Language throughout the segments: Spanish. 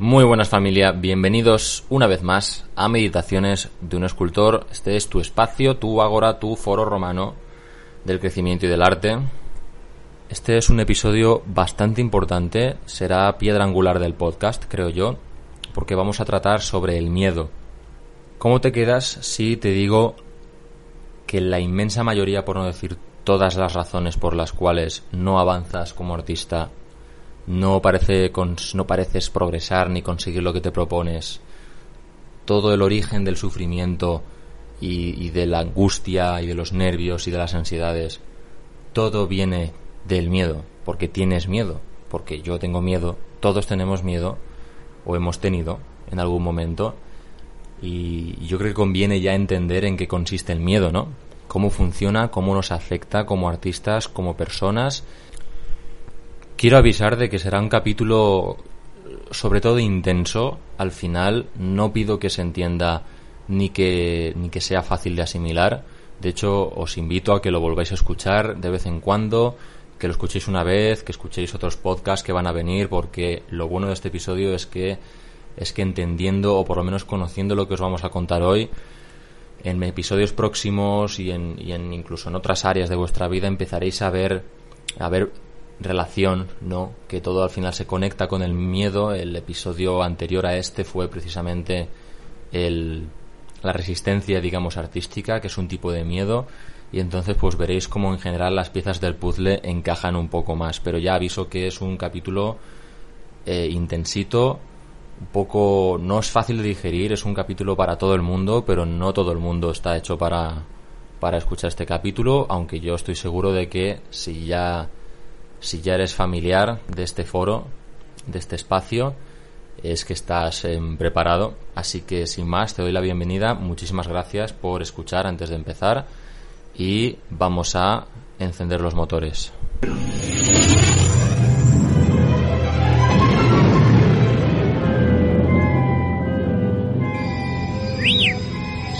Muy buenas familia, bienvenidos una vez más a Meditaciones de un escultor. Este es tu espacio, tu agora, tu foro romano del crecimiento y del arte. Este es un episodio bastante importante, será piedra angular del podcast, creo yo, porque vamos a tratar sobre el miedo. ¿Cómo te quedas si te digo que la inmensa mayoría, por no decir todas las razones por las cuales no avanzas como artista no, parece no pareces progresar ni conseguir lo que te propones. Todo el origen del sufrimiento y, y de la angustia y de los nervios y de las ansiedades, todo viene del miedo, porque tienes miedo, porque yo tengo miedo, todos tenemos miedo o hemos tenido en algún momento y yo creo que conviene ya entender en qué consiste el miedo, ¿no? Cómo funciona, cómo nos afecta como artistas, como personas Quiero avisar de que será un capítulo sobre todo intenso. Al final no pido que se entienda ni que, ni que sea fácil de asimilar. De hecho, os invito a que lo volváis a escuchar de vez en cuando, que lo escuchéis una vez, que escuchéis otros podcasts que van a venir, porque lo bueno de este episodio es que es que entendiendo o por lo menos conociendo lo que os vamos a contar hoy, en episodios próximos y en, y en incluso en otras áreas de vuestra vida empezaréis a ver a ver relación, ¿no? Que todo al final se conecta con el miedo. El episodio anterior a este fue precisamente el, la resistencia, digamos, artística, que es un tipo de miedo. Y entonces pues veréis cómo en general las piezas del puzzle encajan un poco más. Pero ya aviso que es un capítulo eh, intensito, un poco... no es fácil de digerir, es un capítulo para todo el mundo, pero no todo el mundo está hecho para, para escuchar este capítulo, aunque yo estoy seguro de que si ya si ya eres familiar de este foro, de este espacio, es que estás em, preparado. Así que sin más, te doy la bienvenida. Muchísimas gracias por escuchar antes de empezar y vamos a encender los motores.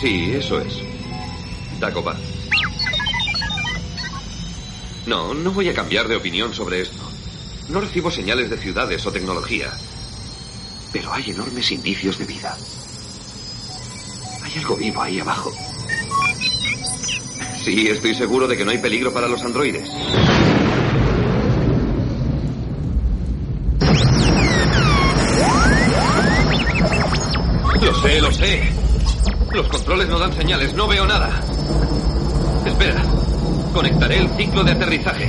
Sí, eso es. Dacopa. No, no voy a cambiar de opinión sobre esto. No recibo señales de ciudades o tecnología. Pero hay enormes indicios de vida. Hay algo vivo ahí abajo. Sí, estoy seguro de que no hay peligro para los androides. Lo sé, lo sé. Los controles no dan señales, no veo nada. Espera. Conectaré el ciclo de aterrizaje.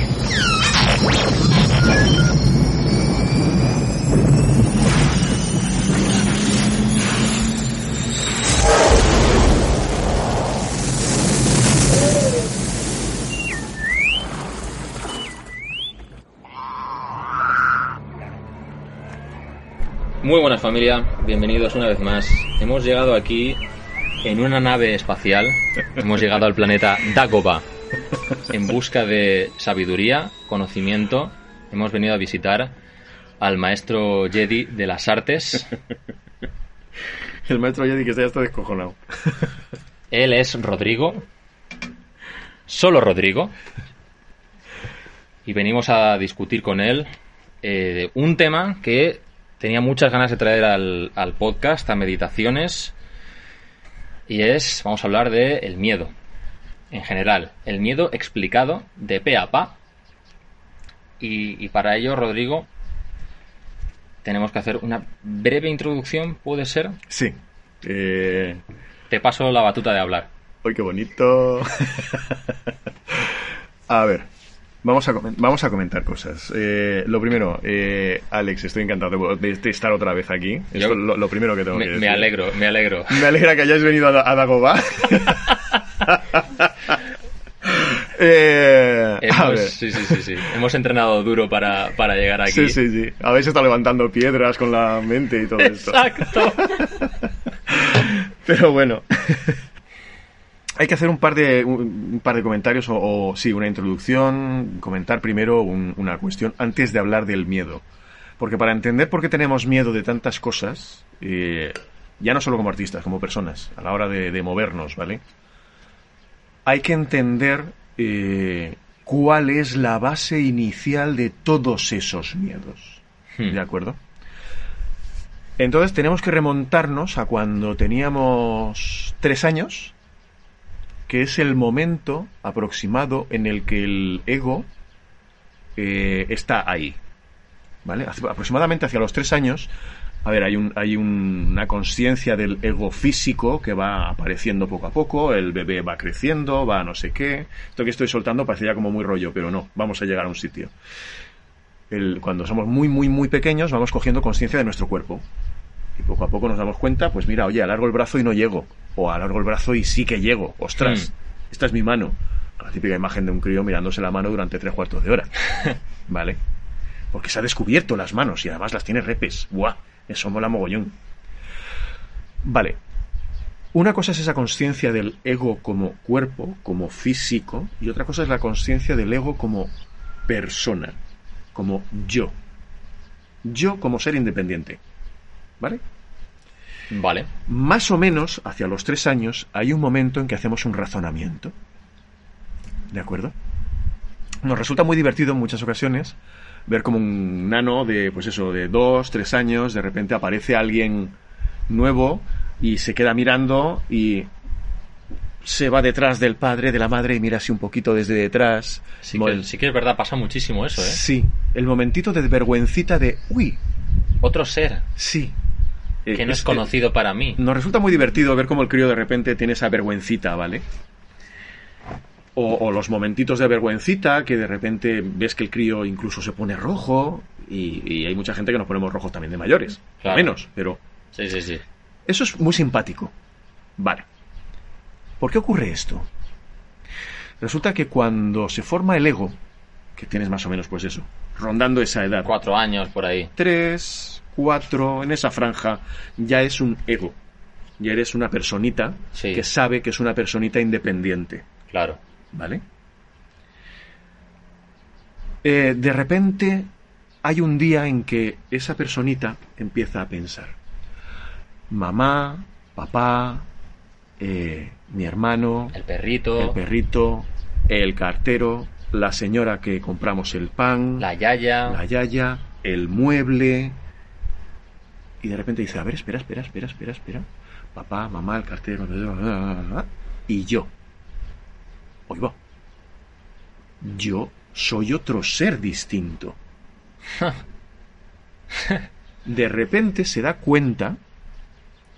Muy buenas familia, bienvenidos una vez más. Hemos llegado aquí en una nave espacial. Hemos llegado al planeta Dagoba en busca de sabiduría, conocimiento. Hemos venido a visitar al maestro Jedi de las artes. El maestro Jedi que ya está descojonado. Él es Rodrigo. Solo Rodrigo. Y venimos a discutir con él eh, un tema que tenía muchas ganas de traer al, al podcast, a meditaciones. Y es, vamos a hablar de el miedo en general, el miedo explicado de pe a pa. Y, para ello, Rodrigo, tenemos que hacer una breve introducción, ¿puede ser? Sí. Eh, Te paso la batuta de hablar. ¡Uy, qué bonito! a ver, vamos a, vamos a comentar cosas. Eh, lo primero, eh, Alex, estoy encantado de, estar otra vez aquí. Es lo, primero que tengo me, que decir. Me alegro, me alegro. Me alegra que hayáis venido a, a Dagoba. Eh, Hemos, sí, sí, sí, sí. Hemos entrenado duro para, para, llegar aquí. Sí, sí, sí. Habéis estado levantando piedras con la mente y todo esto. Exacto. Pero bueno. Hay que hacer un par de, un, par de comentarios o, sí, una introducción, comentar primero una cuestión antes de hablar del miedo. Porque para entender por qué tenemos miedo de tantas cosas, eh, ya no solo como artistas, como personas, a la hora de, de movernos, ¿vale? Hay que entender eh, cuál es la base inicial de todos esos miedos. Hmm. ¿De acuerdo? Entonces tenemos que remontarnos a cuando teníamos tres años, que es el momento aproximado en el que el ego eh, está ahí. ¿Vale? Aproximadamente hacia los tres años, a ver, hay, un, hay un- una conciencia del ego físico que va apareciendo poco a poco, el bebé va creciendo, va a no sé qué. Esto que estoy soltando parecería como muy rollo, pero no, vamos a llegar a un sitio. El- cuando somos muy, muy, muy pequeños, vamos cogiendo conciencia de nuestro cuerpo. Y poco a poco nos damos cuenta, pues mira, oye, alargo el brazo y no llego. O alargo el brazo y sí que llego. Ostras, Mm. esta es mi mano. La típica imagen de un crío mirándose la mano durante tres cuartos de hora. ¿Vale? Porque se ha descubierto las manos y además las tiene repes. ¡Buah! Eso mola mogollón. Vale. Una cosa es esa conciencia del ego como cuerpo, como físico, y otra cosa es la conciencia del ego como persona, como yo. Yo como ser independiente. ¿Vale? Vale. Más o menos, hacia los tres años, hay un momento en que hacemos un razonamiento. ¿De acuerdo? Nos resulta muy divertido en muchas ocasiones ver como un nano de, pues eso, de dos, tres años, de repente aparece alguien nuevo y se queda mirando y se va detrás del padre, de la madre y mira así un poquito desde detrás. Sí que, sí que es verdad, pasa muchísimo eso, ¿eh? Sí, el momentito de vergüencita de, uy, Otro ser sí. Eh, que no es este- conocido para mí. Nos resulta muy divertido ver cómo el crío de repente tiene esa vergüencita, ¿vale? O, o los momentitos de vergüencita que de repente ves que el crío incluso se pone rojo y, y hay mucha gente que nos ponemos rojos también de mayores. Claro. Menos, pero Sí, sí, sí. eso es muy simpático. Vale. ¿Por qué ocurre esto? Resulta que cuando se forma el ego, que tienes más o menos pues eso, rondando esa edad, Cuatro años por ahí. tres, cuatro, en esa franja, ya es un ego. Ya eres una personita Sí. que sabe que es una personita independiente. Claro. ¿Vale? Eh, de repente hay un día en que esa personita empieza a pensar. Mamá, papá, eh, mi hermano, El perrito, el perrito, el cartero, la señora que compramos el pan, la yaya. la yaya, el mueble. Y de repente dice, a ver, espera, espera, espera, espera, espera. Papá, mamá, el cartero, y yo. Oiga, yo soy otro ser distinto. De repente se da cuenta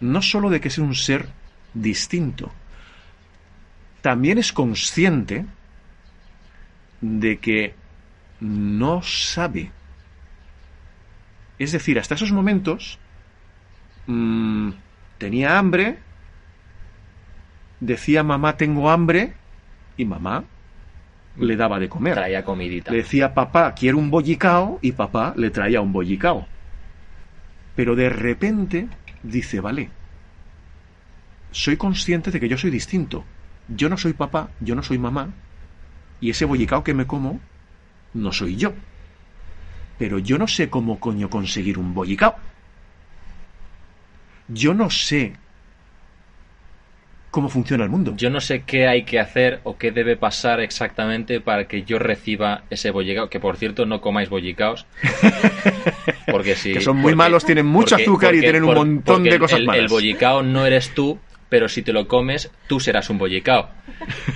no solo de que es un ser distinto, también es consciente de que no sabe. Es decir, hasta esos momentos mm, tenía hambre, decía mamá tengo hambre y mamá le daba de comer. Traía comidita. Le decía papá quiero un bollicao y papá le traía un bollicao. Pero de repente dice, vale, soy consciente de que yo soy distinto. Yo no soy papá, yo no soy mamá, y ese bollicao que me como no soy yo. Pero yo no sé cómo coño conseguir un bollicao. Yo no sé cómo funciona el mundo. Yo no sé qué hay que hacer o qué debe pasar exactamente para que yo reciba ese bollicao. Que por cierto, no comáis bollicaos. Porque si. que son muy porque- malos, tienen mucho porque- azúcar y porque- tienen un montón de cosas el, malas. El bollicao no eres tú, pero si te lo comes, tú serás un bollicao.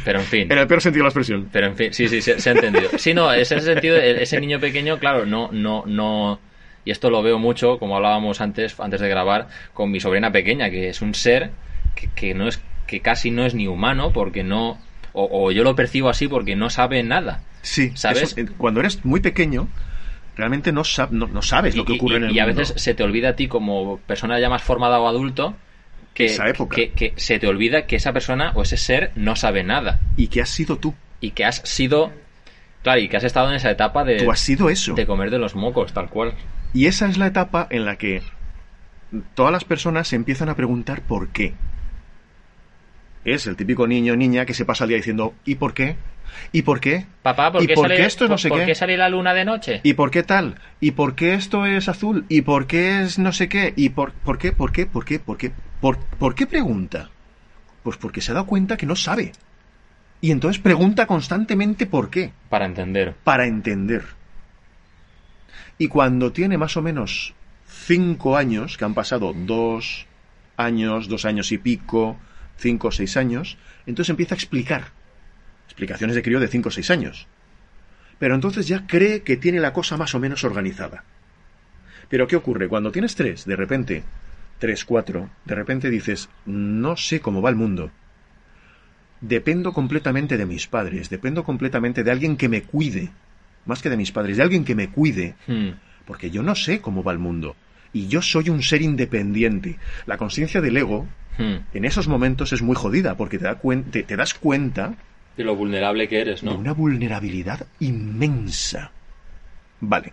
Pero en fin. En el peor sentido de la expresión. Pero en fin, sí, sí, se, se ha entendido. Sí, no, en ese sentido, el- ese niño pequeño, claro, no, no, no. Y esto lo veo mucho, como hablábamos antes, antes de grabar, con mi sobrina pequeña, que es un ser que, que no es, que casi no es ni humano, porque no. O, o yo lo percibo así porque no sabe nada. Sí, ¿Sabes? eso, eh, cuando eres muy pequeño, realmente no, sab- no, no sabes lo que ocurre y, en el y a mundo. veces se te olvida a ti como persona ya más formada o adulto que, Esa época. que, que se te olvida que esa persona o ese ser no sabe nada ¿Y qué has sido tú? y que has sido claro y que has estado en esa etapa de, Tú has sido eso. de comer de los mocos tal cual Y esa es la etapa en la que todas las personas se empiezan a preguntar por qué. Es el típico niño o niña que se pasa el día diciendo ¿y por qué? ¿Y por qué? papá ¿por ¿Y qué, por sale, qué esto no sé por qué? qué sale la luna de noche? ¿Y por qué tal? ¿Y por qué esto es azul? ¿Y por qué es no sé qué? ¿Y por, por qué? ¿Por qué? ¿Por qué? ¿Por qué? ¿Por, ¿Por qué pregunta? Pues porque se ha dado cuenta que no sabe. Y entonces pregunta constantemente por qué. para entender para entender. Y cuando tiene más o menos cinco años, que han pasado dos años, dos años y pico, cinco o seis años, entonces empieza a explicar. Explicaciones de crío de cinco o seis años. Pero entonces ya cree que tiene la cosa más o menos organizada. Pero ¿qué ocurre? Cuando tienes tres, de repente, tres, cuatro, de repente dices, no sé cómo va el mundo. Dependo completamente de mis padres, dependo completamente de alguien que me cuide, más que de mis padres, de alguien que me cuide, Hmm. porque yo no sé cómo va el mundo. Y yo soy un ser independiente. La conciencia del ego, Hmm. en esos momentos, es muy jodida, porque te, da te- te das cuenta De lo vulnerable que eres, de ¿no? una vulnerabilidad inmensa. Vale.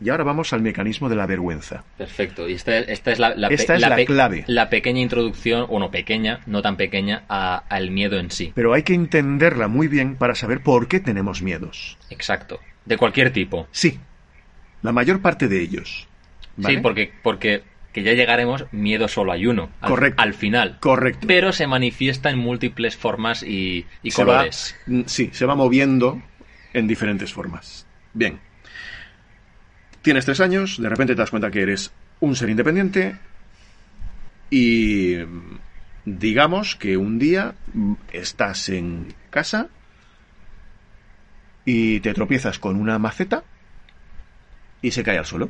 Y ahora vamos al mecanismo de la vergüenza. Perfecto. Y esta, esta es la, Esta es la clave. La pequeña introducción, o no pequeña, no tan pequeña, a- al miedo en sí. Pero hay que entenderla muy bien para saber por qué tenemos miedos. Exacto. De cualquier tipo. Sí, la mayor parte de ellos. ¿vale? Sí, porque, porque que ya llegaremos, miedo solo hay uno. Al, Correcto. Al final. Correcto. Pero se manifiesta en múltiples formas y, y Se colores. sí, se va moviendo en diferentes formas. Bien. Tienes tres años, de repente te das cuenta que eres un ser independiente y mm, digamos que un día mm, estás en casa y te tropiezas con una maceta y se cae al suelo.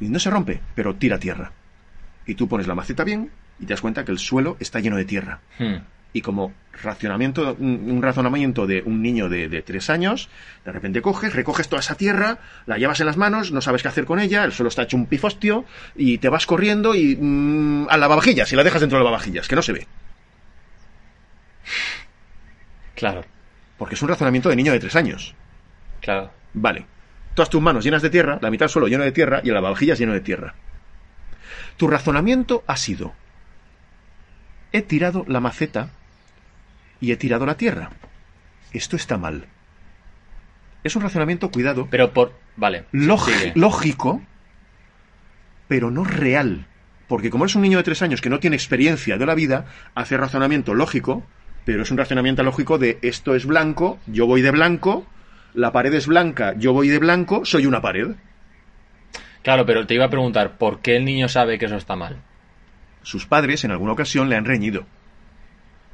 Y no se rompe, pero tira tierra. Y tú pones la maceta bien y te das cuenta que el suelo está lleno de tierra Hmm. y como racionamiento, un, un razonamiento de un niño de, de tres años, de repente coges, recoges toda esa tierra, la llevas en las manos, no sabes qué hacer con ella, el suelo está hecho un pifostio, y te vas corriendo y mm, al lavavajillas, y la dejas dentro del lavavajillas, que no se ve. Claro, Porque es un razonamiento de niño de tres años. claro. Vale. Todas tus manos llenas de tierra, la mitad del suelo lleno de tierra y el lavavajillas lleno de tierra. Tu razonamiento ha sido, he tirado la maceta y he tirado la tierra. Esto está mal. Es un razonamiento, cuidado, Pero por... Vale. lógico, pero no real. Porque como eres un niño de tres años que no tiene experiencia de la vida, hace razonamiento lógico, pero es un razonamiento lógico de esto es blanco, yo voy de blanco, la pared es blanca, yo voy de blanco, soy una pared. Claro, pero te iba a preguntar, ¿por qué el niño sabe que eso está mal? Sus padres en alguna ocasión le han reñido.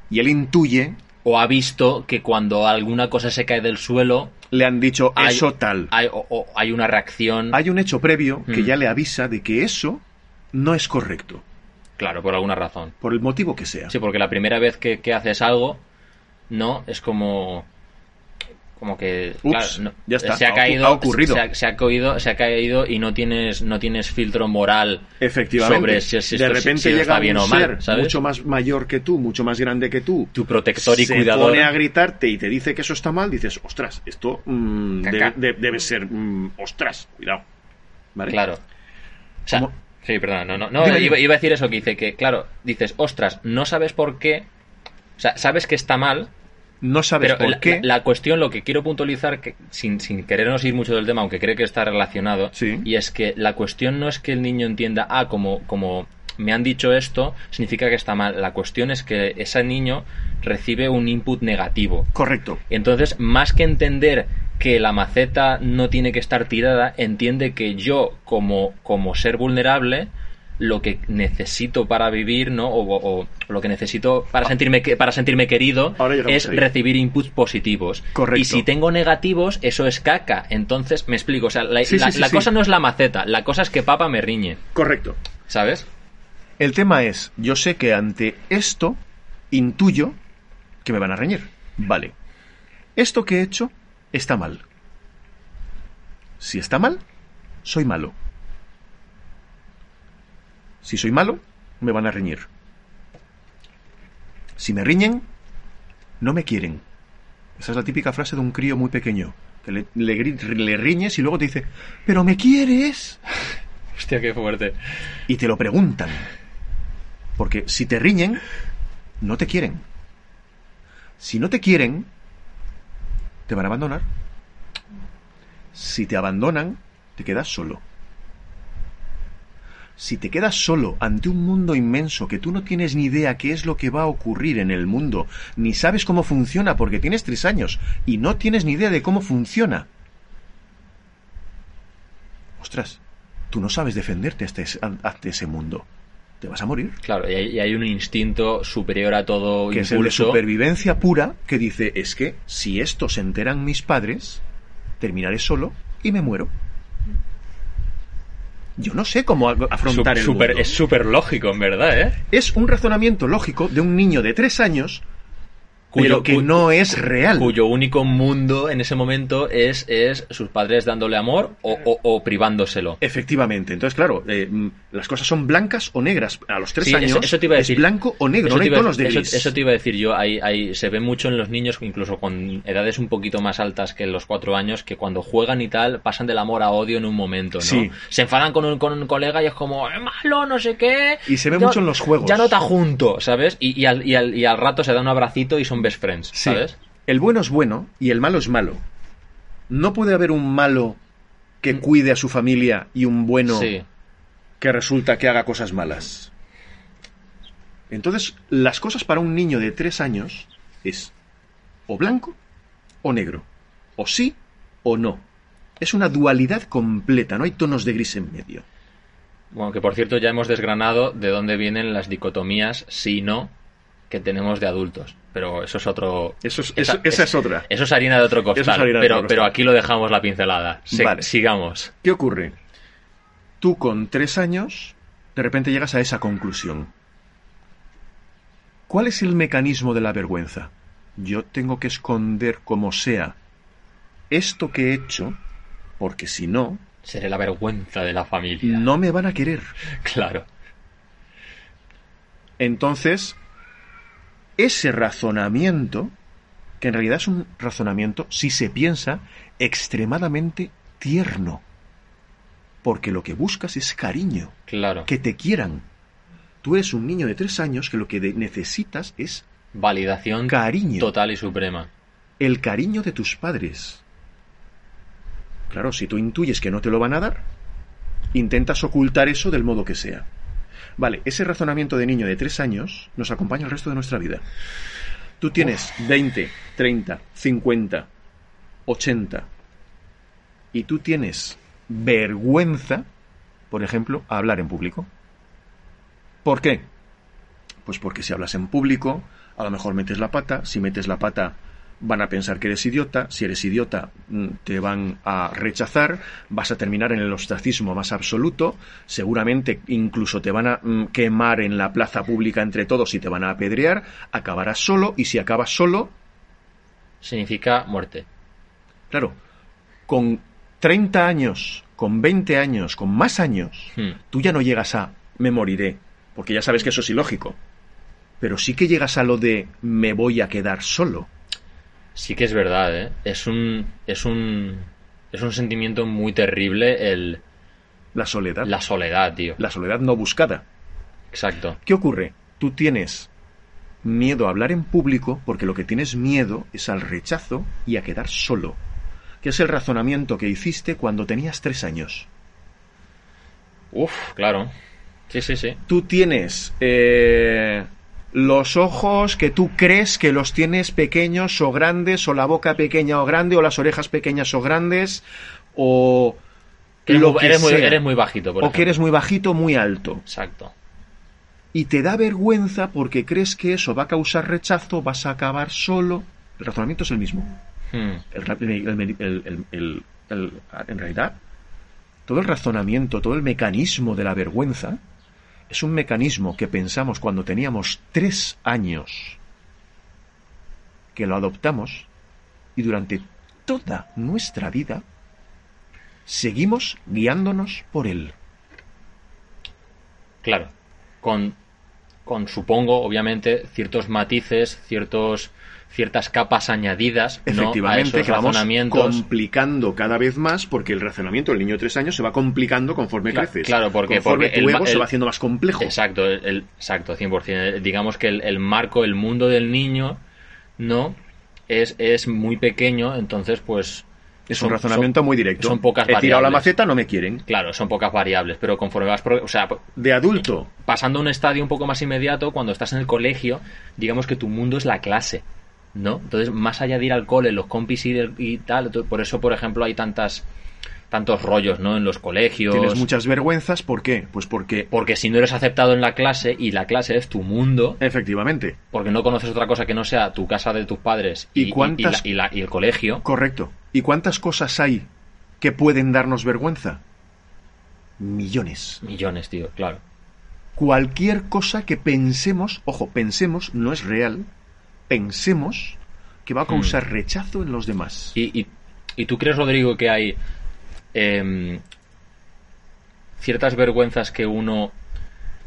Y él intuye, O ha visto que cuando alguna cosa se cae del suelo, le han dicho hay, eso tal. hay, o- o hay una reacción. Hay un hecho previo que Mm. ya le avisa de que eso no es correcto, Claro, por alguna razón. por el motivo que sea. Sí, porque la primera vez que, que haces algo, no, es como. Como que. Ups, claro, no, ya está, Se ha caído. ha ocurrido. Se ha, se ha caído, se ha caído y no tienes, no tienes filtro moral Efectivamente. sobre si, si de esto- repente si llega está bien un o mal. ser ¿sabes? mucho más mayor que tú, mucho más grande que tú. Tu protector y se cuidador. pone a gritarte y te dice que eso está mal, dices, ostras, esto mm, debe, de- debe ser, mm, ostras, cuidado. ¿Vale? Claro. O sea, sí, perdona, no, no, no Dime, iba, iba a decir eso que dice que, claro, dices, ostras, no sabes por qué. O sea, sabes que está mal, No sabes pero por la, qué. la- la cuestión, lo que quiero puntualizar, que, sin, sin querernos ir mucho del tema, aunque creo que está relacionado, Sí. y es que la cuestión no es que el niño entienda, ah, como, como me han dicho esto, significa que está mal. La cuestión es que ese niño recibe un input negativo. Correcto. Entonces, más que entender que la maceta no tiene que estar tirada, entiende que yo, como, como ser vulnerable, lo que necesito para vivir, ¿no? O, o- o lo que necesito para sentirme que- para sentirme querido es recibir inputs positivos. Correcto. Y si tengo negativos, eso es caca. Entonces, me explico. O sea, la, Sí, la- sí, sí, la sí. cosa no es la maceta, la cosa es que papa me riñe. Correcto. ¿Sabes? El tema es, yo sé que ante esto intuyo que me van a reñir. Vale. Esto que he hecho está mal. Si está mal, soy malo. Si soy malo, me van a reñir. Si me riñen, no me quieren. Esa es la típica frase de un crío muy pequeño. Que le, le le riñes y luego te dice, pero me quieres. Hostia, qué fuerte. Y te lo preguntan. Porque si te riñen, no te quieren. Si no te quieren, te van a abandonar. Si te abandonan, te quedas solo. Si te quedas solo ante un mundo inmenso que tú no tienes ni idea qué es lo que va a ocurrir en el mundo, ni sabes cómo funciona porque tienes tres años y no tienes ni idea de cómo funciona. Ostras, tú no sabes defenderte ante ese, ante ese mundo. Te vas a morir. Claro, y hay, y hay un instinto superior a todo Que es el de supervivencia pura que dice, es que si esto se enteran mis padres, terminaré solo y me muero. Yo no sé cómo afrontar Sup- el super- mundo. es súper lógico, en verdad, ¿eh? Es un razonamiento lógico de un niño de tres años, pero que no es real. Cuyo único mundo en ese momento es, es sus padres dándole amor o, o- o privándoselo. Efectivamente. Entonces, claro, eh, mm, las cosas son blancas o negras. A los tres Sí, años eso, eso te iba a decir. es blanco o negro, Eso no hay tonos de eso- gris. Eso, te iba a decir yo. Hay, hay, se ve mucho en los niños, incluso con edades un poquito más altas que los cuatro años, que cuando juegan y tal, pasan del amor a odio en un momento, ¿no? Sí. Se enfadan con un, con un colega y es como, es malo, no sé qué. Y se ve mucho en los juegos. Ya no está junto, ¿sabes? Y, y al, y, al, y al rato se da un abracito y son best friends, Sí. ¿sabes? El bueno es bueno y el malo es malo. No puede haber un malo que cuide a su familia y un bueno Mm. Sí. que resulta que haga cosas malas. Entonces, las cosas para un niño de tres años es o blanco o negro, o sí o no. Es una dualidad completa, no hay tonos de gris en medio. Bueno, que por cierto ya hemos desgranado de dónde vienen las dicotomías sí y no que tenemos de adultos. Pero eso es otro... Eso es- eso- esa es otra. Eso es harina de otro costal. Es de pero, otro pero costal. aquí lo dejamos la pincelada. Se- Vale. Sigamos. ¿Qué ocurre? Tú con tres años, de repente llegas a esa conclusión. ¿Cuál es el mecanismo de la vergüenza? Yo tengo que esconder como sea esto que he hecho, porque si no, Seré la vergüenza de la familia. no me van a querer. Claro. Entonces, ese razonamiento, que en realidad es un razonamiento, si se piensa, extremadamente tierno. Porque lo que buscas es cariño. Claro. que te quieran. Tú eres un niño de tres años que lo que necesitas es Validación cariño. total y suprema. El cariño de tus padres. Claro, si tú intuyes que no te lo van a dar, intentas ocultar eso del modo que sea. Vale, ese razonamiento de niño de tres años nos acompaña el resto de nuestra vida. Tú tienes 20, 30, 50, 80 y tú tienes vergüenza, por ejemplo, a hablar en público. ¿Por qué? Pues porque si hablas en público, a lo mejor metes la pata, si metes la pata van a pensar que eres idiota, si eres idiota mm, te van a rechazar, vas a terminar en el ostracismo más absoluto, seguramente incluso te van a mm, quemar en la plaza pública entre todos y te van a apedrear, acabarás solo y si acabas solo, Significa muerte. claro, con 30 años, con 20 años, con más años, Hmm. tú ya no llegas a me moriré, porque ya sabes que eso es ilógico. Pero sí que llegas a lo de me voy a quedar solo. Sí que es verdad, ¿eh? Es un... Es un... Es un sentimiento muy terrible el... La soledad. La soledad, tío. La soledad no buscada. Exacto. ¿Qué ocurre? Tú tienes miedo a hablar en público porque lo que tienes miedo es al rechazo y a quedar solo. Que es el razonamiento que hiciste cuando tenías tres años. Uf, claro. Sí, sí, sí. Tú tienes eh, los ojos que tú crees que los tienes pequeños o grandes, o la boca pequeña o grande, o las orejas pequeñas o grandes, o Que eres, lo muy, que eres, muy, sea. eres muy bajito, por o que eres muy bajito, muy alto. Exacto. y te da vergüenza porque crees que eso va a causar rechazo, vas a acabar solo. El razonamiento es el mismo. Hmm. El- en realidad, todo el razonamiento, todo el mecanismo de la vergüenza es un mecanismo que pensamos cuando teníamos tres años, que lo adoptamos y durante toda nuestra vida seguimos guiándonos por él. Claro. Con, con, supongo, obviamente, ciertos matices, ciertos ciertas capas añadidas ¿no? a Efectivamente, esos que vamos complicando cada vez más porque el razonamiento del niño de tres años se va complicando conforme Cla- creces. claro, porque- conforme porque tu el ego se va haciendo más complejo. Exacto, el, exacto, 100%. Digamos que el, el marco, el mundo del niño, ¿no? Es, es muy pequeño, entonces, pues... Es son- un razonamiento son- muy directo. Son pocas He tirado la variables. maceta, no me quieren. Claro, son pocas variables, pero conforme vas... O sea, De adulto, pasando a un estadio un poco más inmediato, cuando estás en el colegio, digamos que tu mundo es la clase, ¿no? Entonces, más allá de ir al cole, los compis y, tal, por eso, por ejemplo, hay tantas tantos rollos, ¿no? En los colegios. Tienes muchas vergüenzas, ¿por qué? Pues porque... Porque si no eres aceptado en la clase y la clase es tu mundo, Efectivamente. porque no conoces otra cosa que no sea tu casa de tus padres ¿Y cuántas- y y la- y el colegio, Correcto. ¿Y cuántas cosas hay que pueden darnos vergüenza? Millones. millones, tío, claro. Cualquier cosa que pensemos, ojo, pensemos, no es real, pensemos que va a causar rechazo en los demás. Y, y- y tú crees, Rodrigo, que hay em, ciertas vergüenzas que uno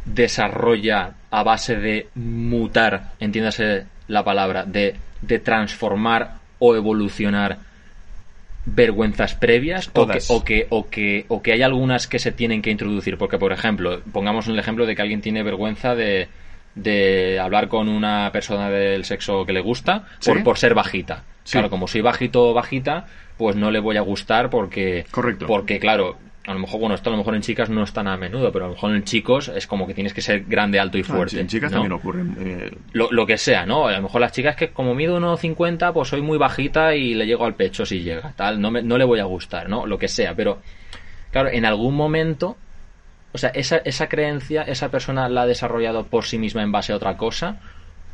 desarrolla a base de mutar, entiéndase la palabra, de, de transformar o evolucionar vergüenzas previas o que, o, que, o, que, o que hay algunas que se tienen que introducir. Porque, por ejemplo, pongamos el ejemplo de que alguien tiene vergüenza de, de hablar con una persona del sexo que le gusta por, ¿Sí? por ser bajita. Sí. Claro, como soy bajito o bajita, pues no le voy a gustar porque... Correcto. Porque, claro, a lo mejor, bueno, esto a lo mejor en chicas no es tan a menudo, pero a lo mejor en chicos es como que tienes que ser grande, alto y Ah, fuerte. en chicas ¿no? también ocurren. eh, lo, lo que sea, ¿no? A lo mejor las chicas que como mido 1,50, pues soy muy bajita y le llego al pecho si llega, tal, no, me- no le voy a gustar, ¿no? Lo que sea, pero claro, en algún momento, o sea, esa, esa creencia, esa persona la ha desarrollado por sí misma en base a otra cosa,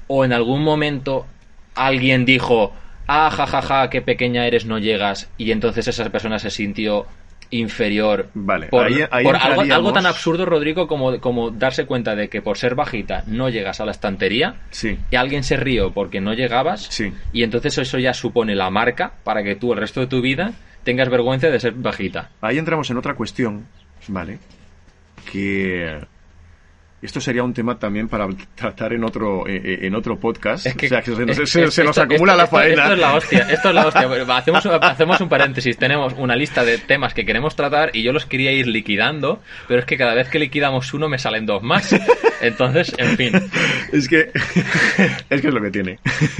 o en algún momento alguien dijo, ah, jajaja, qué pequeña eres, no llegas, y entonces esa persona se sintió inferior Vale, por, ahí- ahí por algo, algo tan absurdo, Rodrigo, como, como darse cuenta de que por ser bajita no llegas a la estantería sí. y alguien se rió porque no llegabas Sí. y entonces eso ya supone la marca para que tú el resto de tu vida tengas vergüenza de ser bajita. Ahí entramos en otra cuestión, ¿vale? Que esto sería un tema también para tratar en otro eh, eh, en otro podcast. o sea, que se, nos- es- se- es- se nos esto- acumula esto- la faena. Esto, es la hostia, esto es la hostia. Pero Hacemos, hacemos un paréntesis, tenemos una lista de temas que queremos tratar y yo los quería ir liquidando, pero es que cada vez que liquidamos uno me salen dos más. Entonces, en fin. Es que es que es lo que tiene.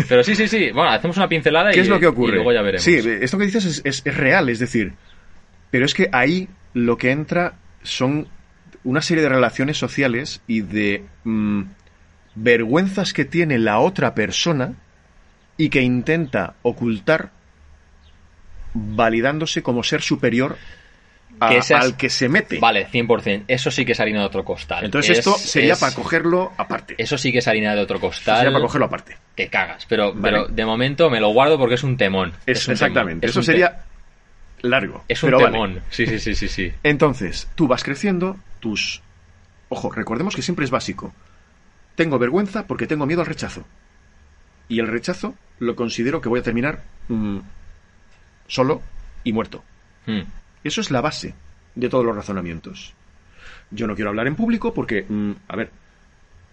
Pero sí, sí, sí. Bueno, hacemos una pincelada y, ¿Qué es lo que ocurre? y luego ya veremos. Sí, esto que dices es, es- es real, es decir, pero es que ahí lo que entra son una serie de relaciones sociales y de mm, vergüenzas que tiene la otra persona y que intenta ocultar validándose como ser superior a- Que esas- al que se mete. Vale, 100%. Eso sí que es harina de otro costal. Entonces Es- esto sería es- para cogerlo aparte. Eso sí que es harina de otro costal. sería para cogerlo aparte. que cagas. Pero, Vale. pero de momento me lo guardo porque es un temón. Eso, un exactamente. temón. Es Eso sería largo. Es un pero vale. temón. Sí, sí, sí, sí, sí. Entonces, tú vas creciendo, tus... Ojo, recordemos que siempre es básico. Tengo vergüenza porque tengo miedo al rechazo. Y el rechazo lo considero que voy a terminar mm, solo y muerto. Hmm. Eso es la base de todos los razonamientos. Yo no quiero hablar en público porque, mm, a ver,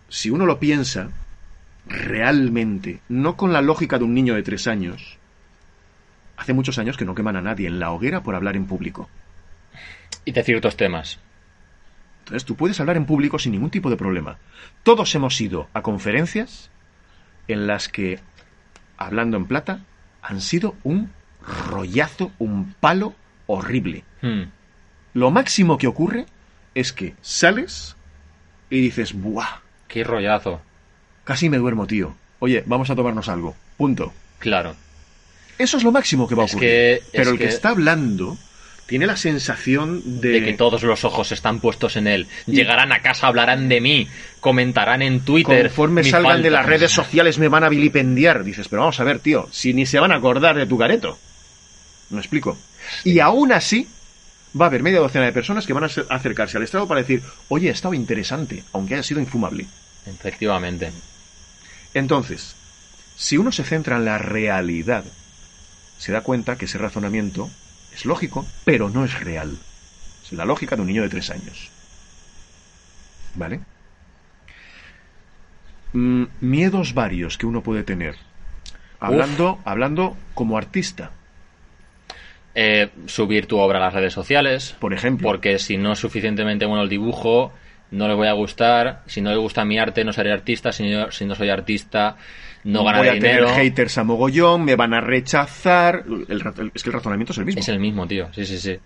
si uno lo piensa realmente, no con la lógica de un niño de tres años, hace muchos años que no queman a nadie en la hoguera por hablar en público. Y de ciertos temas. Entonces tú puedes hablar en público sin ningún tipo de problema. Todos hemos ido a conferencias en las que, hablando en plata, han sido un rollazo, un palo horrible. Hmm. Lo máximo que ocurre es que sales y dices, ¡buah! Qué rollazo. Casi me duermo, tío. Oye, vamos a tomarnos algo. Punto. Claro. Eso es lo máximo que va a Es ocurrir. que- Pero el que... que- está hablando tiene la sensación de... De que todos los ojos están puestos en él. Llegarán a casa, hablarán de mí, comentarán en Twitter. Conforme salgan falta. de las redes sociales me van a vilipendiar. Dices, pero vamos a ver, tío, si ni se van a acordar de tu careto. ¿Me explico? Y aún así, va a haber media docena de personas que van a se- acercarse al estrado para decir, oye, ha estado interesante, aunque haya sido infumable. Efectivamente. Entonces, si uno se centra en la realidad, se da cuenta que ese razonamiento es lógico, pero no es real. Es la lógica de un niño de tres años. ¿Vale? Mm, miedos varios que uno puede tener. Hablando, hablando como artista, Eh, subir tu obra a las redes sociales. por ejemplo. Porque si no es suficientemente bueno el dibujo, no le voy a gustar. Si no le gusta mi arte, no seré artista. Si no, si no soy artista, no voy ganaré a dinero. tener haters a mogollón, me van a rechazar. El el- es que el razonamiento es el mismo. Es el mismo, tío. Sí, sí, sí.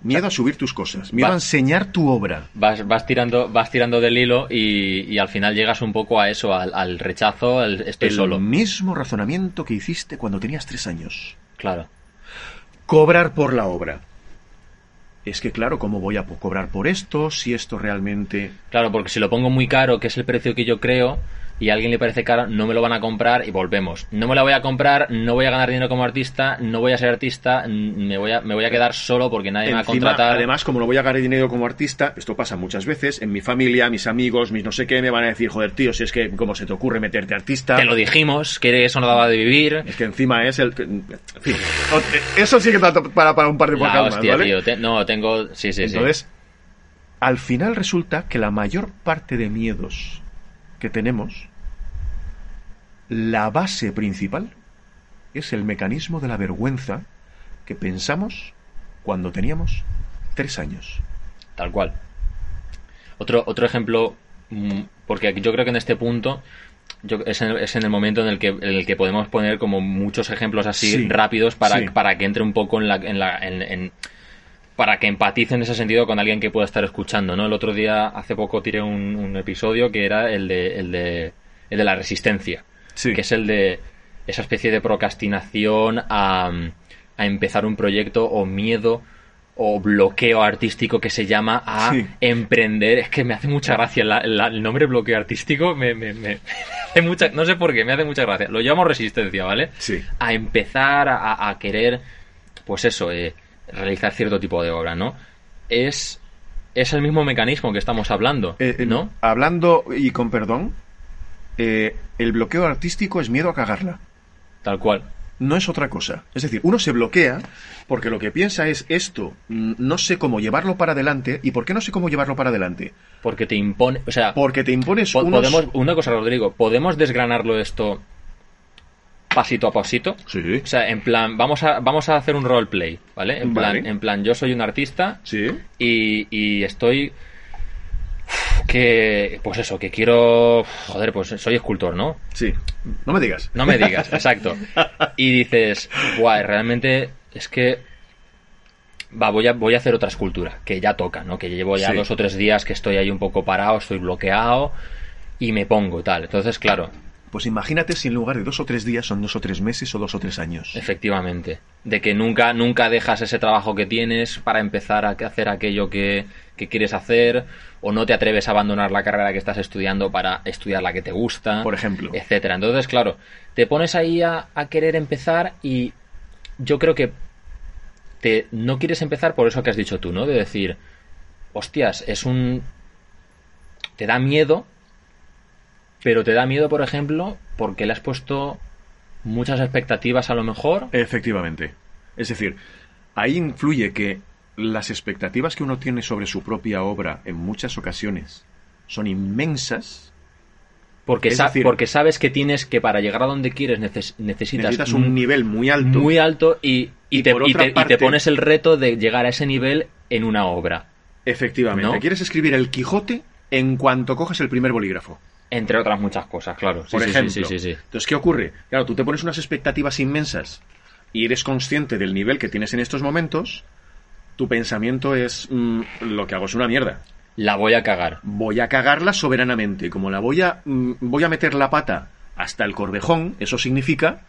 Miedo a subir tus cosas, miedo Va- a enseñar tu obra. Vas, vas tirando, vas tirando del hilo y, y al final llegas un poco a eso, al, al rechazo, al estoy el solo. mismo razonamiento que hiciste cuando tenías tres años. Claro. cobrar por la obra. Es que claro, ¿cómo voy a cobrar por esto? Si esto realmente... Claro, porque si lo pongo muy caro, que es el precio que yo creo, y a alguien le parece caro, no me lo van a comprar y volvemos. No me la voy a comprar, no voy a ganar dinero como artista, no voy a ser artista, me voy a, me voy a quedar solo porque nadie me va a Encima, contratar. Además, como no voy a ganar dinero como artista, esto pasa muchas veces, en mi familia, mis amigos, mis no sé qué, me van a decir, joder, tío, si es que, ¿cómo se te ocurre meterte artista? Te lo dijimos, que eso no daba de vivir. Es que encima es el... En fin, eso sí que para, para un par de podcasts más, hostia, ¿vale? tío. te- no, tengo. Sí, sí, sí. Entonces, al final resulta que la mayor parte de miedos que tenemos, la base principal es el mecanismo de la vergüenza que pensamos cuando teníamos tres años. Tal cual. Otro, otro ejemplo, mm, porque yo creo que en este punto yo- es, en, es en el momento en el, que, en el que podemos poner como muchos ejemplos así Sí, rápidos para, sí. para que entre un poco en la... En la en- para que empatice en ese sentido con alguien que pueda estar escuchando, ¿no? El otro día, hace poco, tiré un, un episodio que era el de, el de, el de la resistencia Sí. que es el de esa especie de procrastinación a, a empezar un proyecto o miedo o bloqueo artístico que se llama a Sí. emprender. Es que me hace mucha gracia la- la- el nombre bloqueo artístico. Me, me- me- me hace mucha, no sé por qué, me hace mucha gracia. Lo llamo resistencia, ¿vale? Sí. A empezar a, a- a querer, pues eso, eh, realizar cierto tipo de obra, ¿no? Es, es el mismo mecanismo que estamos hablando, Eh, eh, ¿no? Hablando y con perdón, eh, el bloqueo artístico es miedo a cagarla. Tal cual. no es otra cosa. Es decir, uno se bloquea porque lo que piensa es esto, mm, no sé cómo llevarlo para adelante. ¿Y por qué no sé cómo llevarlo para adelante? Porque te impone, o sea, Porque te impones Po- unos... Podemos, una cosa, Rodrigo, ¿podemos desgranarlo esto pasito a pasito? Sí, O sea, en plan, vamos a, vamos a hacer un roleplay, ¿vale? En plan, Vale. en plan, yo soy un artista sí. y, y estoy que, pues eso, que quiero, joder, pues soy escultor, ¿no? Sí. No me digas. No me digas, exacto. Y dices, guay, realmente es que va, voy a, voy a hacer otra escultura, que ya toca, ¿no? Que llevo ya Sí. dos o tres días que estoy ahí un poco parado, estoy bloqueado y me pongo tal. Entonces, claro, Pues imagínate si en lugar de dos o tres días son dos o tres meses o dos o tres años. efectivamente, de que nunca, nunca dejas ese trabajo que tienes para empezar a hacer aquello que, que quieres hacer, o no te atreves a abandonar la carrera que estás estudiando para estudiar la que te gusta. Por ejemplo. etcétera. Entonces, claro, te pones ahí a, a querer empezar y yo creo que te, no quieres empezar por eso que has dicho tú, ¿no? De decir, hostias, es un... te da miedo, pero te da miedo, por ejemplo, porque le has puesto muchas expectativas a lo mejor. Efectivamente. Es decir, ahí influye que las expectativas que uno tiene sobre su propia obra en muchas ocasiones son inmensas. Porque, Es sa- decir- porque sabes que tienes que para llegar a donde quieres neces- necesitas, Necesitas un nivel muy alto. muy alto y, y Y te, y pones el reto de llegar a ese nivel en una obra. Efectivamente. ¿No? Quieres escribir el Quijote en cuanto coges el primer bolígrafo. Entre otras muchas cosas, claro. Por sí, ejemplo. Sí, sí. Entonces, ¿qué ocurre? Claro, tú te pones unas expectativas inmensas y eres consciente del nivel que tienes en estos momentos, tu pensamiento es mm, lo que hago es una mierda. La voy a cagar. Voy a cagarla soberanamente. Como la voy a mm, voy a meter la pata hasta el corvejón, eso significa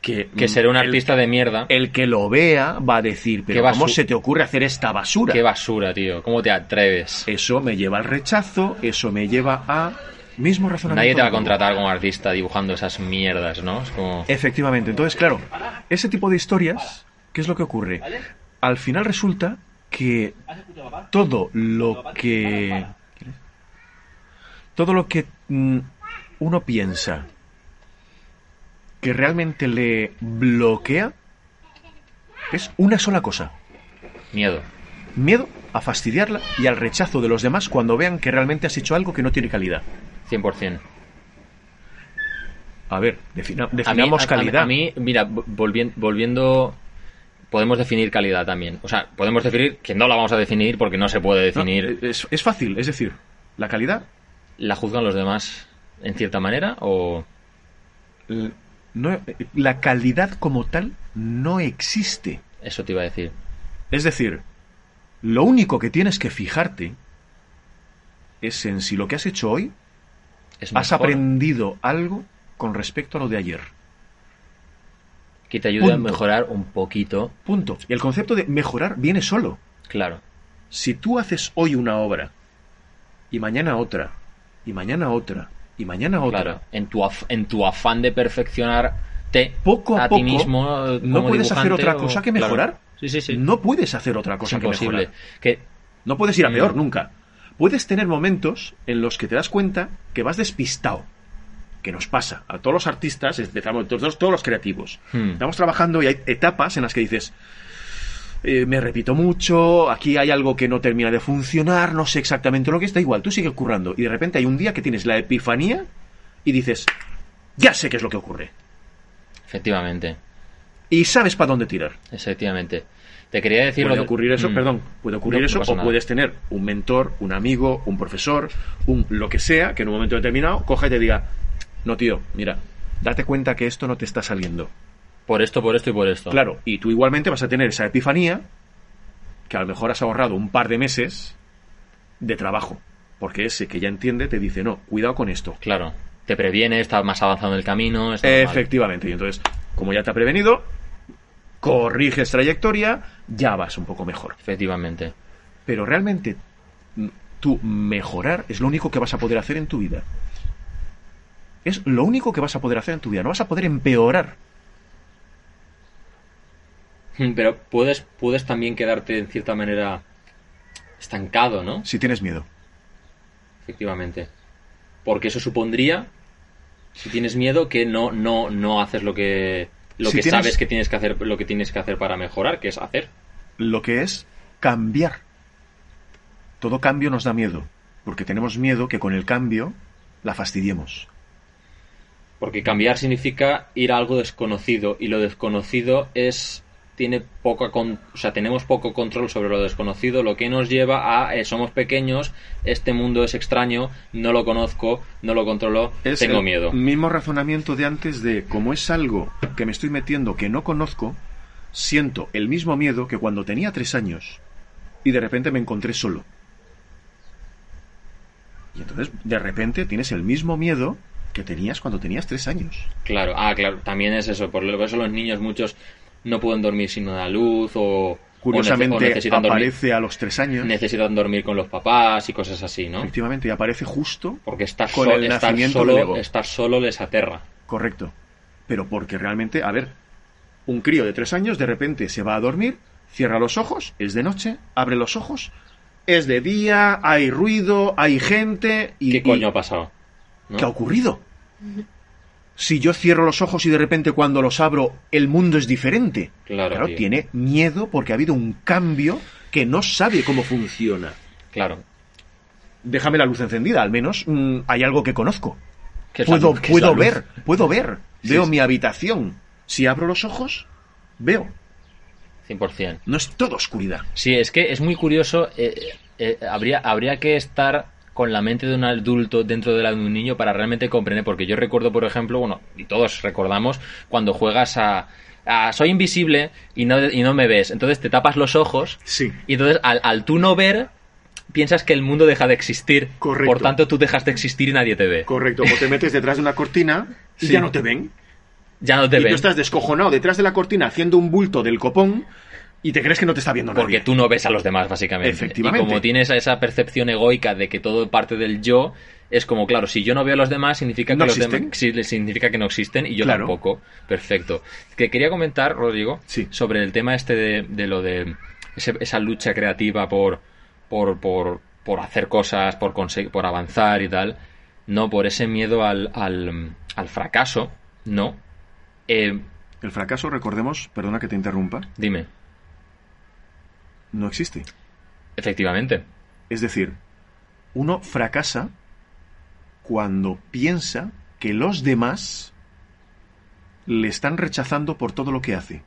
que Que mm, seré un artista de mierda. El que lo vea va a decir, pero ¿cómo se te ocurre hacer esta basura? Qué basura, tío. ¿Cómo te atreves? Eso me lleva al rechazo, eso me lleva a mismo razonamiento. Nadie te va a contratar como artista dibujando esas mierdas, ¿no? Es como... Efectivamente. Entonces, claro, ese tipo de historias, ¿qué es lo que ocurre? Al final resulta que todo lo que... Todo lo que mm, uno piensa que realmente le bloquea es una sola cosa. Miedo. Miedo a fastidiarla y al rechazo de los demás cuando vean que realmente has hecho algo que no tiene calidad. 100%. A ver, defina- A mí, definamos a- a- calidad. A, mí, mira, volviendo, volviendo... Podemos definir calidad también. O sea, podemos definir, que no la vamos a definir porque no se puede No, definir. es, es fácil, es decir, la calidad ¿La juzgan los demás en cierta manera o...? No, la calidad como tal no existe. Eso te iba a decir. Es decir, lo único que tienes que fijarte es en si lo que has hecho hoy Es has mejor. aprendido algo con respecto a lo de ayer. Que te ayude a mejorar un poquito. Punto. Y el concepto de mejorar viene solo. Claro. Si tú haces hoy una obra y mañana otra, y mañana otra, y mañana otra, Claro. En tu, af- en tu afán de perfeccionarte poco a, a, poco ti mismo. no puedes hacer otra o- cosa que claro. mejorar. Sí, sí, sí. No puedes hacer otra es cosa que mejorar. Que, No puedes ir a peor nunca. Puedes tener momentos en los que te das cuenta que vas despistado. Que nos pasa a todos los artistas, empezamos todos, todos los creativos. Hmm. Estamos trabajando y hay etapas en las que dices, eh, me repito mucho, aquí hay algo que no termina de funcionar, no sé exactamente lo que está igual, tú sigues currando y de repente hay un día que tienes la epifanía y dices, ya sé qué es lo que ocurre. efectivamente. Y sabes para dónde tirar. Efectivamente. Te quería decir lo Puede de- ocurrir eso, Mm. perdón, puede ocurrir No, eso, o nada. puedes tener un mentor, un amigo, un profesor, un lo que sea, que en un momento determinado coja y te diga, no tío, mira, date cuenta que esto no te está saliendo. Por esto, por esto y por esto. Claro, y tú igualmente vas a tener esa epifanía que a lo mejor has ahorrado un par de meses de trabajo, porque ese que ya entiende te dice, no, cuidado con esto. Claro. Te previene, estás más avanzado en el camino. está. Efectivamente, y entonces, como ya te ha prevenido, corriges trayectoria, ya vas un poco mejor. Efectivamente. Pero realmente tú mejorar es lo único que vas a poder hacer en tu vida. Es lo único que vas a poder hacer en tu vida. No vas a poder empeorar. Pero puedes, puedes también quedarte en cierta manera estancado, ¿no? Si tienes miedo. Efectivamente. Porque eso supondría, si tienes miedo, que no, no, no haces lo que, lo Si que tienes- sabes que tienes que hacer, lo que tienes que hacer para mejorar, que es hacer. Lo que es cambiar. Todo cambio nos da miedo. Porque tenemos miedo que con el cambio la fastidiemos. Porque cambiar significa ir a algo desconocido y lo desconocido es tiene poca con- o sea, tenemos poco control sobre lo desconocido, lo que nos lleva a eh, somos pequeños, este mundo es extraño, no lo conozco, no lo controlo, Es tengo el miedo. mismo razonamiento de antes de como es algo que me estoy metiendo que no conozco, siento el mismo miedo que cuando tenía tres años y de repente me encontré solo. Y entonces de repente tienes el mismo miedo que tenías cuando tenías tres años. Claro, ah, claro, también es eso, por eso los niños muchos no pueden dormir sin una luz o o nece- o Curiosamente necesitan dormir, aparece a los tres años. necesitan dormir con los papás y cosas así, ¿no? Efectivamente, y aparece justo Porque estar, Con el estar solo, estar solo les aterra. Correcto. Pero porque realmente, a ver, un crío de tres años de repente se va a dormir, cierra los ojos, es de noche, abre los ojos, es de día, hay ruido, hay gente y... ¿Qué y- coño ha pasado? ¿No? ¿Qué ha ocurrido? Si yo cierro los ojos y de repente cuando los abro el mundo es diferente. Claro, tío. tiene miedo porque ha habido un cambio que no sabe cómo funciona. Claro. Déjame la luz encendida, al menos mm, hay algo que conozco. ¿Qué es la Puedo, puedo ver, puedo ver. Sí, veo sí. mi habitación. Si abro los ojos, veo. 100%. No es toda oscuridad. Sí, es que es muy curioso. eh, eh, habría, habría que estar con la mente de un adulto dentro de la de un niño para realmente comprender. Porque yo recuerdo, por ejemplo, bueno, y todos recordamos, cuando juegas a. soy invisible y no, y no me ves. Entonces te tapas los ojos Sí. y entonces al, al tú no ver, piensas que el mundo deja de existir. Correcto. Por tanto, tú dejas de existir y nadie te ve. Correcto, o te metes detrás de una cortina y Sí. ya no te ven. Ya no te y ven. tú estás descojonado detrás de la cortina haciendo un bulto del copón y te crees que no te está viendo nadie. Porque tú no ves a los demás, básicamente. Efectivamente. Y como tienes esa percepción egoica de que todo parte del yo, es como, claro, si yo no veo a los demás, significa que ¿No los existen? demás significa que no existen y yo Claro. tampoco. Perfecto. Que quería comentar, Rodrigo, Sí. sobre el tema este de, de lo de ese- esa lucha creativa por, por, por, por hacer cosas, por, conseguir, por avanzar y tal. No, por ese miedo al, al, al fracaso, no. Eh, El fracaso, recordemos, perdona que te interrumpa, dime, no existe. efectivamente. Es decir, uno fracasa cuando piensa que los demás le están rechazando por todo lo que hace.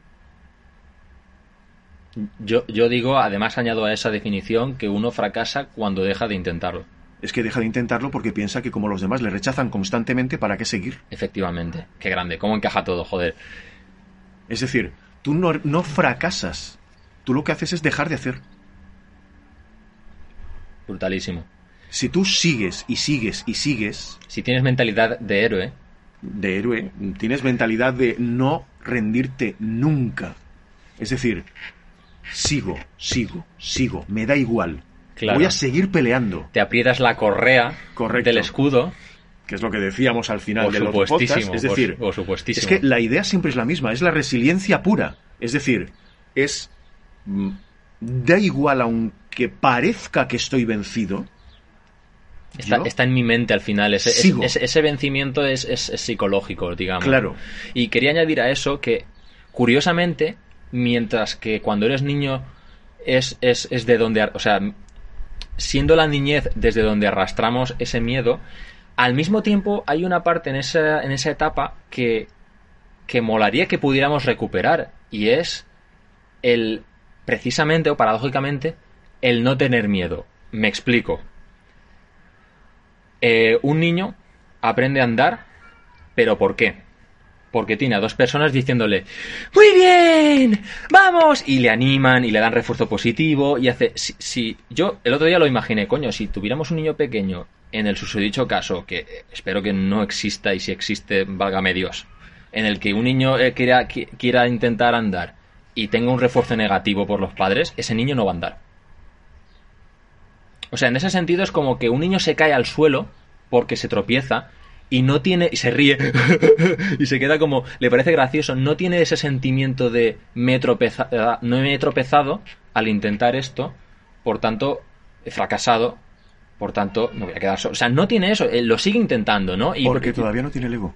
Yo, yo digo, además añado a esa definición que uno fracasa cuando deja de intentarlo. Es que deja de intentarlo porque piensa que como los demás le rechazan constantemente, ¿para qué seguir? Efectivamente. Qué grande. ¿Cómo encaja todo? Joder. Es decir, tú no, no fracasas. Tú lo que haces es dejar de hacer. Brutalísimo. Si tú sigues y sigues y sigues Si tienes mentalidad de héroe, de héroe, tienes mentalidad de no rendirte nunca. Es decir, sigo, sigo, sigo, me da igual. Claro. Voy a seguir peleando, Te aprietas la correa Correcto. del escudo. que es lo que decíamos al final Por de los supuestísimo, podcasts. Es decir, por es que la idea siempre es la misma, es la resiliencia pura. Es decir, es... Da igual aunque parezca que estoy vencido. Está, está en mi mente al final. Ese, ese- sigo. ese- ese vencimiento es, es- es psicológico, digamos. Claro. Y quería añadir a eso que, curiosamente, mientras que cuando eres niño es, es, es de donde... O sea, siendo la niñez desde donde arrastramos ese miedo, al mismo tiempo hay una parte en esa, en esa etapa que, que molaría que pudiéramos recuperar. Y es el, precisamente o paradójicamente, el no tener miedo. Me explico. Eh, un niño aprende a andar, pero ¿por qué? Porque tiene a dos personas diciéndole ¡Muy bien! ¡Vamos! Y le animan y le dan refuerzo positivo y hace... Si, yo el otro día lo imaginé, coño, si tuviéramos un niño pequeño en el susodicho caso, que espero que no exista y si existe, válgame Dios, en el que un niño eh, quiera, qui- quiera intentar andar y tenga un refuerzo negativo por los padres, ese niño no va a andar. O sea, en ese sentido es como que un niño se cae al suelo porque se tropieza y no tiene y se ríe y se queda como le parece gracioso, no tiene ese sentimiento de me he tropezado, no me he tropezado al intentar esto, por tanto he fracasado, por tanto no voy a quedar solo. O sea, no tiene eso, lo sigue intentando, ¿no? Y Porque todavía no tiene el ego.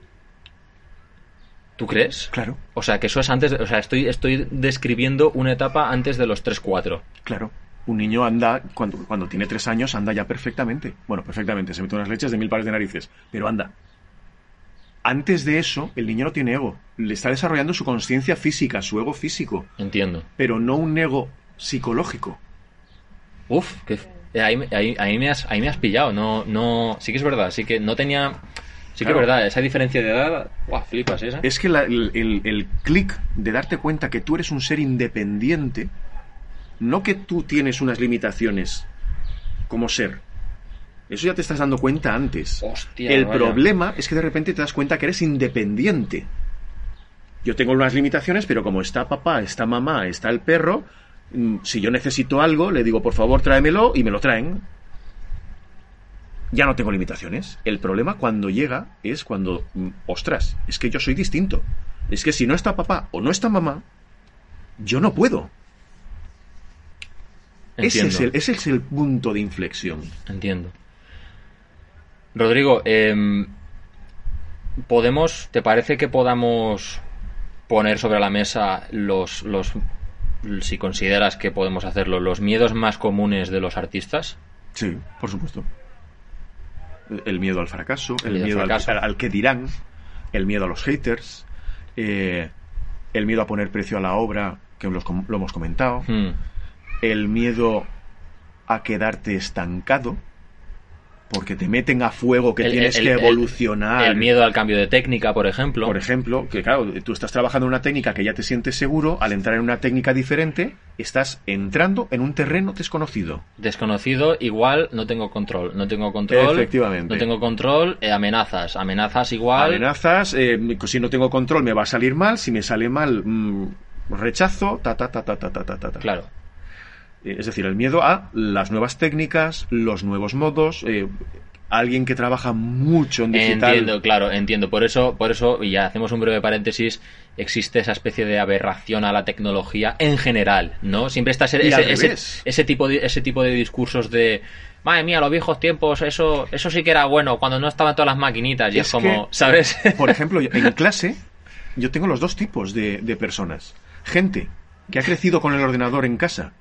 ¿Tú crees? Claro, O sea, que eso es antes, de- o sea, estoy estoy describiendo una etapa antes de los 3-4. claro. Un niño anda, cuando, cuando tiene tres años, anda ya perfectamente. Bueno, perfectamente, se mete unas leches de mil pares de narices, pero anda. Antes de eso, el niño no tiene ego. Le está desarrollando su conciencia física, su ego físico, Entiendo. pero no un ego psicológico. Uf, que eh, ahí, me- ahí, ahí me has, ahí me has pillado. No, no, sí que es verdad, sí que no tenía, sí que es verdad, esa diferencia de edad, guau, flipas esa. Es que la- el, el- el clic de darte cuenta que tú eres un ser independiente, no que tú tienes unas limitaciones como ser. Eso ya te estás dando cuenta antes. Hostia, el vaya. problema es que de repente te das cuenta que eres independiente. Yo tengo unas limitaciones, pero como está papá, está mamá, está el perro, mm, si yo necesito algo, le digo, por favor, tráemelo y me lo traen. Ya no tengo limitaciones. El problema cuando llega es cuando, mm, ostras, es que yo soy distinto. Es que si no está papá o no está mamá, yo no puedo. Ese es, el, ese es el punto de inflexión. entiendo. Rodrigo, em, podemos, ¿te parece que podamos poner sobre la mesa los, los, si consideras que podemos hacerlo, los miedos más comunes de los artistas? Sí, por supuesto. El miedo al fracaso, el, El miedo al al, fracaso. al que dirán, el miedo a los haters, eh, el miedo a poner precio a la obra, que los lo hemos comentado, Hmm, el miedo a quedarte estancado, porque te meten a fuego que El- tienes el- que evolucionar. El miedo al cambio de técnica, por ejemplo. Por ejemplo, que claro, tú estás trabajando en una técnica que ya te sientes seguro, al entrar en una técnica diferente, estás entrando en un terreno desconocido. Desconocido, igual no tengo control. No tengo control. Efectivamente. No tengo control, eh, amenazas. Amenazas igual. Amenazas, eh, si no tengo control me va a salir mal, si me sale mal, mm, rechazo, ta ta ta ta ta ta ta. ta. Claro. Eh, Es decir, el miedo a las nuevas técnicas, los nuevos modos, eh, alguien que trabaja mucho en digital. Entiendo, claro, entiendo. Por eso, por eso, y ya hacemos un breve paréntesis, existe esa especie de aberración a la tecnología en general, ¿no? Siempre está ese, ese, ese- tipo de, ese tipo de discursos de madre mía, los viejos tiempos, eso, eso sí que era bueno, cuando no estaban todas las maquinitas, y es, Es como, que- ¿sabes? Por ejemplo, en clase yo tengo los dos tipos de, de personas. Gente que ha crecido con el ordenador en casa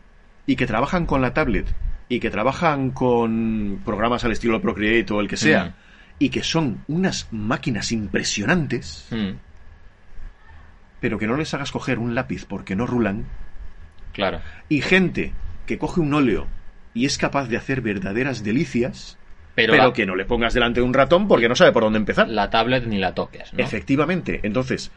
y que trabajan con la tablet y que trabajan con programas al estilo Procreate o el que sea Mm. y que son unas máquinas impresionantes, Mm, pero que no les hagas coger un lápiz porque no rulan. claro. Y gente que coge un óleo y es capaz de hacer verdaderas delicias, Pero, pero, la, que no le pongas delante de un ratón porque no sabe por dónde empezar. la tablet ni la toques, ¿no? Efectivamente. Entonces,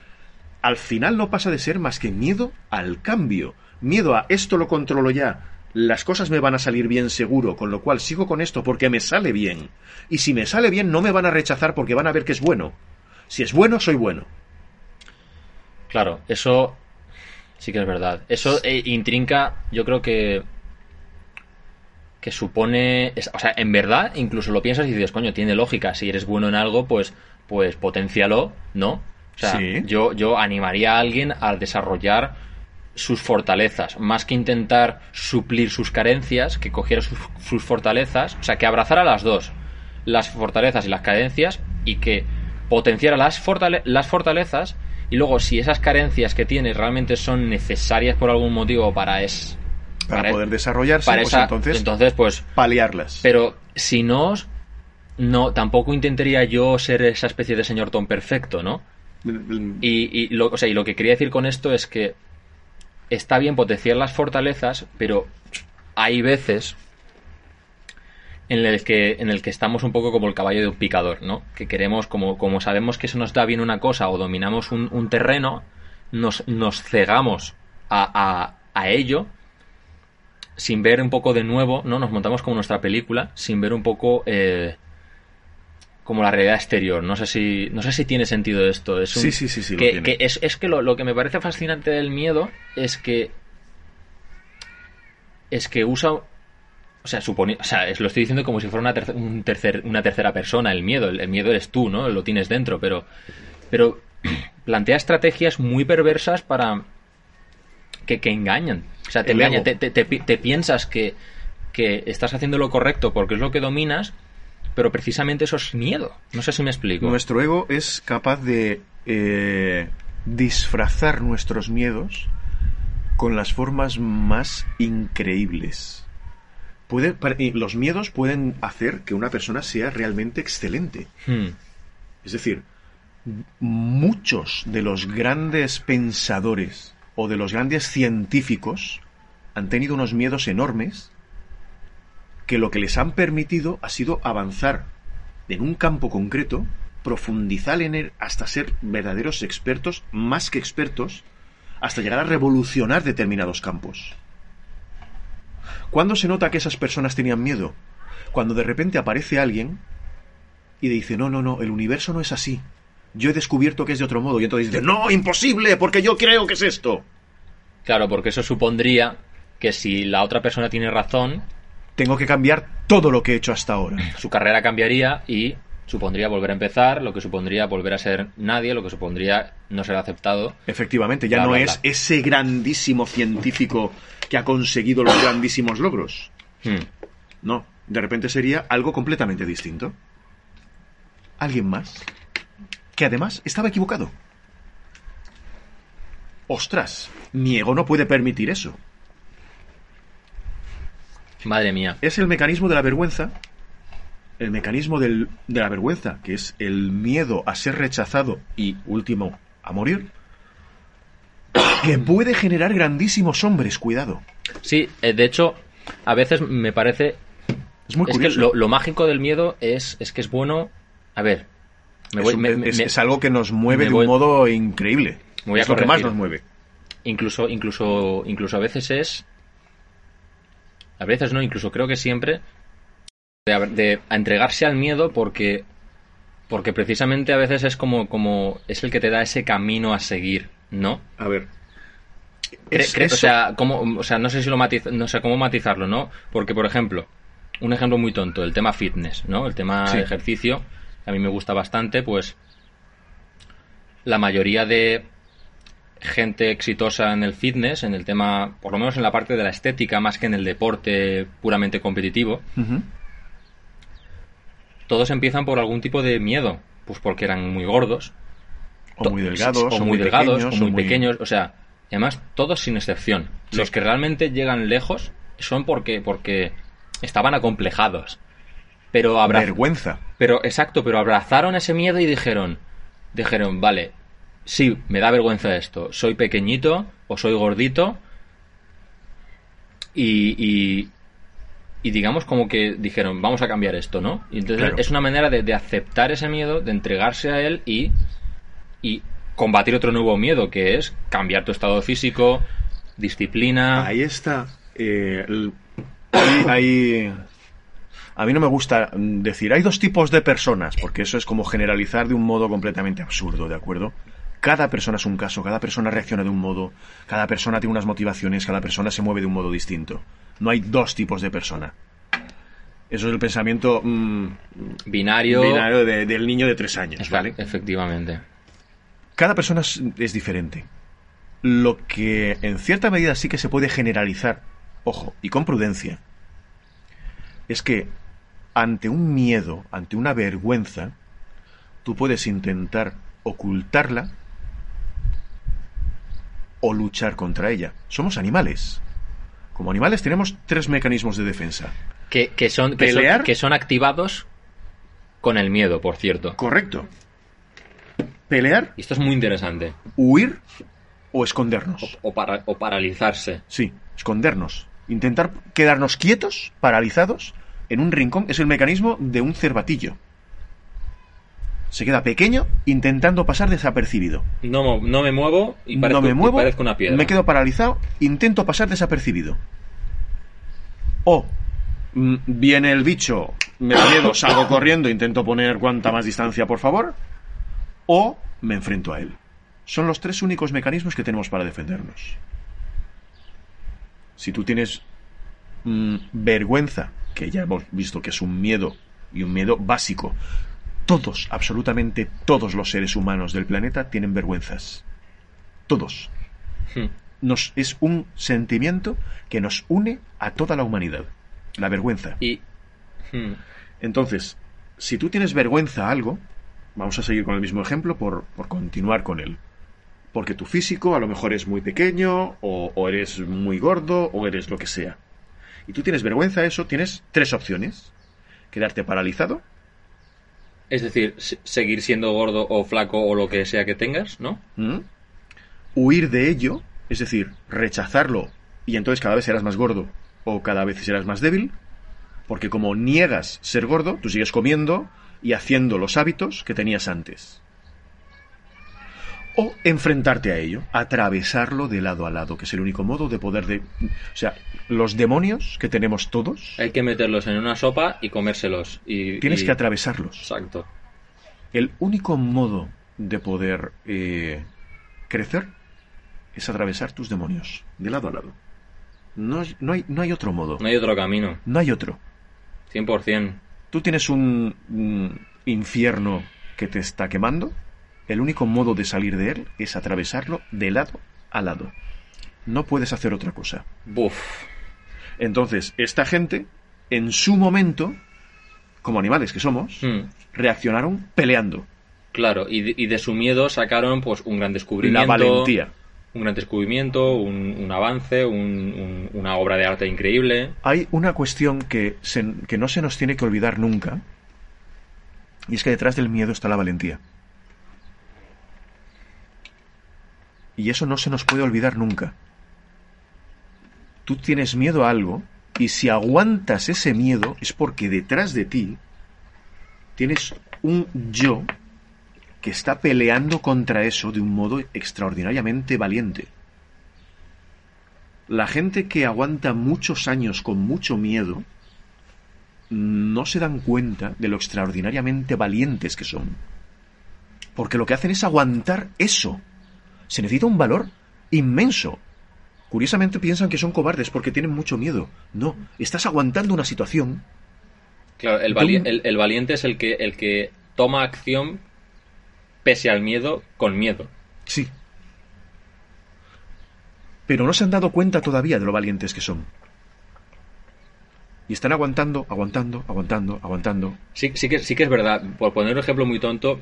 al final no pasa de ser más que miedo al cambio. Miedo a esto lo controlo ya. Las cosas me van a salir bien seguro, con lo cual sigo con esto porque me sale bien. Y si me sale bien no me van a rechazar porque van a ver que es bueno. Si es bueno, soy bueno. Claro, eso sí que es verdad. Eso eh, intrinca, yo creo que que supone, o sea, en verdad, incluso lo piensas y dices, coño, tiene lógica. Si eres bueno en algo, pues, pues potencialo, ¿no? O sea, Sí. yo, yo animaría a alguien a desarrollar sus fortalezas, más que intentar suplir sus carencias, que cogiera sus, sus fortalezas, o sea, que abrazara las dos, las fortalezas y las carencias, y que potenciara las, fortale- las fortalezas, y luego si esas carencias que tiene realmente son necesarias por algún motivo para es Para, para- poder desarrollarse, para pues esa- entonces, entonces pues paliarlas. pero si no no tampoco intentaría yo ser esa especie de señor Tom perfecto no y, y lo, o sea, y lo que quería decir con esto es que está bien potenciar las fortalezas, pero hay veces en el que, en el que estamos un poco como el caballo de un picador, ¿no? Que queremos, como, como sabemos que eso nos da bien una cosa o dominamos un, un terreno, nos, nos cegamos a, a, ello sin ver un poco de nuevo, ¿no? Nos montamos como nuestra película, sin ver un poco eh, como la realidad exterior. No sé si, no sé si tiene sentido esto. Es un- Sí, sí, sí, sí, lo que, tiene. que es, es que lo, lo que me parece fascinante del miedo es que es que usa o sea, supone, o sea, es- lo estoy diciendo como si fuera una, terce- un tercer, una tercera persona el miedo. El, el miedo eres tú, ¿no? Lo tienes dentro, pero, pero plantea estrategias muy perversas para que, que engañan. O sea, te engañan, te, te- te te piensas que, que estás haciendo lo correcto porque es lo que dominas, pero precisamente eso es miedo. No sé si me explico. Nuestro ego es capaz de eh, disfrazar nuestros miedos con las formas más increíbles. Puede, los miedos pueden hacer que una persona sea realmente excelente. Hmm. Es decir, muchos de los grandes pensadores o de los grandes científicos han tenido unos miedos enormes que lo que les han permitido ha sido avanzar en un campo concreto, profundizar en él hasta ser verdaderos expertos, más que expertos, hasta llegar a revolucionar determinados campos. ¿Cuándo se nota que esas personas tenían miedo? Cuando de repente aparece alguien y dice, no, no, no, el universo no es así. Yo he descubierto que es de otro modo. Y entonces dice, no, imposible, porque yo creo que es esto. Claro, porque eso supondría que si la otra persona tiene razón, Tengo que cambiar todo lo que he hecho hasta ahora. su carrera cambiaría y supondría volver a empezar, lo que supondría volver a ser nadie, lo que supondría no ser aceptado. Efectivamente, ya Bla, no bla, es bla. ese grandísimo científico que ha conseguido los grandísimos logros. Hmm. No, de repente sería algo completamente distinto. Alguien más que además estaba equivocado. Ostras, mi ego no puede permitir eso. Madre mía. Es el mecanismo de la vergüenza, el mecanismo del- de la vergüenza, que es el miedo a ser rechazado y último a morir, que puede generar grandísimos hombres, cuidado. Sí, eh, de hecho, a veces me parece... Es muy es que curioso. lo, lo mágico del miedo es, es que es bueno... A ver, me Es voy, un- me- es, me- es algo que nos mueve de voy- un modo increíble. Es lo que más nos mueve. incluso, incluso, incluso a veces es... A veces no, incluso creo que siempre... De, de a entregarse al miedo porque... Porque precisamente a veces es como, como... Es el que te da ese camino a seguir, ¿no? A ver. Es- cre- eso- o, sea, ¿cómo, o sea, no sé si lo matiz- no sé cómo matizarlo, ¿no? Porque, por ejemplo, un ejemplo muy tonto, el tema fitness, ¿no? El tema Sí. de ejercicio, que a mí me gusta bastante, pues la mayoría de gente exitosa en el fitness, en el tema, por lo menos en la parte de la estética, más que en el deporte puramente competitivo, todos empiezan por algún tipo de miedo, pues porque eran muy gordos, O muy delgados, o muy delgados, pequeños, o muy pequeños, o sea, además todos sin excepción. Sí. Los que realmente llegan lejos son porque porque estaban acomplejados. Pero abra- Vergüenza. pero exacto, pero abrazaron ese miedo y dijeron dijeron, vale, sí, me da vergüenza esto. Soy pequeñito o soy gordito y, y, y digamos como que dijeron, vamos a cambiar esto, ¿no? Y entonces Claro. es una manera de, de aceptar ese miedo, de entregarse a él y, y combatir otro nuevo miedo, que es cambiar tu estado físico, disciplina. Ahí está. eh, el- hay- a mí no me gusta decir, hay dos tipos de personas, porque eso es como generalizar de un modo completamente absurdo, ¿de acuerdo? Cada persona es un caso, cada persona reacciona de un modo, cada persona tiene unas motivaciones, cada persona se mueve de un modo distinto. No hay dos tipos de persona. Eso es el pensamiento mm, Binario. binario de- del niño de tres años, ¿vale? Efectivamente. Cada persona es, es diferente. Lo que en cierta medida sí que se puede generalizar, ojo, y con prudencia, es que ante un miedo, ante una vergüenza, tú puedes intentar ocultarla o luchar contra ella. Somos animales. Como animales tenemos tres mecanismos de defensa. Que, que son, que, son, Pelear. que son activados con el miedo, por cierto. Correcto. Pelear, Y esto es muy interesante. huir o escondernos. O, para- o paralizarse. Sí, escondernos. Intentar quedarnos quietos, paralizados, en un rincón es el mecanismo de un cervatillo. Se queda pequeño intentando pasar desapercibido. No, no me muevo y parezco, no me muevo, y parezco una piedra. me quedo paralizado, intento pasar desapercibido. O mm, viene el bicho, me da miedo, salgo corriendo, intento poner cuanta más distancia, por favor. O me enfrento a él. Son los tres únicos mecanismos que tenemos para defendernos. Si tú tienes mm, vergüenza, que ya hemos visto que es un miedo y un miedo básico, todos, absolutamente todos los seres humanos del planeta tienen vergüenzas. Todos. Hmm. Nos, es un sentimiento que nos une a toda la humanidad. La vergüenza. Y. hmm, Entonces, si tú tienes vergüenza a algo, vamos a seguir con el mismo ejemplo por, por continuar con él. Porque tu físico a lo mejor es muy pequeño, o, o eres muy gordo, o eres lo que sea. Y tú tienes vergüenza a eso, tienes tres opciones. Quedarte paralizado, Es decir, se- seguir siendo gordo o flaco o lo que sea que tengas, ¿no? ¿Mm? Huir de ello, es decir, rechazarlo y entonces cada vez serás más gordo o cada vez serás más débil, porque como niegas ser gordo, tú sigues comiendo y haciendo los hábitos que tenías antes. O enfrentarte a ello, atravesarlo de lado a lado, que es el único modo de poder de... O sea, los demonios que tenemos todos, Hay que meterlos en una sopa y comérselos. Y, tienes y- que atravesarlos. Exacto. El único modo de poder eh, crecer es atravesar tus demonios, de lado a lado. No, hay- no hay, no hay otro modo. No hay otro camino. No hay otro. 100%. Tú tienes un, un infierno que te está quemando. El único modo de salir de él es atravesarlo de lado a lado. No puedes hacer otra cosa. Buf. Entonces, esta gente, en su momento, como animales que somos, Hmm. reaccionaron peleando. Claro, y de, y de su miedo sacaron pues un gran descubrimiento. La valentía. Un gran descubrimiento, un, un avance, un- un- una obra de arte increíble. Hay una cuestión que, se- que no se nos tiene que olvidar nunca, y es que detrás del miedo está la valentía. Y eso no se nos puede olvidar nunca. Tú tienes miedo a algo, y si aguantas ese miedo es porque detrás de ti tienes un yo que está peleando contra eso de un modo extraordinariamente valiente. La gente que aguanta muchos años con mucho miedo no se dan cuenta de lo extraordinariamente valientes que son. Porque lo que hacen es aguantar eso. Se necesita un valor inmenso. Curiosamente piensan que son cobardes porque tienen mucho miedo. No, estás aguantando una situación. Claro, el, De vali- un- el- el valiente es el que, el que toma acción pese al miedo con miedo. Sí. Pero no se han dado cuenta todavía de lo valientes que son. Y están aguantando, aguantando, aguantando, aguantando. Sí, sí, que, sí que es verdad, por poner un ejemplo muy tonto,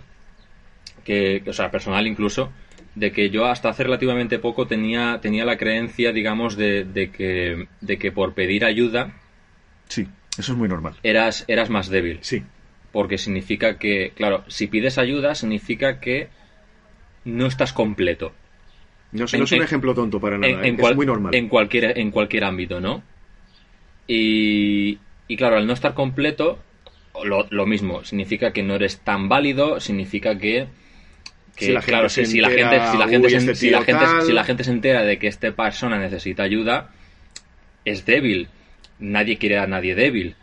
que, o sea, personal incluso, de que yo hasta hace relativamente poco tenía, tenía la creencia, digamos, de, de que, de que por pedir ayuda Sí, eso es muy normal. eras, eras más débil. Sí, Porque significa que, claro, si pides ayuda, significa que no estás completo. no, En- no es un en- ejemplo tonto para nada, en, ¿eh? en cual- es muy normal. En cualquier, en cualquier ámbito, ¿no? Y, y claro, al no estar completo, lo, lo mismo, significa que no eres tan válido, significa que, que Si la gente claro, se si, la gente, si la gente, "Uy, se, este si la gente, tal". si la gente se entera de que esta persona necesita ayuda, es débil. Nadie quiere a nadie débil,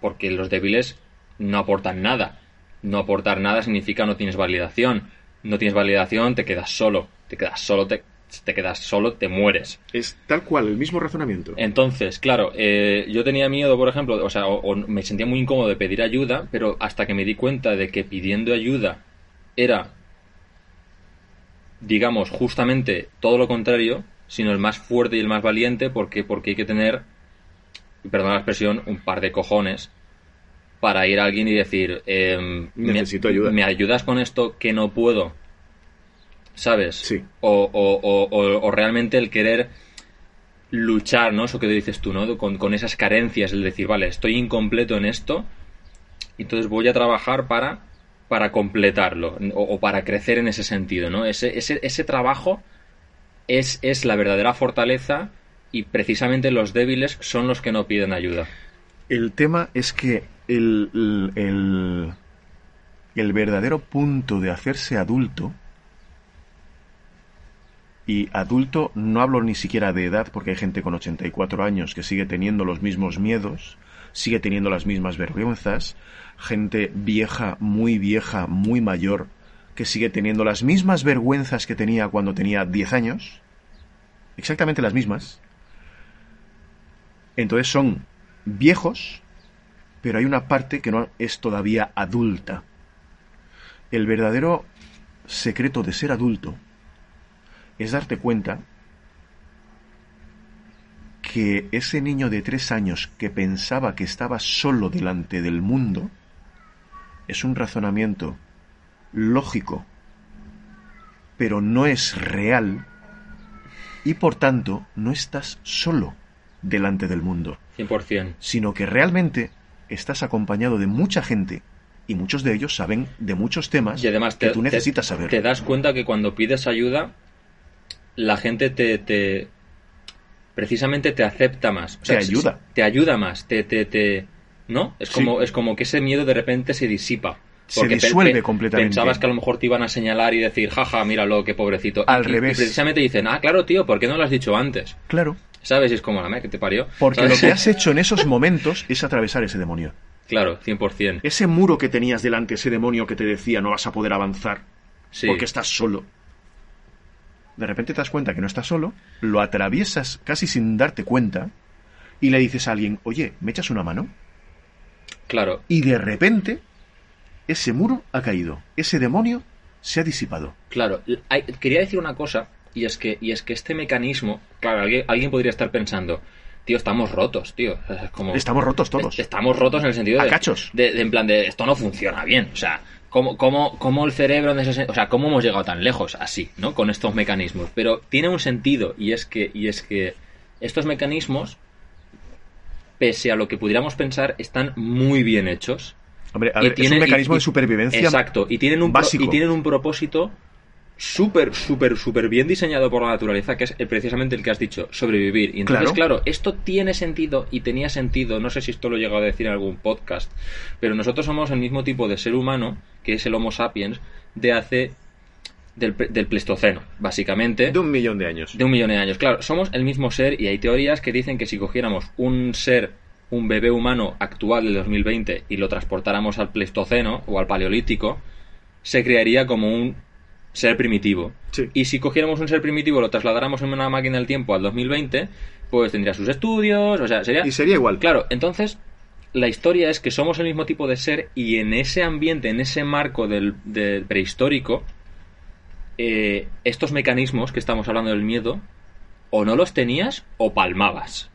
porque los débiles no aportan nada. No aportar nada significa no tienes validación. no tienes validación, te quedas solo. Te quedas solo, te, te quedas solo, te mueres. Es tal cual, el mismo razonamiento. Entonces, claro, eh, yo tenía miedo, por ejemplo, o sea, o, o me sentía muy incómodo de pedir ayuda, pero hasta que me di cuenta de que pidiendo ayuda era, digamos, justamente todo lo contrario, sino el más fuerte y el más valiente, porque, porque hay que tener, y perdona la expresión, un par de cojones para ir a alguien y decir, em, Necesito me, ayuda. ¿me ayudas con esto que no puedo? ¿Sabes? Sí. O, o- o- o- o realmente el querer luchar, ¿no? Eso que dices tú, ¿no? Con, con esas carencias, el decir, vale, estoy incompleto en esto, entonces voy a trabajar para, para completarlo, o, para crecer en ese sentido, ¿no? Ese, ese, ese trabajo es, es la verdadera fortaleza y precisamente los débiles son los que no piden ayuda. El tema es que el, el- el verdadero punto de hacerse adulto, y adulto no hablo ni siquiera de edad, porque hay gente con 84 años que sigue teniendo los mismos miedos, sigue teniendo las mismas vergüenzas, gente vieja, muy vieja, muy mayor, que sigue teniendo las mismas vergüenzas que tenía cuando tenía 10 años, exactamente las mismas. Entonces son viejos, pero hay una parte que no es todavía adulta. El verdadero secreto de ser adulto es darte cuenta que ese niño de tres años que pensaba que estaba solo delante del mundo es un razonamiento lógico, pero no es real y por tanto no estás solo delante del mundo 100%. sino que realmente estás acompañado de mucha gente y muchos de ellos saben de muchos temas Y además que te, tú necesitas te- saber. Te das cuenta que cuando pides ayuda, la gente te, te- precisamente te acepta más. O Te ayuda. Te ayuda más. Te, te, te- ¿no? Es Sí. como, es como que ese miedo de repente se disipa. Se Porque pe- disuelve completamente. Pensabas que a lo mejor te iban a señalar y decir, jaja, míralo, qué pobrecito. Al y- revés. Y precisamente dicen, ah, claro, tío, ¿por qué no lo has dicho antes? Claro, ¿Sabes? Y es como la me que te parió. porque ¿sabes? lo que has hecho en esos momentos es atravesar ese demonio. Claro, 100%. Ese muro que tenías delante, ese demonio que te decía no vas a poder avanzar Sí. porque estás solo. De repente te das cuenta que no estás solo, lo atraviesas casi sin darte cuenta y le dices a alguien, oye, ¿me echas una mano? Claro, Y de repente ese muro ha caído, ese demonio se ha disipado. Claro, hay- quería decir una cosa, y es que, y es que este mecanismo, claro, alguien, alguien podría estar pensando, tío, estamos rotos, tío. Es como, Estamos rotos todos. est- Estamos rotos en el sentido de, cachos. de, de en plan de esto no funciona bien. O sea, ¿cómo, cómo, cómo el cerebro en ese o sea, cómo hemos llegado tan lejos así, ¿no? Con estos mecanismos. Pero tiene un sentido, y es que, y es que estos mecanismos, pese a lo que pudiéramos pensar, están muy bien hechos. Hombre, a ver, es un mecanismo y- de supervivencia. Exacto, y tienen un, pro- básico. y tienen un propósito súper, súper, súper bien diseñado por la naturaleza, que es precisamente el que has dicho, sobrevivir. Y entonces, Claro. claro. esto tiene sentido y tenía sentido, no sé si esto lo he llegado a decir en algún podcast, pero nosotros somos el mismo tipo de ser humano, que es el Homo sapiens, de hace... del, del Pleistoceno, básicamente De un millón de años. de un millón de años. Claro, somos el mismo ser y hay teorías que dicen que si cogiéramos un ser, un bebé humano actual del 2020 y lo transportáramos al Pleistoceno o al Paleolítico, se crearía como un ser primitivo. Sí. Y si cogiéramos un ser primitivo y lo trasladáramos en una máquina del tiempo al 2020, pues tendría sus estudios, o sea, sería... Y sería igual. Claro, entonces la historia es que somos el mismo tipo de ser y en ese ambiente, en ese marco del, del prehistórico, eh, estos mecanismos que estamos hablando del miedo, o no los tenías o palmabas.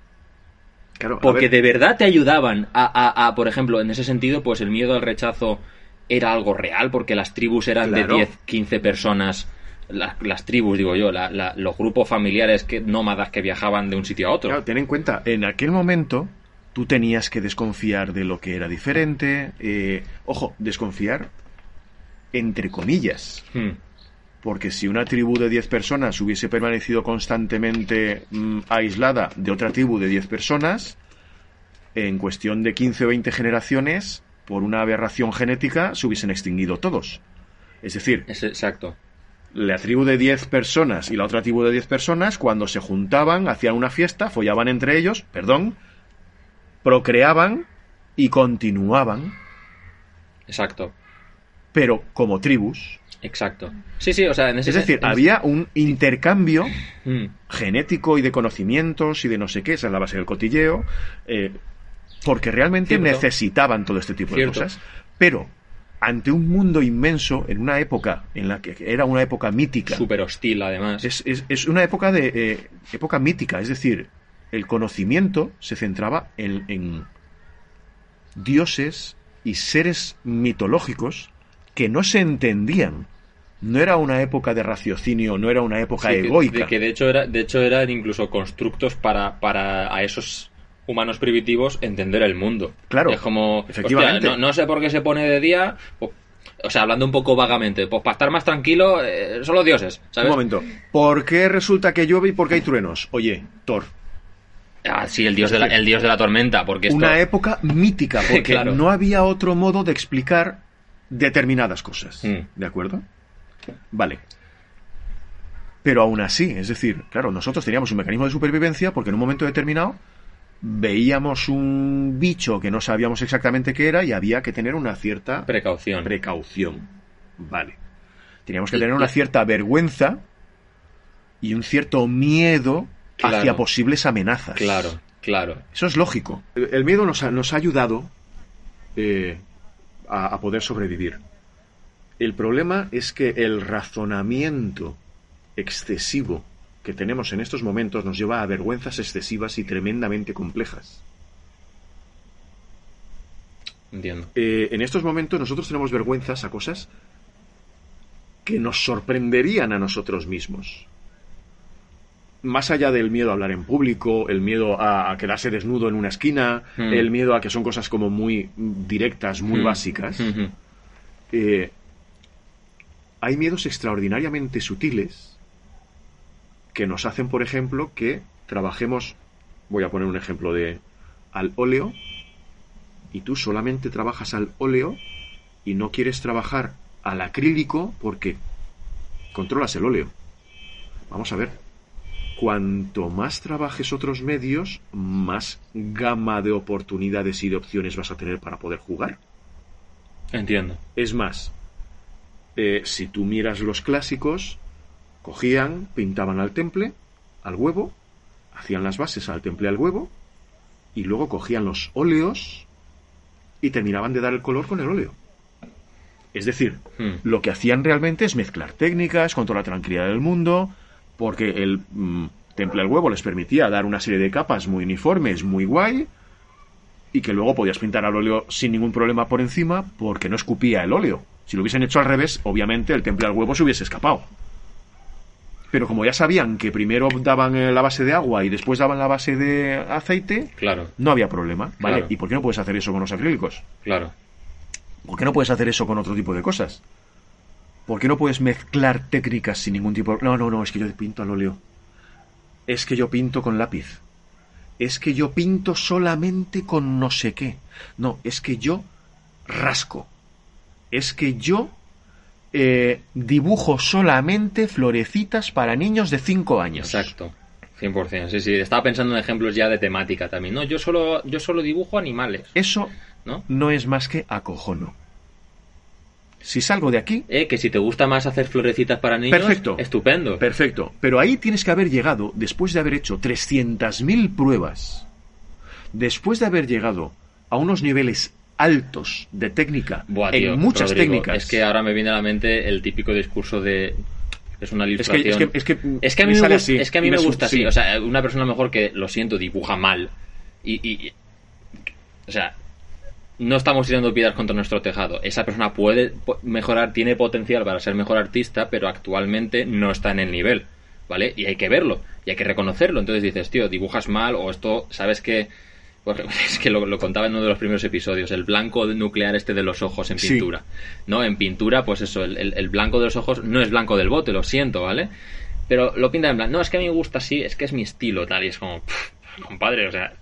Claro, Porque ver, de verdad te ayudaban a, a- a, por ejemplo, en ese sentido, pues el miedo al rechazo era algo real, porque las tribus eran Claro. de 10, 15 personas. La- las tribus, digo yo, la- la- los grupos familiares que, nómadas que viajaban de un sitio a otro. claro, ten en cuenta, en aquel momento tú tenías que desconfiar de lo que era diferente. eh, ojo, desconfiar entre comillas. Hmm. Porque si una tribu de 10 personas hubiese permanecido constantemente mm, aislada de otra tribu de 10 personas, en cuestión de 15 o 20 generaciones, por una aberración genética, se hubiesen extinguido todos. Es decir, Es exacto. la tribu de 10 personas y la otra tribu de 10 personas, cuando se juntaban, hacían una fiesta, follaban entre ellos, perdón, procreaban y continuaban, Exacto. pero como tribus, Exacto. Sí, sí, o sea, en ese Es decir, en- había un intercambio Mm, genético y de conocimientos y de no sé qué, esa es la base del cotilleo, eh, porque realmente Cierto. necesitaban todo este tipo Cierto. de cosas. Pero ante un mundo inmenso, en una época en la que era una época mítica, Súper hostil, además. es, es- es una época de eh, época mítica, es decir, el conocimiento se centraba en, en dioses y seres mitológicos que no se entendían. No era una época de raciocinio, no era una época Sí, egoica. de que de hecho era, de hecho eran incluso constructos para, para a esos humanos primitivos entender el mundo. Claro, Es como, efectivamente. hostia, no, no sé por qué se pone de día, pues, o sea, hablando un poco vagamente, pues para estar más tranquilo, eh, son los dioses, ¿sabes? Un momento. ¿Por qué resulta que llueve y por qué hay truenos? Oye, Thor. Ah, sí, el dios de la, el dios de la tormenta, porque esto... Una época mítica, porque Claro. no había otro modo de explicar determinadas cosas. Mm. ¿De acuerdo? Vale. Pero aún así, es decir, claro, nosotros teníamos un mecanismo de supervivencia porque en un momento determinado veíamos un bicho que no sabíamos exactamente qué era y había que tener una cierta Precaución. precaución. Vale. Teníamos que Y- tener una cierta vergüenza y un cierto miedo Claro. hacia posibles amenazas. Claro, claro. Eso es lógico. El, el miedo nos ha, nos ha ayudado eh, a, a poder sobrevivir. El problema es que el razonamiento excesivo que tenemos en estos momentos nos lleva a vergüenzas excesivas y tremendamente complejas. Entiendo. Eh, en estos momentos nosotros tenemos vergüenzas a cosas que nos sorprenderían a nosotros mismos. Más allá del miedo a hablar en público, el miedo a, a quedarse desnudo en una esquina, Hmm. el miedo a que son cosas como muy directas, muy Mm. básicas, Ujú. eh, hay miedos extraordinariamente sutiles que nos hacen, por ejemplo, que trabajemos, voy a poner un ejemplo de al óleo, y tú solamente trabajas al óleo y no quieres trabajar al acrílico porque controlas el óleo. Vamos a ver, cuanto más trabajes otros medios, más gama de oportunidades y de opciones vas a tener para poder jugar. Entiendo. Es más, eh, si tú miras los clásicos, cogían, pintaban al temple, al huevo, hacían las bases al temple al huevo, y luego cogían los óleos y terminaban de dar el color con el óleo. Es decir, Hmm. lo que hacían realmente es mezclar técnicas con toda la tranquilidad del mundo, porque el mm, temple al huevo les permitía dar una serie de capas muy uniformes, muy guay, y que luego podías pintar al óleo sin ningún problema por encima, porque no escupía el óleo. Si lo hubiesen hecho al revés, obviamente el temple al huevo se hubiese escapado. Pero como ya sabían que primero daban eh, la base de agua y después daban la base de aceite, Claro, no había problema, ¿vale? Claro. ¿Y por qué no puedes hacer eso con los acrílicos? claro. ¿Por qué no puedes hacer eso con otro tipo de cosas? ¿Por qué no puedes mezclar técnicas sin ningún tipo de... No, no, no, es que yo pinto al óleo. Es que yo pinto con lápiz. Es que yo pinto solamente con no sé qué. No, es que yo rasco. Es que yo eh, dibujo solamente florecitas para niños de 5 años. Exacto. 100%. Sí, sí. Estaba pensando en ejemplos ya de temática también. No, yo solo, yo solo dibujo animales, Eso ¿no? no es más que acojono. Si salgo de aquí, Eh, que si te gusta más hacer florecitas para niños, Perfecto. estupendo. Perfecto. Pero ahí tienes que haber llegado, después de haber hecho 300.000 pruebas, después de haber llegado a unos niveles altos de técnica Buah, tío, en muchas Rodrigo, técnicas. Es que ahora me viene a la mente el típico discurso de. Es una es que, ilustración. es que, es que, Es que a mí me me, sale gusta, así, es que a mí me gusta así. sí. O sea, una persona mejor que, lo siento, dibuja mal. Y, y- y- O sea, no estamos tirando piedras contra nuestro tejado. Esa persona puede mejorar, tiene potencial para ser mejor artista, pero actualmente no está en el nivel. ¿Vale? Y hay que verlo. Y hay que reconocerlo. Entonces dices, tío, dibujas mal o esto, ¿sabes qué? Es que lo, lo contaba en uno de los primeros episodios, el blanco nuclear este de los ojos en Sí. pintura. ¿No? En pintura, pues eso, el, el- el blanco de los ojos no es blanco del bote, lo siento, ¿vale? Pero lo pintan en blanco. No, es que a mí me gusta así, es que es mi estilo, tal. Y es como, pff, compadre, o sea,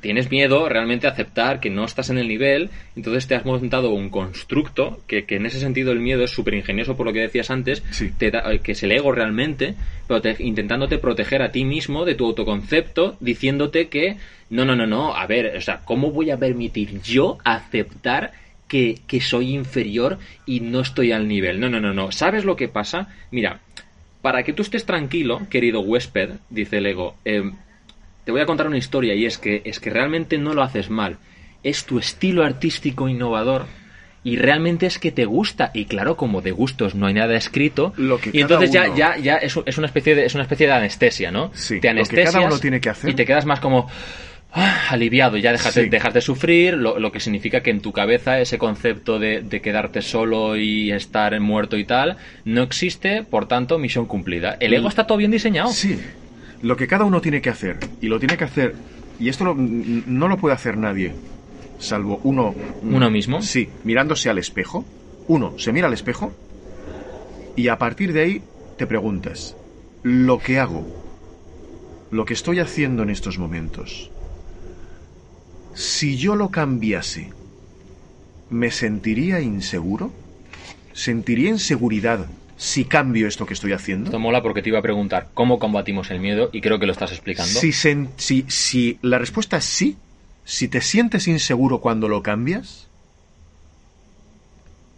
tienes miedo realmente a aceptar que no estás en el nivel, entonces te has montado un constructo que, que en ese sentido el miedo es súper ingenioso por lo que decías antes, Sí. te da- que es el ego realmente, pero te- intentándote proteger a ti mismo de tu autoconcepto, diciéndote que no, no, no, no, a ver, o sea, ¿cómo voy a permitir yo aceptar que, que soy inferior y no estoy al nivel. No, no, no, no. ¿Sabes lo que pasa? Mira, para que tú estés tranquilo, querido huésped, dice el ego, eh, te voy a contar una historia y es que, es que realmente no lo haces mal. Es tu estilo artístico innovador y realmente es que te gusta y claro como de gustos no hay nada escrito Lo que y entonces ya uno- ya ya es, es una especie de es una especie de anestesia no Sí, te lo que anestesias cada uno tiene que hacer. y te quedas más como ah, aliviado ya dejas, de, Sí. dejas de sufrir lo, lo que significa que en tu cabeza ese concepto de, de quedarte solo y estar muerto y tal no existe por tanto misión cumplida el ego está todo bien diseñado Sí, lo que cada uno tiene que hacer, y lo tiene que hacer, y esto lo- no lo puede hacer nadie, salvo uno. ¿Uno mismo? Sí, mirándose al espejo. Uno se mira al espejo, y a partir de ahí te preguntas, lo que hago, lo que estoy haciendo en estos momentos, si yo lo cambiase, ¿me sentiría inseguro? ¿Sentiría inseguridad si cambio esto que estoy haciendo? esto mola porque te iba a preguntar cómo combatimos el miedo y creo que lo estás explicando Si, sen- si, si la respuesta es sí, si te sientes inseguro cuando lo cambias,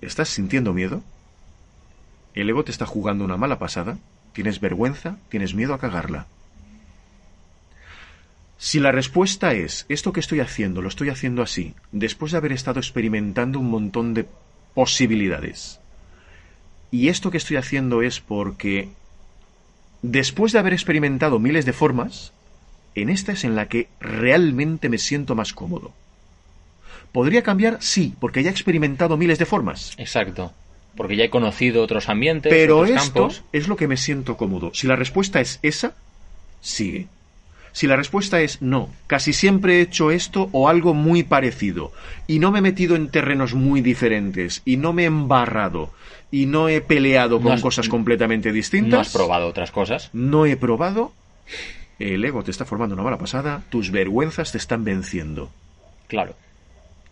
¿estás sintiendo miedo? ¿El ego te está jugando una mala pasada? ¿Tienes vergüenza? ¿Tienes miedo a cagarla? Si la respuesta es, esto que estoy haciendo, lo estoy haciendo así, después de haber estado experimentando un montón de posibilidades, y esto que estoy haciendo es porque después de haber experimentado miles de formas, en esta es en la que realmente me siento más cómodo. ¿Podría cambiar? Sí, porque ya he experimentado miles de formas. exacto porque ya he conocido otros ambientes Pero otros esto campos es lo que me siento cómodo. Si la respuesta es esa, sigue. Si la respuesta es no, casi siempre he hecho esto o algo muy parecido, y no me he metido en terrenos muy diferentes, y no me he embarrado, y no he peleado con No has- cosas completamente distintas, no has probado otras cosas no he probado, el ego te está formando una mala pasada, tus vergüenzas te están venciendo. claro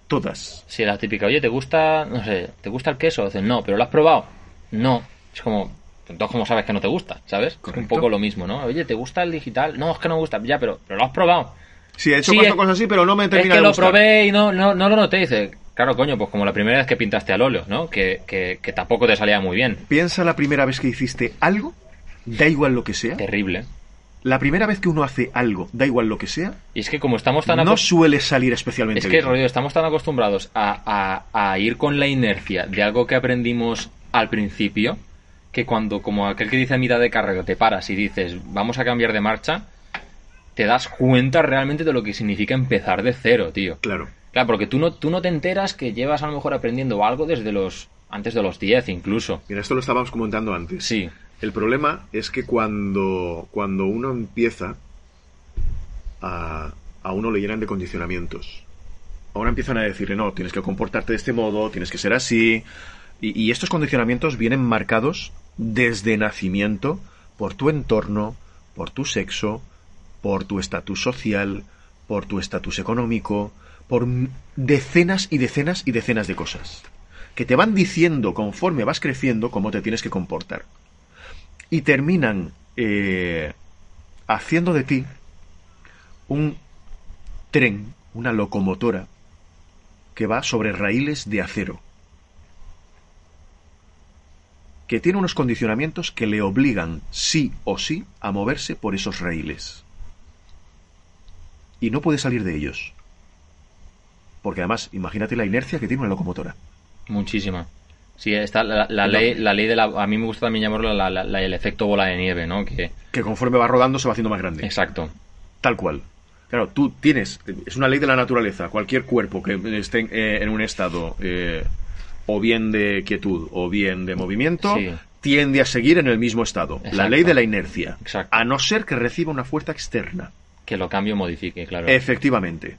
Todas. Si la típica, oye, ¿te gusta, no sé, ¿te gusta el queso? Dices, no, pero ¿lo has probado? No. Es como, entonces, ¿cómo sabes que no te gusta? ¿Sabes? Es un Correcto. poco lo mismo, ¿no? Oye, ¿te gusta el digital? No, es que no me gusta. Ya, pero, pero lo has probado. Sí, he hecho Sí, cuatro es- cosas así, pero no me Es termina que de lo gustar. probé y no, no, no lo noté. Dice, claro, coño, pues como la primera vez que pintaste al óleo, ¿no? Que, que, que tampoco te salía muy bien. Piensa la primera vez que hiciste algo, da igual lo que sea. Terrible. La primera vez que uno hace algo, da igual lo que sea, Y es que como estamos tan no suele salir especialmente Es que, bien. rollo, estamos tan acostumbrados a, a- a ir con la inercia de algo que aprendimos al principio, que cuando, como aquel que dice a mitad de carrera, te paras y dices, vamos a cambiar de marcha, te das cuenta realmente de lo que significa empezar de cero, tío. Claro. Claro, porque tú no, tú no te enteras que llevas a lo mejor aprendiendo algo desde los... antes de los 10 incluso. Mira, esto lo estábamos comentando antes. Sí, El problema es que cuando, cuando uno empieza, a, a uno le llenan de condicionamientos. Ahora empiezan a decirle, no, tienes que comportarte de este modo, tienes que ser así. Y, y estos condicionamientos vienen marcados desde nacimiento por tu entorno, por tu sexo, por tu estatus social, por tu estatus económico, por decenas y decenas y decenas de cosas. Que te van diciendo conforme vas creciendo cómo te tienes que comportar y terminan eh, haciendo de ti un tren, una locomotora que va sobre raíles de acero, que tiene unos condicionamientos que le obligan sí o sí a moverse por esos raíles. Y no puede salir de ellos. Porque además, imagínate la inercia que tiene una locomotora. muchísima. Sí, está la, la No. ley, la ley de la... A mí me gusta también llamarlo la- el efecto bola de nieve, ¿no? Que, Que conforme va rodando se va haciendo más grande. exacto. Tal cual. Claro, tú tienes, es una ley de la naturaleza, cualquier cuerpo que esté eh, en un estado eh, o bien de quietud o bien de movimiento, Sí. tiende a seguir en el mismo estado. La ley de la inercia. Exacto. A no ser que reciba una fuerza externa. Que lo cambio modifique, claro. Efectivamente.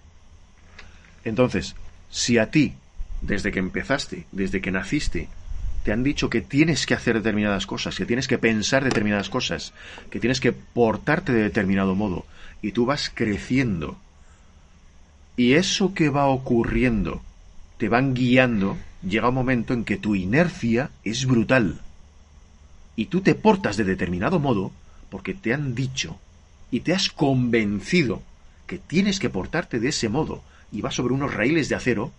Entonces, si a ti, desde que empezaste, desde que naciste, te han dicho que tienes que hacer determinadas cosas, que tienes que pensar determinadas cosas, que tienes que portarte de determinado modo, y tú vas creciendo, y eso que va ocurriendo te van guiando, llega un momento en que tu inercia es brutal. Y tú te portas de determinado modo porque te han dicho y te has convencido que tienes que portarte de ese modo y vas sobre unos raíles de acero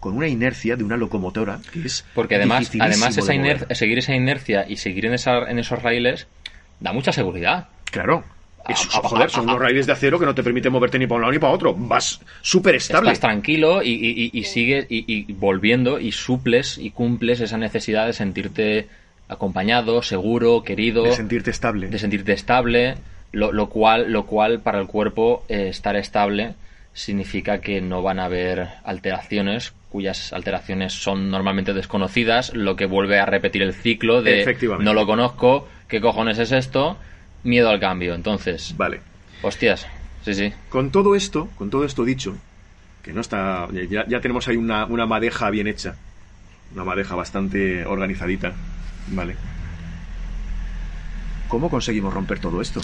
con una inercia de una locomotora que es Porque además, además de esa iner- seguir esa inercia y seguir en, esa, en esos raíles da mucha seguridad. Claro. Ah, joder, son unos raíles de acero que no te permiten moverte ni para un lado ni para otro. Vas súper estable. Estás tranquilo y, y, y- y sigues y, y volviendo y suples y cumples esa necesidad de sentirte acompañado, seguro, querido, De sentirte estable. de sentirte estable, lo, lo cual, lo cual para el cuerpo eh, estar estable significa que no van a haber alteraciones cuyas alteraciones son normalmente desconocidas, lo que vuelve a repetir el ciclo de no lo conozco, ¿qué cojones es esto? Miedo al cambio. Entonces, Vale. hostias, sí, sí. Con todo esto, con todo esto dicho, que no está. Ya, ya tenemos ahí una, una madeja bien hecha. Una madeja bastante organizadita. Vale. ¿Cómo conseguimos romper todo esto?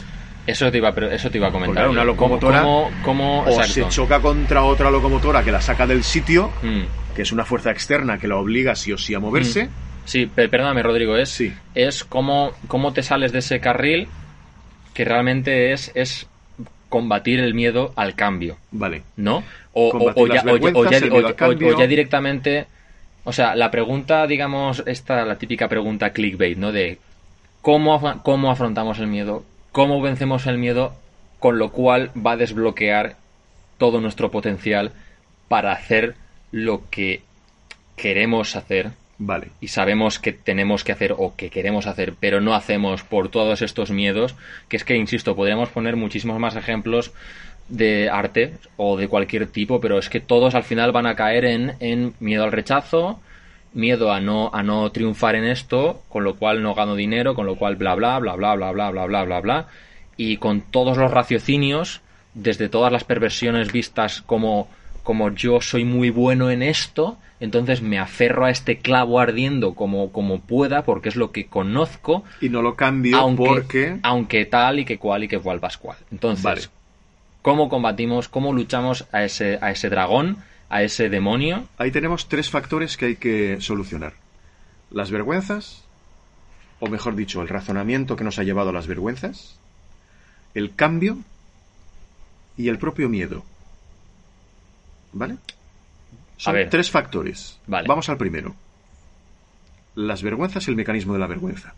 Eso te iba, pre- eso te iba a comentar. Claro, una ¿Cómo- locomotora ¿Cómo, cómo, O se choca contra otra locomotora que la saca del sitio, Mm. que es una fuerza externa que la obliga sí o sí a moverse. Sí, pe- perdóname, Rodrigo, es, Sí. es cómo, cómo te sales de ese carril que realmente es, es combatir el miedo al cambio, Vale. ¿no? O, o- Combatir o ya, cambio. o- directamente... O sea, la pregunta, digamos, esta, la típica pregunta clickbait, ¿no? De cómo, cómo afrontamos el miedo, cómo vencemos el miedo, con lo cual va a desbloquear todo nuestro potencial para hacer lo que queremos hacer Vale. y sabemos que tenemos que hacer o que queremos hacer, pero no hacemos por todos estos miedos, que es que, insisto, podríamos poner muchísimos más ejemplos de arte o de cualquier tipo, pero es que todos al final van a caer en, en miedo al rechazo, miedo a no, a no triunfar en esto, con lo cual no gano dinero, con lo cual bla bla bla bla bla bla bla bla bla bla, y con todos los raciocinios, desde todas las perversiones vistas como, como yo soy muy bueno en esto, entonces me aferro a este clavo ardiendo como, como pueda, porque es lo que conozco, Y no lo cambio aunque, porque. aunque tal y que cual y que cual pascual. Entonces, Vale. ¿cómo combatimos, cómo luchamos a ese, a ese dragón, a ese demonio? Ahí tenemos tres factores que hay que solucionar. Las vergüenzas, o mejor dicho, el razonamiento que nos ha llevado a las vergüenzas, el cambio y el propio miedo. ¿Vale? Son ver. tres factores. Vale. Vamos al primero. Las vergüenzas y el mecanismo de la vergüenza.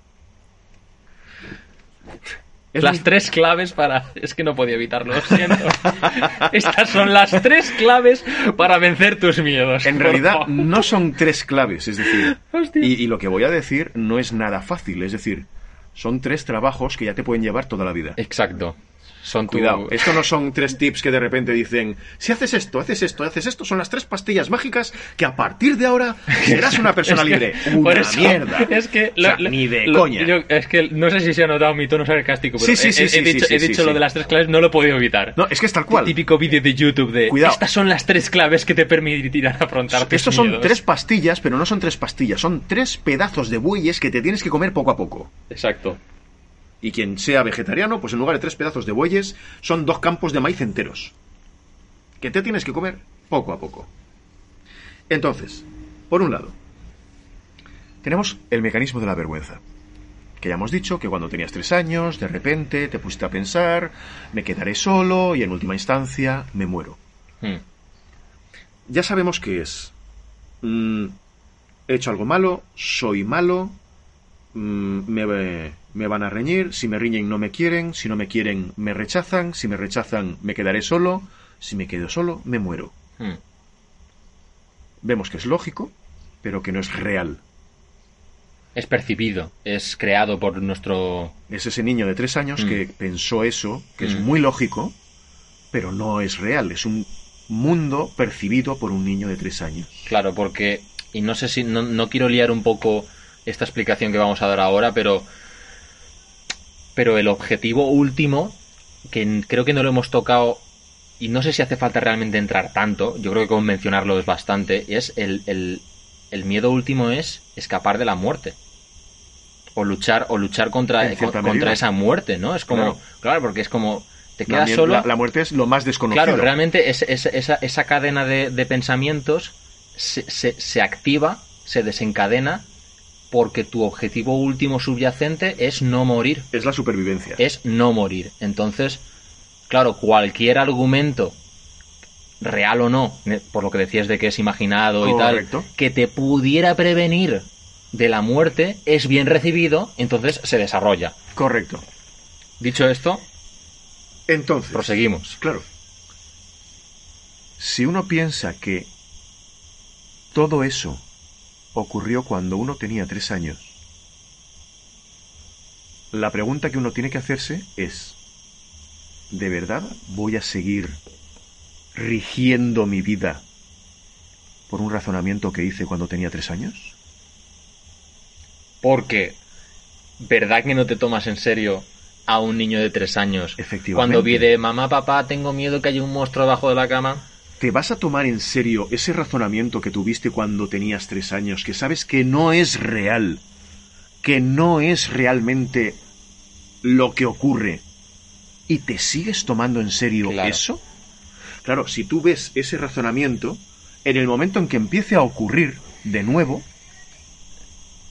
Es las muy- tres claves para... Es que no podía evitarlo, lo siento. Estas son las tres claves para vencer tus miedos. En realidad favor. no son tres claves, es decir, y lo que voy a decir no es nada fácil, es decir, son tres trabajos que ya te pueden llevar toda la vida. Exacto. Son tu... Cuidado, esto no son tres tips que de repente dicen, si haces esto, haces esto, haces esto, son las tres pastillas mágicas que a partir de ahora serás una persona Es libre. Una eso, mierda. Es que... O sea, lo- lo- ni de lo- coña. yo- es que no sé si se ha notado mi tono sarcástico, pero Sí, sí, he- sí, he, dicho, he dicho lo de las tres claves, no lo he podido evitar. No, es que es tal cual. Típico vídeo de YouTube de... Cuidado. Estas son las tres claves que te permitirán afrontar Estos son miedos". tres pastillas, pero no son tres pastillas, son tres pedazos de bueyes que te tienes que comer poco a poco. Exacto. Y quien sea vegetariano, pues en lugar de tres pedazos de bueyes, son dos campos de maíz enteros. Que te tienes que comer poco a poco. Entonces, por un lado, tenemos el mecanismo de la vergüenza. Que ya hemos dicho que cuando tenías tres años, de repente te pusiste a pensar, me quedaré solo y en última instancia me muero. Hmm. Ya sabemos qué es. Mm, he hecho algo malo, soy malo, mm, me, me van a reñir, si me riñen no me quieren, si no me quieren me rechazan, si me rechazan me quedaré solo, si me quedo solo me muero. Hmm. Vemos que es lógico, pero que no es real. Es percibido, es creado por nuestro... Es ese niño de tres años Mm. que pensó eso, que es Mm. muy lógico, pero no es real, es un mundo percibido por un niño de tres años. Claro, porque... Y no sé si... No, no quiero liar un poco esta explicación que vamos a dar ahora, pero... Pero el objetivo último, que creo que no lo hemos tocado, y no sé si hace falta realmente entrar tanto, yo creo que con mencionarlo es bastante, es el, el, el miedo último es escapar de la muerte. O luchar, o luchar contra, contra medida. esa muerte, ¿no? Es como, Claro. claro, porque es como, te La, quedas mie- solo. la- la muerte es lo más desconocido. Claro, realmente es- es- esa, esa cadena de, de pensamientos se, se- se activa, se desencadena, porque tu objetivo último subyacente es no morir. Es la supervivencia. Es no morir. Entonces, claro, cualquier argumento real o no, por lo que decías de que es imaginado y tal, que te pudiera prevenir de la muerte, es bien recibido, entonces se desarrolla. Correcto. Dicho esto, Entonces, proseguimos. claro, si uno piensa que todo eso ocurrió cuando uno tenía tres años, la pregunta que uno tiene que hacerse es, ¿de verdad voy a seguir rigiendo mi vida por un razonamiento que hice cuando tenía tres años? Porque, ¿verdad que no te tomas en serio a un niño de tres años? Efectivamente. Cuando pide, mamá, papá, tengo miedo que haya un monstruo debajo de la cama. ¿Te vas a tomar en serio ese razonamiento que tuviste cuando tenías tres años, que sabes que no es real, que no es realmente lo que ocurre, y te sigues tomando en serio Claro. eso? Claro, si tú ves ese razonamiento, en el momento en que empiece a ocurrir de nuevo,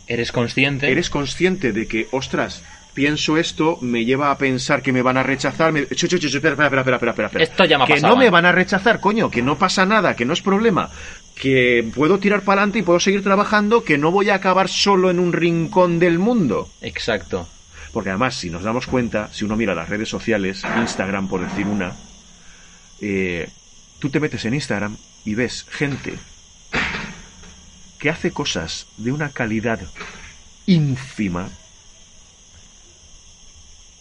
¿Eres consciente? eres consciente de que, ostras, pienso esto, me lleva a pensar que me van a rechazar. Me... Chu, chu, chu, chu, espera, espera, espera, espera, espera. Esto ya me ha Que pasado, no me ¿eh? van a rechazar, coño, que no pasa nada, que no es problema, que puedo tirar para adelante y puedo seguir trabajando, que no voy a acabar solo en un rincón del mundo. Exacto. Porque además, si nos damos cuenta, si uno mira las redes sociales, Instagram por decir una, eh, tú te metes en Instagram y ves gente que hace cosas de una calidad ínfima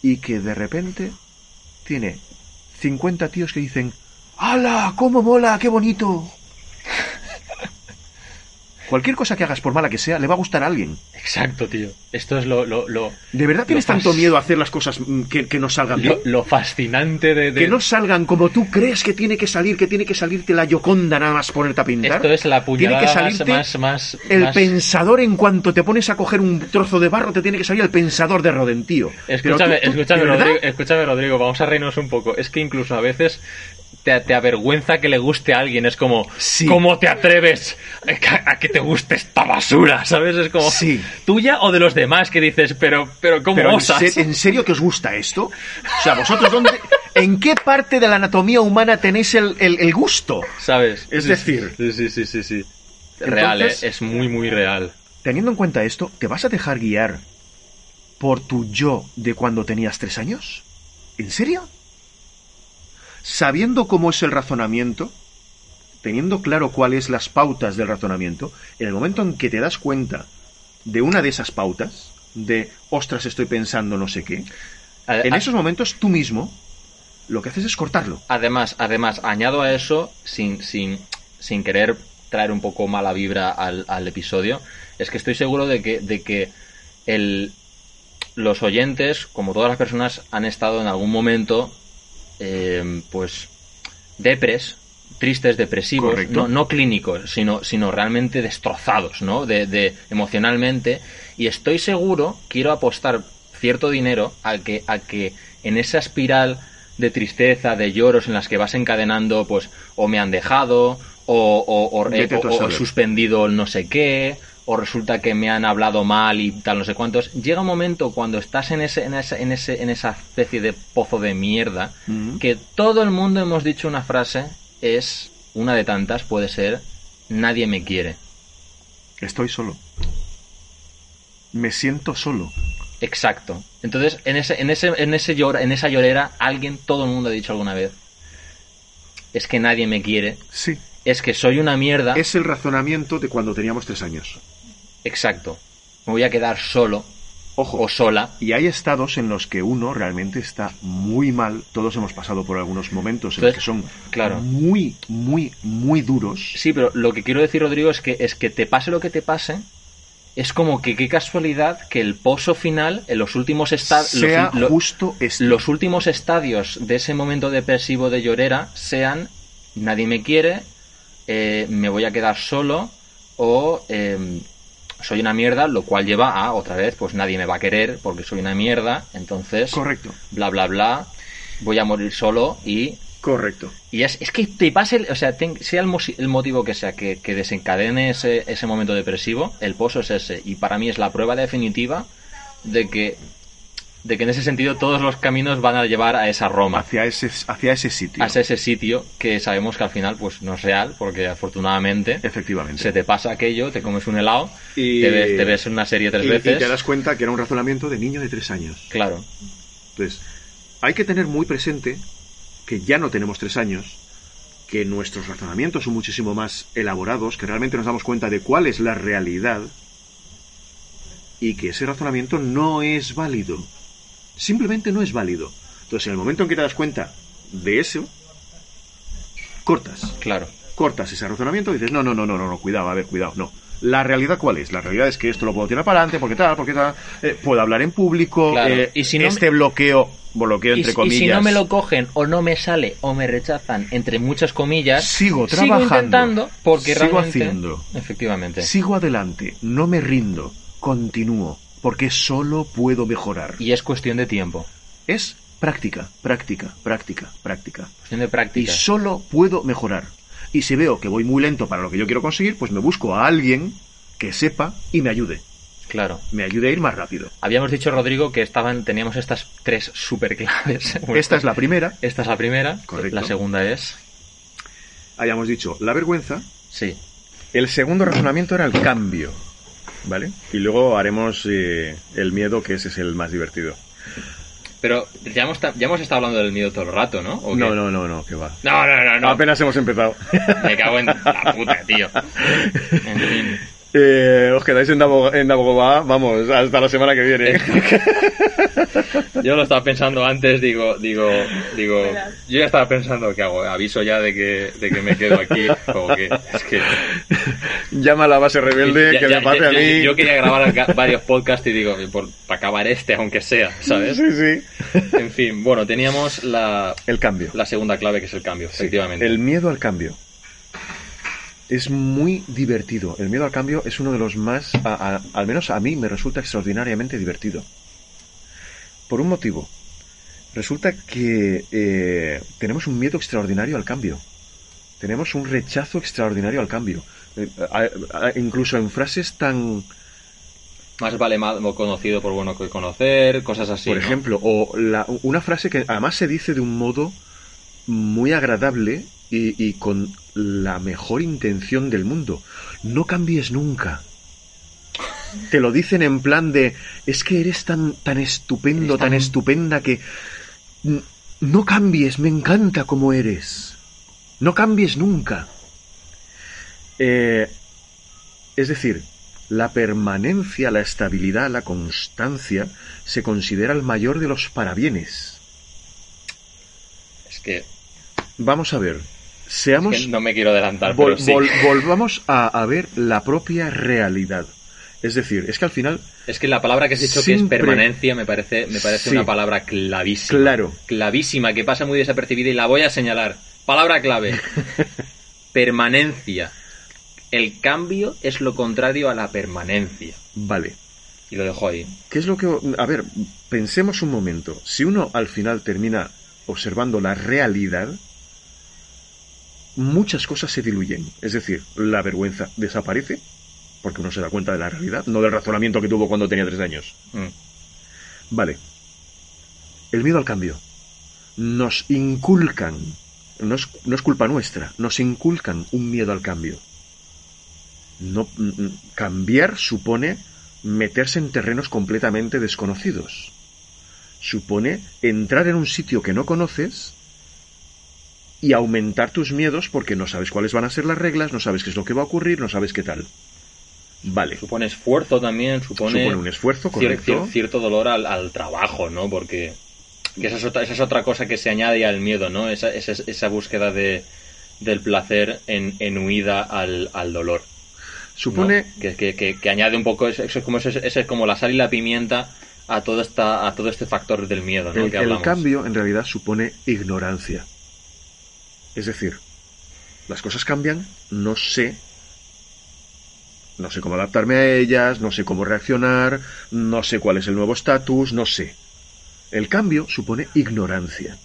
y que de repente tiene 50 tíos que dicen ¡Hala! ¡Cómo mola! ¡Qué bonito! Cualquier cosa que hagas, por mala que sea, le va a gustar a alguien. Exacto, tío. Esto es lo, lo, lo, ¿De verdad tienes tanto miedo a hacer las cosas mm, que, que no salgan bien? lo, lo fascinante de... de- Que no salgan como tú crees que tiene que salir, que tiene que salirte la Yoconda nada más ponerte a pintar. Esto es la Tiene puñalada que más, salirte más, más, el más- pensador en cuanto te pones a coger un trozo de barro, te tiene que salir el pensador de Rodentío. Escúchame, tú- tú- escúchame. Rodrigo, escúchame, Rodrigo, vamos a reírnos un poco. Es que incluso a veces te, te avergüenza que le guste a alguien. Es como, Sí. ¿cómo te atreves a, a que te guste esta basura? ¿Sabes? Es como, Sí. ¿tuya o de los demás que dices, pero, pero ¿cómo Pero ¿en, osas? ¿en serio que os gusta esto? O sea, vosotros dónde, ¿en qué parte de la anatomía humana tenéis el, el- el gusto? ¿Sabes? Es Sí, decir- sí, sí, sí, sí, sí. Real, ¿eh? Es muy, muy real. Teniendo en cuenta esto, ¿te vas a dejar guiar por tu yo de cuando tenías tres años? ¿En serio? Sabiendo cómo es el razonamiento, teniendo claro cuáles las pautas del razonamiento, en el momento en que te das cuenta de una de esas pautas, de ostras, estoy pensando no sé qué, A- en a- esos momentos tú mismo lo que haces es cortarlo. Además, además, añado a eso, sin, sin, sin querer traer un poco mala vibra al, al episodio, es que estoy seguro de que, de que el, los oyentes, como todas las personas, han estado en algún momento, eh, pues, depres, tristes, depresivos, Correcto. no, no clínicos, sino, sino realmente destrozados, ¿no? De, de- emocionalmente. Y estoy seguro, quiero apostar cierto dinero a que, a que en esa espiral de tristeza, de lloros en las que vas encadenando, pues, o me han dejado, o, o, o- o- suspendido el no sé qué, o resulta que me han hablado mal y tal, no sé cuántos. Llega un momento cuando estás en, ese, en, esa, en, ese, en esa especie de pozo de mierda, que todo el mundo hemos dicho una frase, es, una de tantas, puede ser, nadie me quiere. Estoy solo. Me siento solo. Exacto. Entonces, en ese, en ese, en ese llora, en esa llorera, alguien, todo el mundo ha dicho alguna vez, es que nadie me quiere, Sí. es que soy una mierda. Es el razonamiento de cuando teníamos tres años. Exacto. Me voy a quedar solo Ojo. o sola. Y hay estados en los que uno realmente está muy mal. Todos hemos pasado por algunos momentos en los que son claro. muy, muy, muy duros. Sí, pero lo que quiero decir, Rodrigo, es que, es que te pase lo que te pase, es como que qué casualidad que el pozo final, en los últimos estadios... sea justo esto. los últimos estadios de ese momento depresivo de llorera sean nadie me quiere, eh, me voy a quedar solo o eh, soy una mierda, lo cual lleva a otra vez, pues nadie me va a querer porque soy una mierda, entonces Correcto, bla bla bla, voy a morir solo y correcto. y es, es que te pase, o sea, sea el, el motivo que sea que, que desencadene ese, ese momento depresivo, el pozo es ese. Y para mí es la prueba definitiva de que de que en ese sentido todos los caminos van a llevar a esa Roma. Hacia ese, hacia ese sitio. Hacia ese sitio que sabemos que al final pues no es real, porque afortunadamente Efectivamente. se te pasa aquello, te comes un helado, Y- te, ves, te ves una serie tres y, veces. y te das cuenta que era un razonamiento de niño de tres años. Claro, Entonces, hay que tener muy presente que ya no tenemos tres años, que nuestros razonamientos son muchísimo más elaborados, que realmente nos damos cuenta de cuál es la realidad y que ese razonamiento no es válido. Simplemente no es válido. Entonces, en el momento en que te das cuenta de eso, cortas. claro. Cortas ese razonamiento y dices, no, no, no, no, no, no, cuidado, a ver, cuidado, no. La realidad cuál es? La realidad es que esto lo puedo tirar para adelante, porque tal, porque tal, eh, puedo hablar en público, Claro, eh, y si no este bloqueo, bloqueo Y, entre y comillas. si no me lo cogen o no me sale o me rechazan, entre muchas comillas, Sigo trabajando, intentando porque sigo realmente... haciendo. Efectivamente. Sigo adelante, no me rindo, continúo, porque solo puedo mejorar. Y es cuestión de tiempo, Es práctica, práctica, práctica, práctica. cuestión de Y práctica. solo puedo mejorar. Y si veo que voy muy lento para lo que yo quiero conseguir, pues me busco a alguien que sepa y me ayude. Claro. Me ayude a ir más rápido. Habíamos dicho, Rodrigo, que estaban, teníamos estas tres super claves. Esta es la primera. Esta es la primera. Correcto. La segunda es. Habíamos dicho la vergüenza. Sí. El segundo razonamiento era el cambio. ¿Vale? Y luego haremos eh, el miedo, que ese es el más divertido. Pero ya hemos, ya hemos estado hablando del miedo todo el rato, ¿no? No, no, no, no, que va. No, no, no, no. Apenas hemos empezado. Me cago en la puta, tío. En fin. Eh, os quedáis en, Dabogoba, vamos, hasta la semana que viene. Yo lo estaba pensando antes, digo, digo, digo, yo ya estaba pensando que hago, aviso ya de que, de que me quedo aquí, o que, es que, Llama a la base rebelde, Ya- que ya- me pase yo, a mí. yo quería grabar varios podcasts y digo, por, para acabar este, aunque sea, ¿sabes? Sí, sí. En fin, bueno, teníamos la, El cambio. la segunda clave que es el cambio, Sí, efectivamente. El miedo al cambio. Es muy divertido. El miedo al cambio es uno de los más, a- a- al menos a mí, me resulta extraordinariamente divertido. Por un motivo. Resulta que eh, tenemos un miedo extraordinario al cambio. Tenemos un rechazo extraordinario al cambio. Eh, a- incluso en frases tan, Más vale mal conocido por bueno que conocer, cosas así. por ¿no? ejemplo, o la- una frase que además se dice de un modo muy agradable y, y con la mejor intención del mundo. No cambies nunca. Te lo dicen en plan de, es que eres tan, tan estupendo, Eres tan tan- estupenda que no cambies, me encanta como eres. No cambies nunca. Eh, es decir, la permanencia, la estabilidad, la constancia se considera el mayor de los parabienes. Es que, Vamos a ver, seamos... que no me quiero adelantar, vol- pero sí. vol- volvamos a, a ver la propia realidad. Es decir, es que al final, Es que la palabra que has dicho que Siempre- es permanencia me parece, me parece Sí. una palabra clavísima. claro, Clavísima, que pasa muy desapercibida y la voy a señalar. Palabra clave. permanencia. El cambio es lo contrario a la permanencia. vale. Y lo dejo ahí. ¿Qué es lo que... A ver, pensemos un momento. Si uno al final termina observando la realidad, muchas cosas se diluyen. Es decir, la vergüenza desaparece, porque uno se da cuenta de la realidad, no del razonamiento que tuvo cuando tenía tres años. Mm. Vale. El miedo al cambio. Nos inculcan, no es, no es culpa nuestra, nos inculcan un miedo al cambio. No, mm, cambiar supone meterse en terrenos completamente desconocidos. Supone entrar en un sitio que no conoces y aumentar tus miedos porque no sabes cuáles van a ser las reglas, no sabes qué es lo que va a ocurrir, no sabes qué tal. Vale. Supone esfuerzo también, supone, Supone un esfuerzo, correcto. cier- cierto dolor al, al trabajo, ¿no? Porque que esa, es otra, esa es otra cosa que se añade al miedo, ¿no? Esa, esa, esa búsqueda de, del placer en, en huida al, al dolor. Supone ¿no? que, que, que, que añade un poco, eso, es como, eso es, eso es como la sal y la pimienta a todo, esta, a todo este factor del miedo, ¿no? El, que el hablamos. cambio en realidad supone ignorancia. Es decir, las cosas cambian, no sé, no sé cómo adaptarme a ellas, no sé cómo reaccionar, no sé cuál es el nuevo estatus, no sé. El cambio supone ignorancia.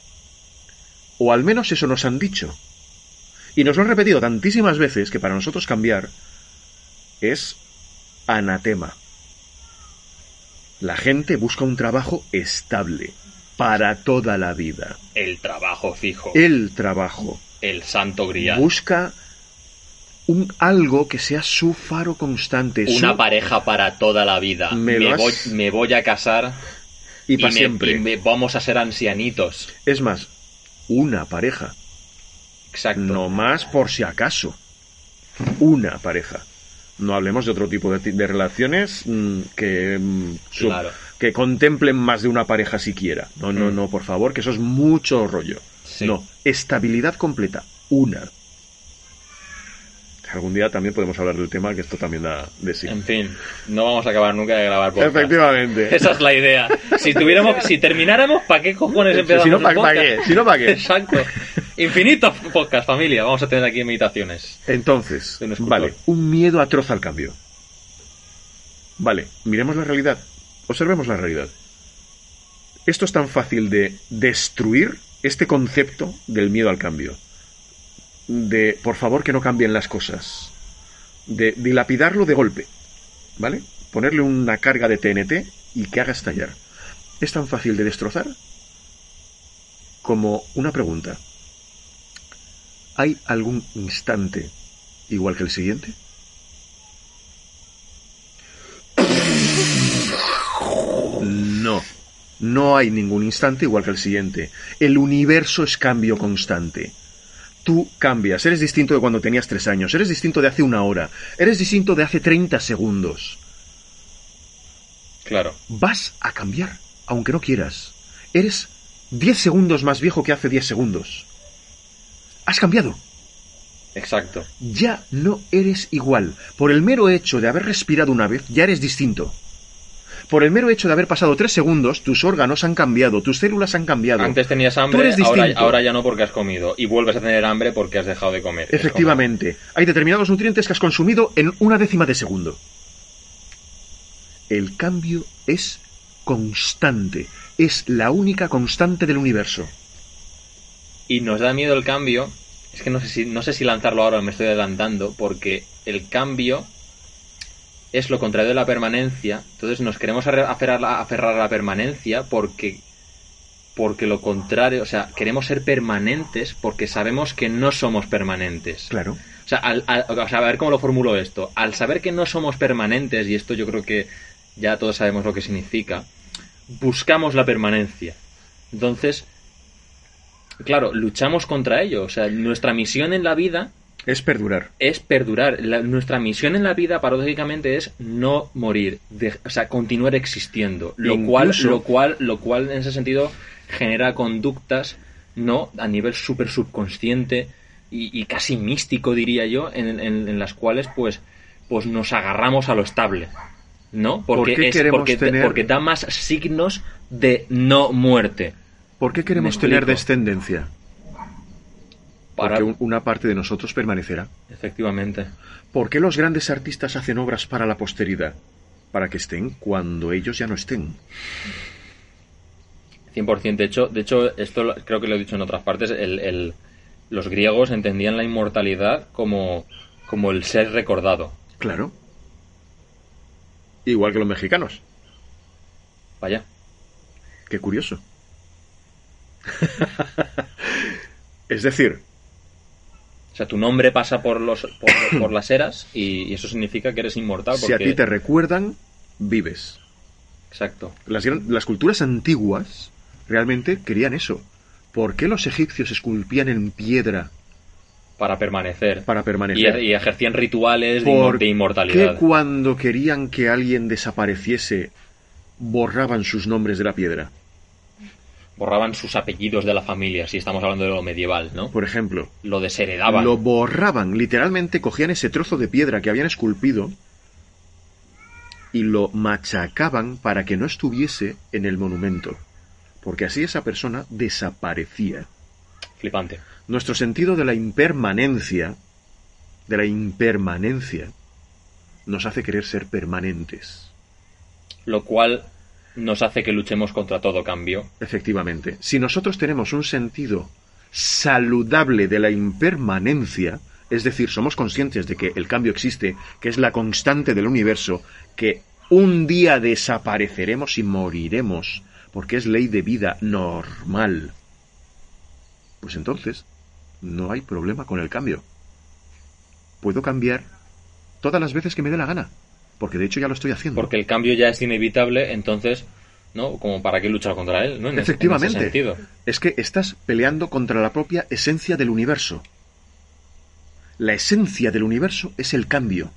O al menos eso nos han dicho. Y nos lo han repetido tantísimas veces que para nosotros cambiar es anatema. La gente busca un trabajo estable para toda la vida. El trabajo fijo. El trabajo. El santo grial. Busca un algo que sea su faro constante. Una su- pareja para toda la vida. Me Me, lo has- voy, me voy a casar y para siempre. y me- vamos a ser ancianitos. Es más, una pareja. Exacto. No más por si acaso. Una pareja. No hablemos de otro tipo de, relaciones mm, que, mm, su- Claro. Que contemplen más de una pareja siquiera. No, no, Mm. no, por favor, que eso es mucho rollo. Sí. No, estabilidad completa. Una. Algún día también podemos hablar del tema, que esto también da de sí. En fin, no vamos a acabar nunca de grabar podcast. Efectivamente. Esa es la idea. Si tuviéramos, si termináramos, ¿para qué cojones Si empezamos no, un ¿pa- pa' podcast? qué? Si no, ¿pa' qué? Exacto. Infinitos podcast, familia. Vamos a tener aquí meditaciones. Entonces, un vale, un miedo atroz al cambio. Vale, miremos la realidad. Observemos la realidad. Esto es tan fácil de destruir este concepto del miedo al cambio. De, por favor, que no cambien las cosas. De dilapidarlo de golpe. ¿Vale? Ponerle una carga de TNT y que haga estallar. Es tan fácil de destrozar como una pregunta. ¿Hay algún instante igual que el siguiente? No. No hay ningún instante igual que el siguiente. El universo es cambio constante. Tú cambias, eres distinto de cuando tenías tres años, eres distinto de hace una hora, eres distinto de hace 30 segundos. Claro. Vas a cambiar, aunque no quieras. Eres 10 segundos más viejo que hace 10 segundos. Has cambiado. Exacto. Ya no eres igual. Por el mero hecho de haber respirado una vez, ya eres distinto. Por el mero hecho de haber pasado tres segundos, tus órganos han cambiado, tus células han cambiado. Antes tenías Tú hambre, eres ahora, ya no porque has comido. Y vuelves a tener hambre porque has dejado de comer. Efectivamente, hay determinados nutrientes que has consumido en una décima de segundo. El cambio es constante, es la única constante del universo. Y nos da miedo el cambio. Es que no sé si, no sé si lanzarlo ahora o me estoy adelantando. Porque el cambio es lo contrario de la permanencia. Entonces nos queremos aferrar, a- aferrar a la permanencia porque. Porque lo contrario, o sea, queremos ser permanentes porque sabemos que no somos permanentes. Claro. O sea, al, al- o sea, a ver cómo lo formulo esto. Al saber que no somos permanentes, y esto yo creo que ya todos sabemos lo que significa, buscamos la permanencia. Entonces, claro, luchamos contra ello. O sea, nuestra misión en la vida Es perdurar. es perdurar. La- nuestra misión en la vida, paradójicamente, es no morir, de- o sea, continuar existiendo. Lo cual, lo cual, lo cual, en ese sentido, genera conductas, no, a nivel súper subconsciente y, y casi místico, diría yo, en, en- en las cuales, pues, pues nos agarramos a lo estable. ¿No? Porque, qué es, queremos porque, tener- porque da más signos de no muerte. ¿Por qué queremos tener descendencia? Para, Porque un- una parte de nosotros permanecerá. Efectivamente. ¿Por qué los grandes artistas hacen obras para la posteridad? Para que estén cuando ellos ya no estén. 100%. De hecho, de hecho esto creo que lo he dicho en otras partes. El, el- los griegos entendían la inmortalidad como, como el ser recordado. Claro. Igual que los mexicanos. Vaya. Qué curioso. es decir, O sea, tu nombre pasa por, los, por, por las eras y, y eso significa que eres inmortal. si a ti te recuerdan, vives. Exacto. Las, culturas antiguas realmente querían eso. ¿Por qué los egipcios esculpían en piedra Para permanecer. para permanecer? y ejercían rituales de, ¿Por inmortalidad. cuando querían que alguien desapareciese borraban sus nombres de la piedra? Borraban sus apellidos de la familia, si estamos hablando de lo medieval, ¿no? Por ejemplo, Lo desheredaban. lo borraban, literalmente cogían ese trozo de piedra que habían esculpido y lo machacaban para que no estuviese en el monumento, porque así esa persona desaparecía. Flipante. Nuestro sentido de la impermanencia, de la impermanencia, nos hace querer ser permanentes. Lo cual nos hace que luchemos contra todo cambio. Efectivamente, si nosotros tenemos un sentido saludable de la impermanencia, es decir, somos conscientes de que el cambio existe, que es la constante del universo, que un día desapareceremos y moriremos, porque es ley de vida normal, pues entonces no hay problema con el cambio. Puedo cambiar todas las veces que me dé la gana, porque de hecho ya lo estoy haciendo. Porque el cambio ya es inevitable, entonces, ¿no? Como para qué luchar contra él, ¿no? En ese- en ese Efectivamente. Es que estás peleando contra la propia esencia del universo. La esencia del universo es el cambio.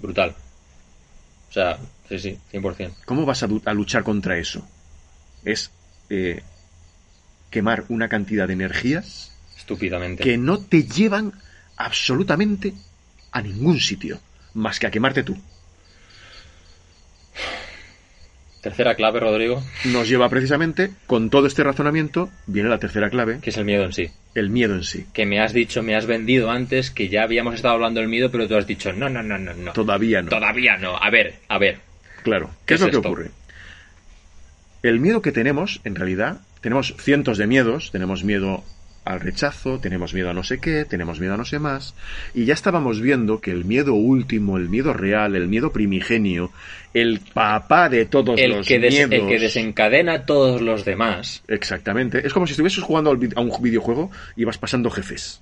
Brutal. O sea, sí, sí, 100%. ¿Cómo vas a luchar contra eso? Es eh, quemar una cantidad de energías Estúpidamente. que no te llevan absolutamente a ningún sitio, más que a quemarte tú. Tercera clave, Rodrigo, Nos lleva precisamente, con todo este razonamiento, viene la tercera clave, que es el miedo en sí. el miedo en sí. Que me has dicho, me has vendido antes, que ya habíamos estado hablando del miedo, pero tú has dicho, no, no, no, no, no. Todavía no. Todavía no. A ver, a ver. Claro. ¿Qué ¿Qué es es lo que ocurre? El miedo que tenemos, en realidad, tenemos cientos de miedos. Tenemos miedo al rechazo, tenemos miedo a no sé qué, tenemos miedo a no sé más. Y ya estábamos viendo que el miedo último, el miedo real, el miedo primigenio, el papá de todos El los que, miedos. el que desencadena todos los demás. Exactamente. Es como si estuvieses jugando a un videojuego y vas pasando jefes.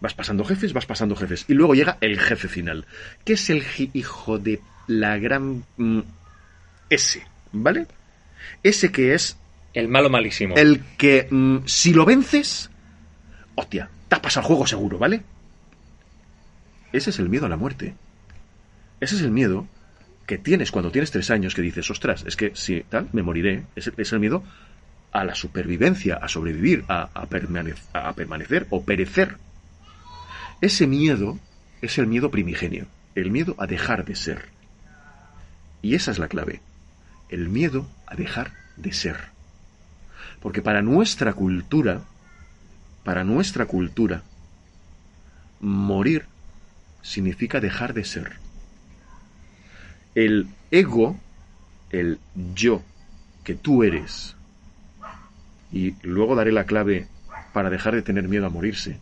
Vas pasando jefes, vas pasando jefes. Y luego llega el jefe final. Que es el hijo de la gran... mm, ese, ¿vale? Ese que es El malo malísimo. el que mm, si lo vences... Hostia, te has pasado el juego seguro, ¿vale? Ese es el miedo a la muerte. Ese es el miedo que tienes cuando tienes tres años que dices, ostras, es que si tal, me moriré. Es, es el miedo a la supervivencia, a sobrevivir, a, a permanecer o perecer. Ese miedo es el miedo primigenio, el miedo a dejar de ser. Y esa es la clave, el miedo a dejar de ser. Porque para nuestra cultura, para nuestra cultura, morir significa dejar de ser. El ego, el yo que tú eres, y luego daré la clave para dejar de tener miedo a morirse.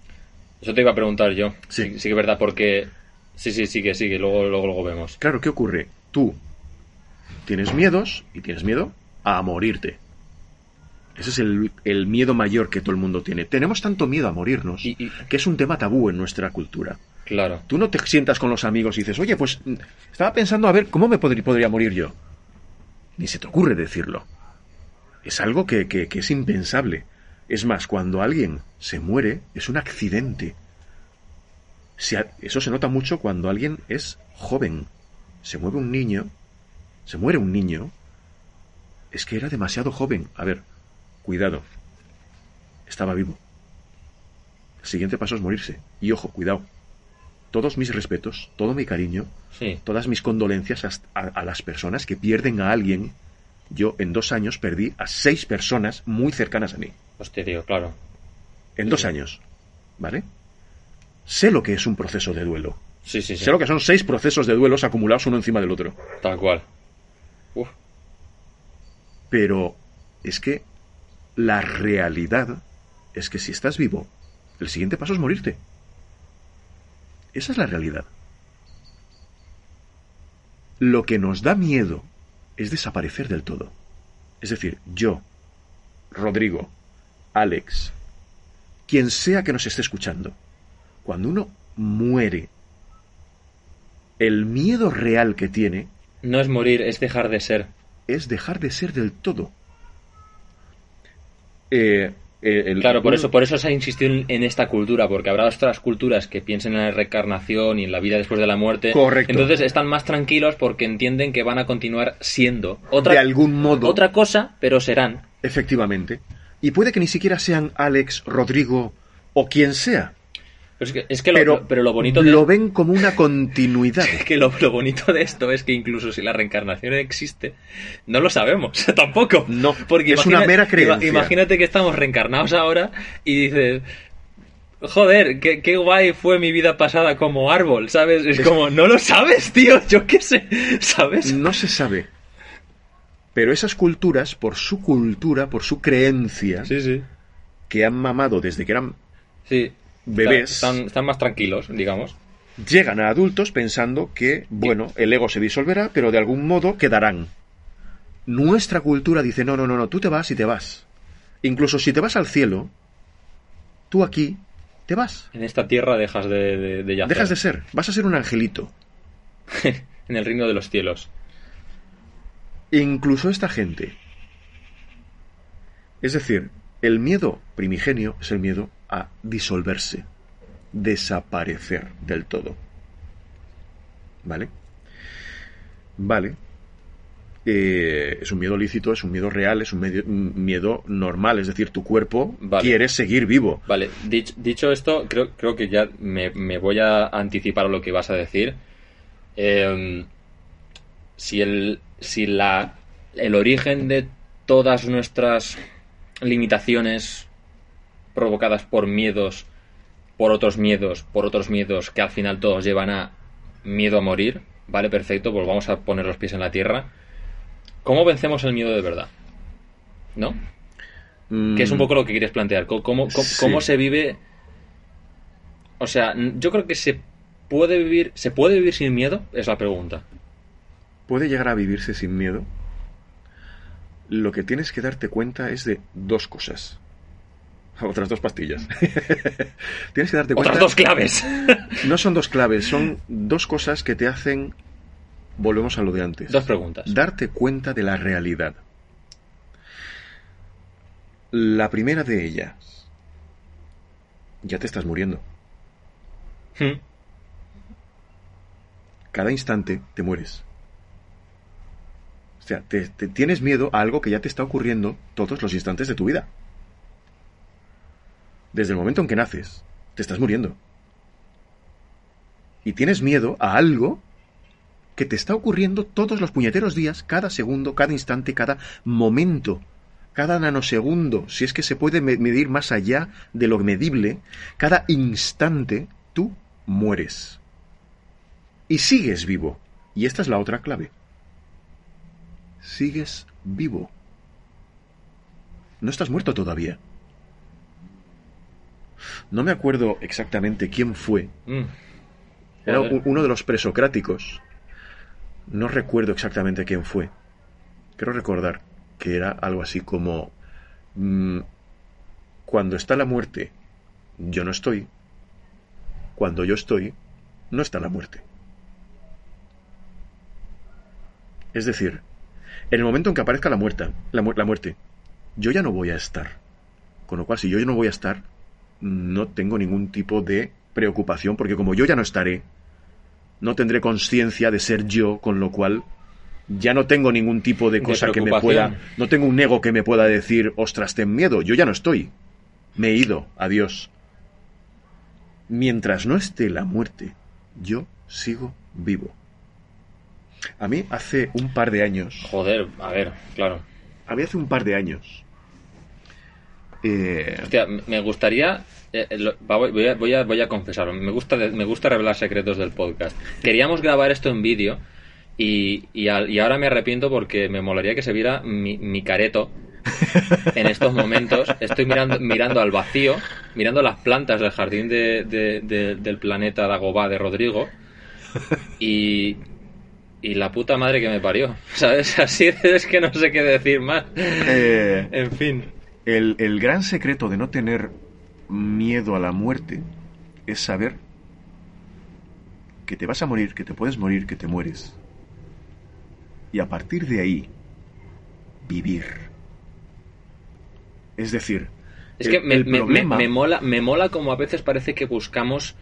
Eso te iba a preguntar yo. Sí. Sí, sí que es verdad, porque... Sí, sí, sigue, sigue, luego, luego, luego vemos. Claro, ¿qué ocurre? Tú tienes miedos y tienes miedo a morirte. Ese es el, el miedo mayor que todo el mundo tiene. Tenemos tanto miedo a morirnos Y- y- que es un tema tabú en nuestra cultura. Claro. Tú no te sientas con los amigos y dices, oye, pues mm, estaba pensando a ver cómo me podría, podría morir yo. Ni se te ocurre decirlo. Es algo que, que- que es impensable. Es más, cuando alguien se muere, es un accidente. Se eso se nota mucho cuando alguien es joven. Se mueve un niño, se muere un niño, es que era demasiado joven. A ver, cuidado. Estaba vivo. El siguiente paso es morirse. Y ojo, cuidado. Todos mis respetos, todo mi cariño, Sí. todas mis condolencias a, a las personas que pierden a alguien. Yo en dos años perdí a seis personas muy cercanas a mí. Hostia, tío, claro. En dos años. ¿Vale? Sé lo que es un proceso de duelo. Sí, sí, sí. Sé lo que son seis procesos de duelos acumulados uno encima del otro. Tal cual. Uf. Pero es que la realidad es que si estás vivo, el siguiente paso es morirte. Esa es la realidad. Lo que nos da miedo es desaparecer del todo. Es decir, yo, Rodrigo, Alex, quien sea que nos esté escuchando, cuando uno muere, el miedo real que tiene No es morir, es dejar de ser. es dejar de ser del todo. Eh, el- Claro, por eso, por eso se ha insistido en, en esta cultura, porque habrá otras culturas que piensen en la reencarnación y en la vida después de la muerte. Correcto. Entonces están más tranquilos porque entienden que van a continuar siendo otra, de algún modo. otra cosa, pero serán. Efectivamente. Y puede que ni siquiera sean Alex, Rodrigo o quien sea. Pero es que, es que lo, Pero, pero lo bonito de lo ven como una continuidad. es que lo, lo bonito de esto es que incluso si la reencarnación existe, no lo sabemos tampoco. No, porque es una mera creencia. ima- Imagínate que estamos reencarnados ahora y dices, joder, qué, qué guay fue mi vida pasada como árbol, ¿sabes? Es, como, no lo sabes, tío, yo qué sé, ¿sabes? No se sabe. Pero esas culturas, por su cultura, por su creencia, Sí, sí. que han mamado desde que eran Sí. Bebés. Están, están más tranquilos, digamos. llegan a adultos pensando que, bueno, el ego se disolverá, pero de algún modo quedarán. Nuestra cultura dice, no, no, no, no, tú te vas y te vas. Incluso si te vas al cielo, tú aquí te vas. En esta tierra dejas de, de, de yacer. Dejas de ser, vas a ser un angelito. en el reino de los cielos. Incluso esta gente. Es decir, el miedo primigenio es el miedo a disolverse, desaparecer del todo. ¿Vale? Vale. Eh, es un miedo lícito, es un miedo real, es un, medio- un miedo normal, es decir, tu cuerpo Vale. quiere seguir vivo. Vale, dich- dicho esto, creo, creo que ya me, me voy a anticipar a lo que vas a decir. Eh, si el, si la, el origen de todas nuestras limitaciones provocadas por miedos, por otros miedos, por otros miedos que al final todos llevan a miedo a morir, vale, perfecto, pues vamos a poner los pies en la tierra. ¿Cómo vencemos el miedo de verdad? ¿No? Que es un Mm, poco lo que quieres plantear. ¿Cómo, cómo, cómo- Sí. cómo se vive? O sea, yo creo que se puede vivir, ¿se puede vivir sin miedo? Es la pregunta. puede llegar a vivirse sin miedo. Lo que tienes que darte cuenta es de dos cosas. Otras dos pastillas. tienes que darte cuenta. Otras dos claves. No son dos claves, son dos cosas que te hacen. Volvemos a lo de antes. Dos preguntas. Darte cuenta de la realidad. La primera de ellas. Ya te estás muriendo. Hmm. Cada instante te mueres. O sea, te, te tienes miedo a algo que ya te está ocurriendo todos los instantes de tu vida. Desde el momento en que naces, te estás muriendo. Y tienes miedo a algo que te está ocurriendo todos los puñeteros días, cada segundo, cada instante, cada momento, cada nanosegundo, si es que se puede me- medir más allá de lo medible, cada instante tú mueres. Y sigues vivo. Y esta es la otra clave. Sigues vivo. No estás muerto todavía. No me acuerdo exactamente quién fue. Mm. Era uno de los presocráticos. No recuerdo exactamente quién fue. Quiero recordar que era algo así como... mm, cuando está la muerte, yo no estoy. Cuando yo estoy, no está la muerte. Es decir, en el momento en que aparezca la, muerta, la, mu- la muerte, yo ya no voy a estar. Con lo cual, si yo ya no voy a estar, no tengo ningún tipo de preocupación, porque como yo ya no estaré, no tendré conciencia de ser yo, con lo cual ya no tengo ningún tipo de De cosa que me pueda... No tengo un ego que me pueda decir, ostras, ten miedo, yo ya no estoy. Me he ido, adiós. Mientras no esté la muerte, yo sigo vivo. A mí hace un par de años, Joder, a ver, claro. a mí hace un par de años, eh, Hostia, me gustaría. eh, eh, lo- voy, a, voy, a, voy a confesarlo. Me gusta, me gusta revelar secretos del podcast. Queríamos grabar esto en vídeo y, y, al- y ahora me arrepiento porque me molaría que se viera mi, mi careto en estos momentos. Estoy mirando, mirando al vacío, mirando las plantas del jardín de, de- de- del planeta Dagobah de Rodrigo y. Y la puta madre que me parió. ¿Sabes? Así es que no sé qué decir más. eh, En fin. El, el gran secreto de no tener miedo a la muerte es saber que te vas a morir, que te puedes morir, que te mueres. Y a partir de ahí, vivir. Es decir, Es el- que me, el me- me mola, me mola como a veces parece que buscamos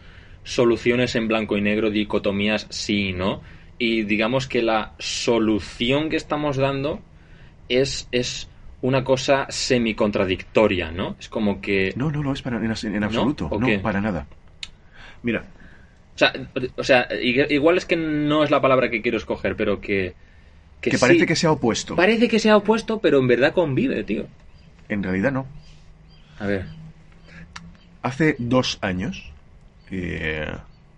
soluciones en blanco y negro, dicotomías sí y no. Y digamos que la solución que estamos dando es, es una cosa semi-contradictoria, ¿no? Es como que... No, no, no es para, en, absoluto. ¿O No, para nada. Mira, O sea, o sea, igual es que no es la palabra que quiero escoger, pero que... que, sí, parece que sea opuesto. Parece que sea opuesto, pero en verdad convive, tío. En realidad no. A ver. Hace dos años, eh,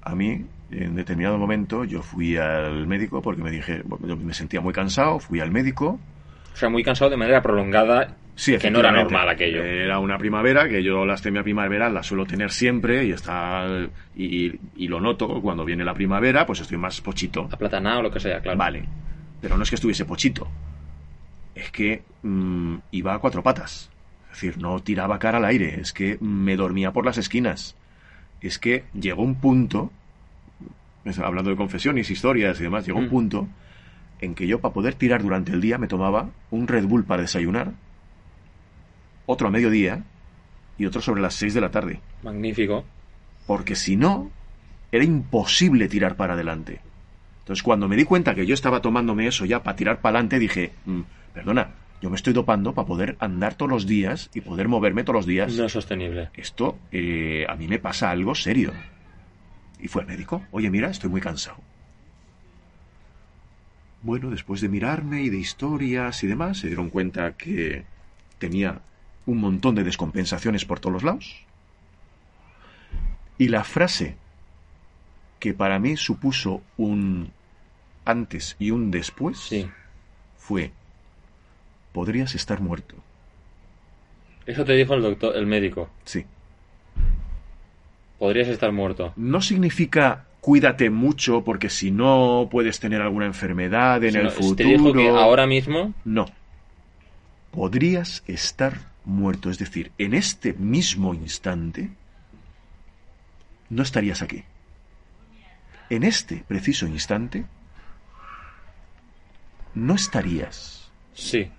a mí, en determinado momento, yo fui al médico porque me dije, bueno, yo me sentía muy cansado, fui al médico O sea, muy cansado de manera prolongada, Sí, que no era normal aquello. Era una primavera que yo la astemia primaveral la suelo tener siempre y está y, y lo noto cuando viene la primavera, pues estoy más pochito. Aplatanado o lo que sea, claro. Vale, pero no es que estuviese pochito, es que mm, iba a cuatro patas. Es decir, no tiraba cara al aire, es que me dormía por las esquinas. Es que llegó un punto, hablando de confesiones, historias y demás, llegó un Mm. punto en que yo para poder tirar durante el día me tomaba un Red Bull para desayunar, otro a mediodía y otro sobre las seis de la tarde. Magnífico. Porque si no, era imposible tirar para adelante. Entonces, cuando me di cuenta que yo estaba tomándome eso ya para tirar para adelante, dije, "Mm, perdona, yo me estoy dopando para poder andar todos los días y poder moverme todos los días. No es sostenible. Esto eh, a mí me pasa algo serio. Y fue al médico. Oye, mira, estoy muy cansado. Bueno, después de mirarme y de historias y demás, se dieron cuenta que tenía un montón de descompensaciones por todos los lados. Y la frase que para mí supuso un antes y un después Sí. fue, podrías estar muerto. Eso te dijo el doctor, el médico. Sí. Podrías estar muerto. no significa cuídate mucho porque si no puedes tener alguna enfermedad en el futuro. Te dijo que ahora mismo No. Podrías estar muerto, es decir, en este mismo instante no estarías aquí. En este preciso instante no estarías. sí.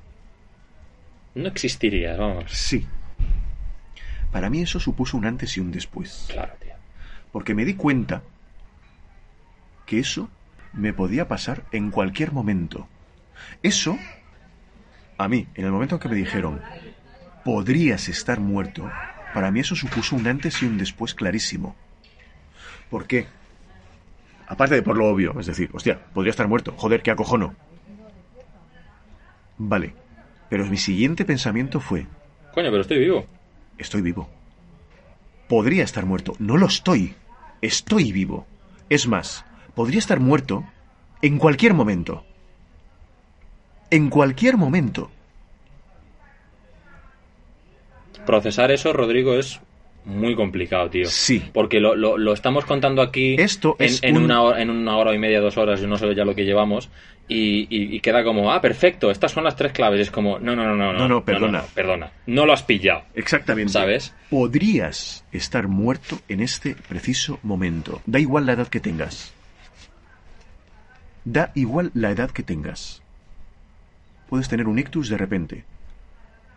No existirías, vamos. Sí. Para mí eso supuso un antes y un después. Claro, tío. porque me di cuenta que eso me podía pasar en cualquier momento. Eso, a mí, en el momento en que me dijeron, podrías estar muerto, para mí eso supuso un antes y un después clarísimo. ¿Por qué? Aparte de por lo obvio, es decir, hostia, podría estar muerto, joder, qué acojono. Vale, pero mi siguiente pensamiento fue, Coño, pero estoy vivo. Estoy vivo. Podría estar muerto. No lo estoy. Estoy vivo. Es más, podría estar muerto en cualquier momento. En cualquier momento. Procesar eso, Rodrigo, es muy complicado, tío. Sí. Porque lo, lo, lo estamos contando aquí Esto en, es en un- una hora, en una hora y media, dos horas, yo no sé ya lo que llevamos, y, y- y queda como, ah, perfecto, estas son las tres claves. Y es como, no, no, no, no, No, no, perdona. perdona. No lo has pillado. Exactamente. ¿Sabes? Podrías estar muerto en este preciso momento. Da igual la edad que tengas. Da igual la edad que tengas. Puedes tener un ictus de repente.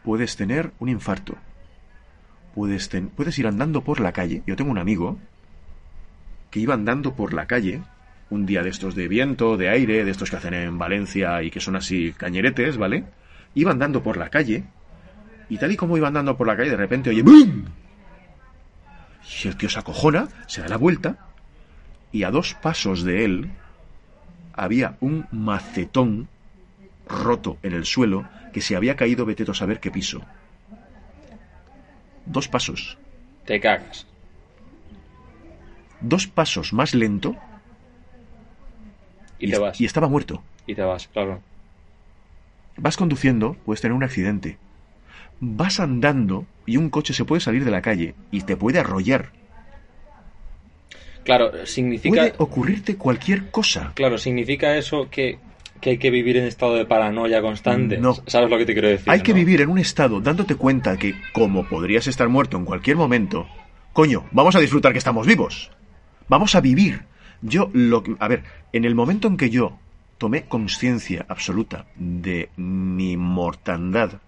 Puedes tener un infarto. Puedes, puedes ir andando por la calle. Yo tengo un amigo que iba andando por la calle un día de estos de viento, de aire, de estos que hacen en Valencia y que son así cañeretes, ¿vale? Iba andando por la calle y tal y como iba andando por la calle, de repente oye ¡BUM! Y el tío se acojona, se da la vuelta y a dos pasos de él había un macetón roto en el suelo que se había caído, vete tú a saber qué piso. Dos pasos. Te cagas. Dos pasos más lento Y te vas. y estaba muerto. Y te vas, claro. Vas conduciendo, puedes tener un accidente. Vas andando y un coche se puede salir de la calle y te puede arrollar. Claro, significa... Puede ocurrirte cualquier cosa. Claro, significa eso que, que hay que vivir en estado de paranoia constante. No. ¿Sabes lo que te quiero decir? Hay que vivir en un estado dándote cuenta que, como podrías estar muerto en cualquier momento, coño, vamos a disfrutar que estamos vivos. Vamos a vivir. Yo, lo que- a ver, en el momento en que yo tomé conciencia absoluta de mi mortandad,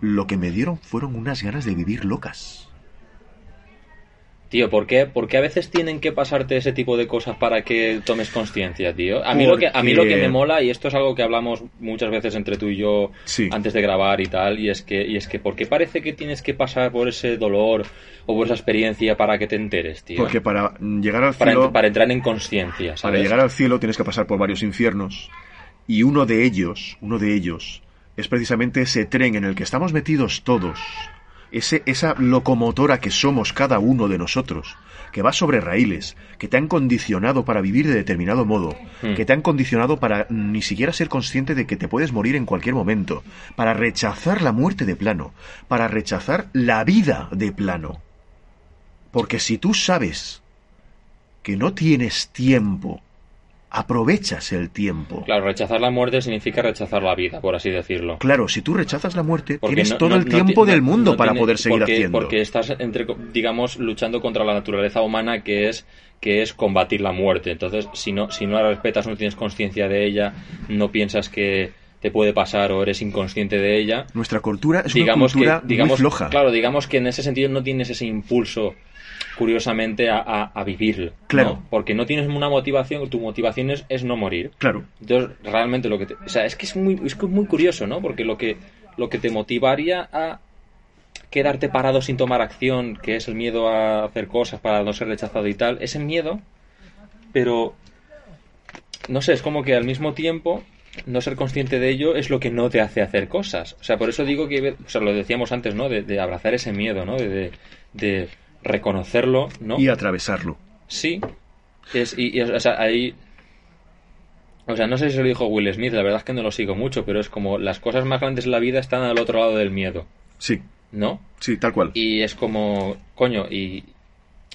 lo que me dieron fueron unas ganas de vivir locas. Tío, ¿por qué? ¿por qué a veces tienen que pasarte ese tipo de cosas para que tomes conciencia, tío? A mí, lo que, a mí lo que Porque- me mola, y esto es algo que hablamos muchas veces entre tú y yo Sí. antes de grabar y tal, y es que, y es que ¿por qué parece que tienes que pasar por ese dolor o por esa experiencia para que te enteres, tío? Porque para llegar al para, cielo, ent- para entrar en conciencia, para llegar al cielo tienes que pasar por varios infiernos y uno de ellos, uno de ellos es precisamente ese tren en el que estamos metidos todos ese, esa locomotora que somos cada uno de nosotros, que va sobre raíles, que te han condicionado para vivir de determinado modo, Hmm. que te han condicionado para ni siquiera ser consciente de que te puedes morir en cualquier momento, para rechazar la muerte de plano, para rechazar la vida de plano. Porque si tú sabes que no tienes tiempo, aprovechas el tiempo. Claro, rechazar la muerte significa rechazar la vida, por así decirlo. Claro, si tú rechazas la muerte, Porque tienes no- todo no- el tiempo ti- del mundo para tiene- poder seguir porque, haciendo. Porque estás, entre, digamos, luchando contra la naturaleza humana que es que es combatir la muerte. Entonces, si no, si no la respetas, no tienes conciencia de ella, no piensas que te puede pasar o eres inconsciente de ella, Nuestra cultura es digamos una cultura que digamos muy floja. claro digamos que en ese sentido no tienes ese impulso curiosamente a, a, a vivir ¿no? Claro. porque no tienes una motivación tu motivación es, es no morir Claro. entonces realmente lo que te, o sea es que es muy es muy curioso no porque lo que lo que te motivaría a quedarte parado sin tomar acción que es el miedo a hacer cosas para no ser rechazado y tal ese miedo pero no sé es como que al mismo tiempo no ser consciente de ello es lo que no te hace hacer cosas. O sea, por eso digo que, o sea, lo decíamos antes, ¿no? De, de abrazar ese miedo, ¿no? De, de, de reconocerlo, ¿no? Y atravesarlo. Sí. Es, y, y, o sea, ahí... O sea, no sé si se lo dijo Will Smith, la verdad es que no lo sigo mucho, pero es como las cosas más grandes en la vida están al otro lado del miedo, Sí, ¿no? sí, tal cual. Y es como, coño, y,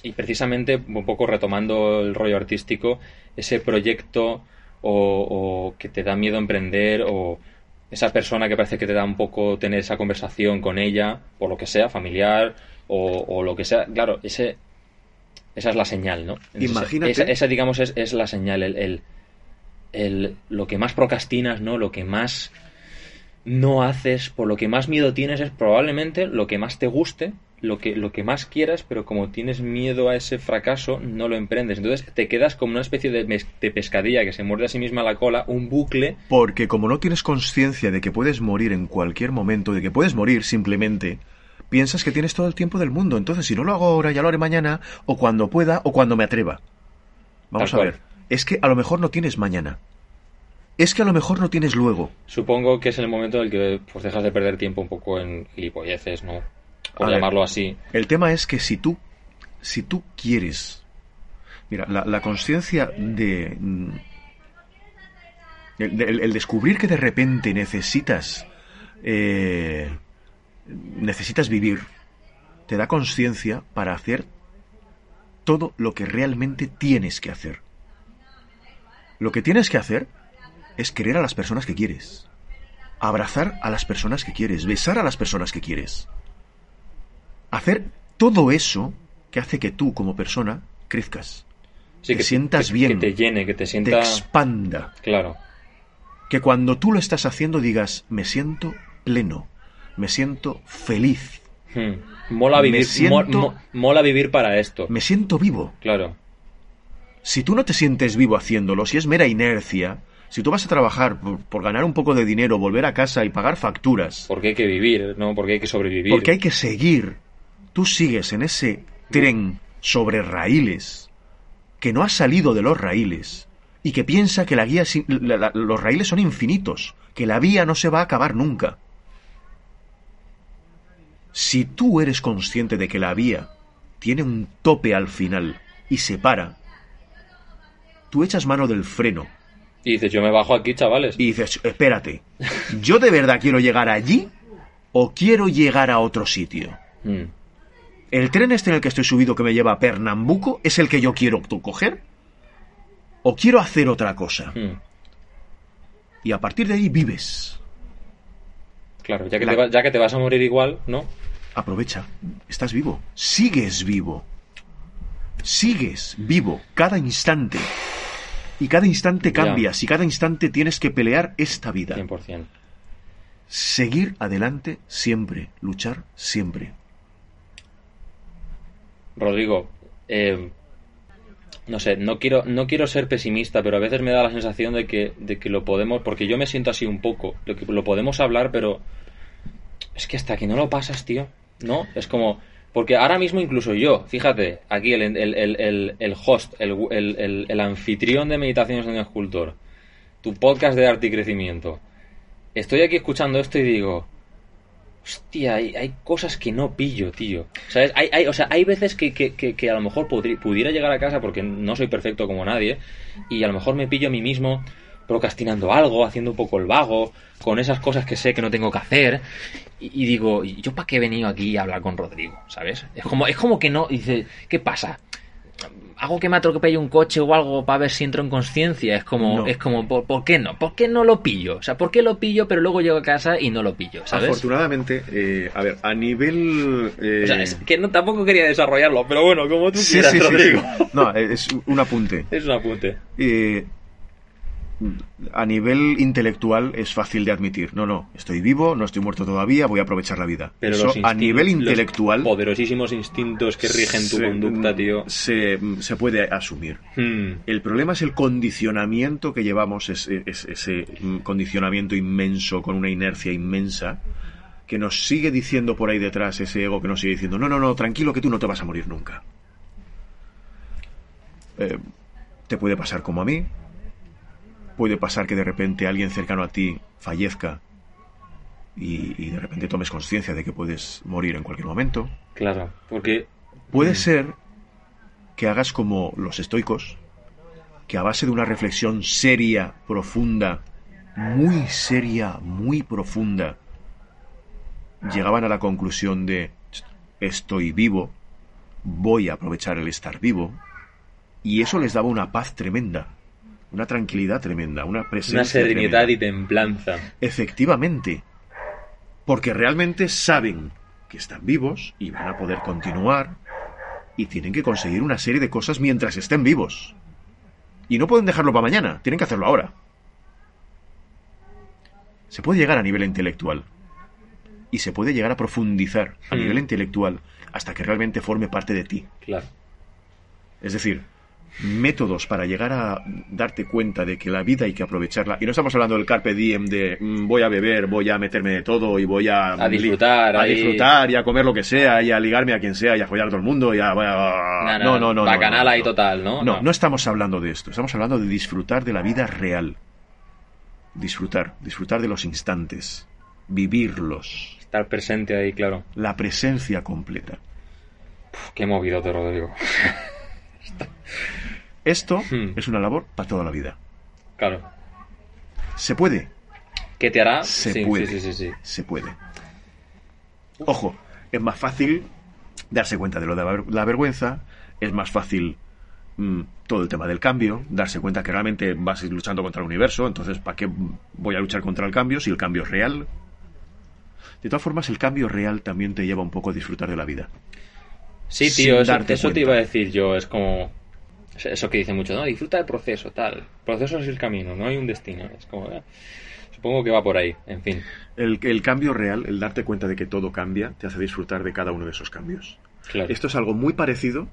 y precisamente un poco retomando el rollo artístico, ese proyecto o, o que te da miedo emprender o esa persona que parece que te da un poco tener esa conversación con ella, por lo que sea, familiar o, o lo que sea, claro, ese esa es la señal, ¿no? Entonces, Imagínate- Esa, esa, digamos, es, es la señal, el, el, el- lo que más procrastinas, ¿no? Lo que más no haces, por lo que más miedo tienes es probablemente lo que más te guste, lo que, lo que más quieras, pero como tienes miedo a ese fracaso, no lo emprendes. Entonces te quedas como una especie de, de pescadilla que se muerde a sí misma la cola, un bucle. Porque como no tienes conciencia de que puedes morir en cualquier momento, de que puedes morir simplemente, piensas que tienes todo el tiempo del mundo. Entonces, si no lo hago ahora, ya lo haré mañana, o cuando pueda, o cuando me atreva. Vamos Tal a cual. ver. Es que a lo mejor no tienes mañana. Es que a lo mejor no tienes luego. Supongo que es el momento en el que pues, dejas de perder tiempo un poco en gilipolleces, ¿no? Por A ver. llamarlo así. El tema es que si tú, si tú quieres, mira, la, la conciencia de, mm, el, el- el descubrir que de repente necesitas, eh, necesitas vivir, te da conciencia para hacer todo lo que realmente tienes que hacer. Lo que tienes que hacer es querer a las personas que quieres, abrazar a las personas que quieres, besar a las personas que quieres hacer todo eso que hace que tú como persona crezcas, Sí, Te que sientas que- bien. Que te llene, que te te sienta... expanda, Claro. que cuando tú lo estás haciendo digas, me siento pleno, me siento feliz, Hmm. Mola Me vivir, siento- mo- mo- mola vivir para esto. me siento vivo. Claro. Si tú no te sientes vivo haciéndolo, si es mera inercia, si tú vas a trabajar por, por ganar un poco de dinero, volver a casa y pagar facturas, Porque hay que vivir, ¿no? Porque hay que sobrevivir. porque hay que seguir, tú sigues en ese tren sobre raíles, que no ha salido de los raíles, y que piensa que la guía, la- la- los raíles son infinitos, que la vía no se va a acabar nunca. Si tú eres consciente de que la vía tiene un tope al final y se para, tú echas mano del freno Y dices, yo me bajo aquí, chavales. y dices, espérate, ¿yo de verdad quiero llegar allí o quiero llegar a otro sitio? Hmm. ¿El tren este en el que estoy subido que me lleva a Pernambuco es el que yo quiero tú coger? ¿O quiero hacer otra cosa? Hmm. Y a partir de ahí vives. Claro, ya que, La- te va- ya que te vas a morir igual, ¿no? Aprovecha. Estás vivo. Sigues vivo. Sigues vivo cada instante. Y cada instante cambias. Y cada instante tienes que pelear esta vida. 100%. Seguir adelante siempre. Luchar siempre. Rodrigo, eh, no sé, no quiero, no quiero ser pesimista, pero a veces me da la sensación de que, de que lo podemos, porque yo me siento así un poco, lo, que, lo podemos hablar, pero es que hasta que no lo pasas, tío, ¿no? Es como, porque ahora mismo incluso yo, fíjate, aquí el, el, el, el, host, el, anfitrión de Meditaciones de un Escultor, tu podcast de arte y crecimiento, estoy aquí escuchando esto y digo, hostia, hay, hay cosas que no pillo, tío. ¿Sabes? Hay, hay, o sea, hay veces que, que, que, a lo mejor pudiera llegar a casa porque no soy perfecto como nadie y a lo mejor me pillo a mí mismo procrastinando algo, haciendo un poco el vago, con esas cosas que sé que no tengo que hacer y, y digo, ¿y ¿yo para qué he venido aquí a hablar con Rodrigo? ¿Sabes? Es como, es como que no, dice, ¿qué pasa? hago que me atropelle un coche o algo para ver si entro en conciencia. Es como, No. es como, ¿por, por qué no? ¿Por qué no lo pillo? O sea, ¿por qué lo pillo pero luego llego a casa y no lo pillo? ¿Sabes? Afortunadamente, eh, a ver, a nivel... eh, O sea, es que no, tampoco quería desarrollarlo, pero bueno, como tú sí, quieras, sí, sí, Rodrigo. No, es un apunte. Es un apunte. Eh, a nivel intelectual es fácil de admitir. No, no, estoy vivo, no estoy muerto todavía, voy a aprovechar la vida. Pero Eso a nivel los intelectual poderosísimos instintos que rigen tu se- conducta, tío. Se, se puede asumir. Hmm. El problema es el condicionamiento que llevamos, ese, ese- ese, condicionamiento inmenso, con una inercia inmensa, que nos sigue diciendo por ahí detrás, ese ego que nos sigue diciendo, no, no, no, tranquilo que tú no te vas a morir nunca. Eh, te puede pasar como a mí, puede pasar que de repente alguien cercano a ti fallezca y, y de repente tomes conciencia de que puedes morir en cualquier momento. Claro, porque Puede ser que hagas como los estoicos, que a base de una reflexión seria, profunda, muy seria, muy profunda, llegaban a la conclusión de estoy vivo, voy a aprovechar el estar vivo, y eso les daba una paz tremenda, una tranquilidad tremenda, una presencia una serenidad tremenda. y templanza. Efectivamente. Porque realmente saben que están vivos y van a poder continuar y tienen que conseguir una serie de cosas mientras estén vivos. Y no pueden dejarlo para mañana, tienen que hacerlo ahora. Se puede llegar a nivel intelectual y se puede llegar a profundizar a Mm. nivel intelectual hasta que realmente forme parte de ti. Claro. Es decir, métodos para llegar a darte cuenta de que la vida hay que aprovecharla. Y no estamos hablando del carpe diem de mm, voy a beber, voy a meterme de todo y voy a, A disfrutar, a ahí. disfrutar y a comer lo que sea y a ligarme a quien sea y a follar a todo el mundo y a No, no no no Bacanal no, ahí no. total, ¿no? No, no estamos hablando de esto. Estamos hablando de disfrutar de la vida real. Disfrutar, disfrutar de los instantes, vivirlos, Estar presente ahí, claro. la presencia completa. Uf, qué movido te, Rodrigo. Esto Hmm. es una labor para toda la vida. Claro. ¿Se puede? ¿Qué te hará? Se sí, puede. Sí, sí, sí, sí. Se puede. Ojo, es más fácil darse cuenta de lo de la, ver- la vergüenza, es más fácil mm, todo el tema del cambio, darse cuenta que realmente vas a ir luchando contra el universo, entonces ¿para qué voy a luchar contra el cambio si el cambio es real? De todas formas, el cambio real también te lleva un poco a disfrutar de la vida. Sí, tío, eso, eso te iba a decir yo. Es como. Eso que dicen mucho, ¿no? Disfruta del proceso, tal. El proceso es el camino, no hay un destino. Es como. eh, Supongo que va por ahí, en fin. El, el cambio real, el darte cuenta de que todo cambia, te hace disfrutar de cada uno de esos cambios. Claro. Esto es algo muy parecido.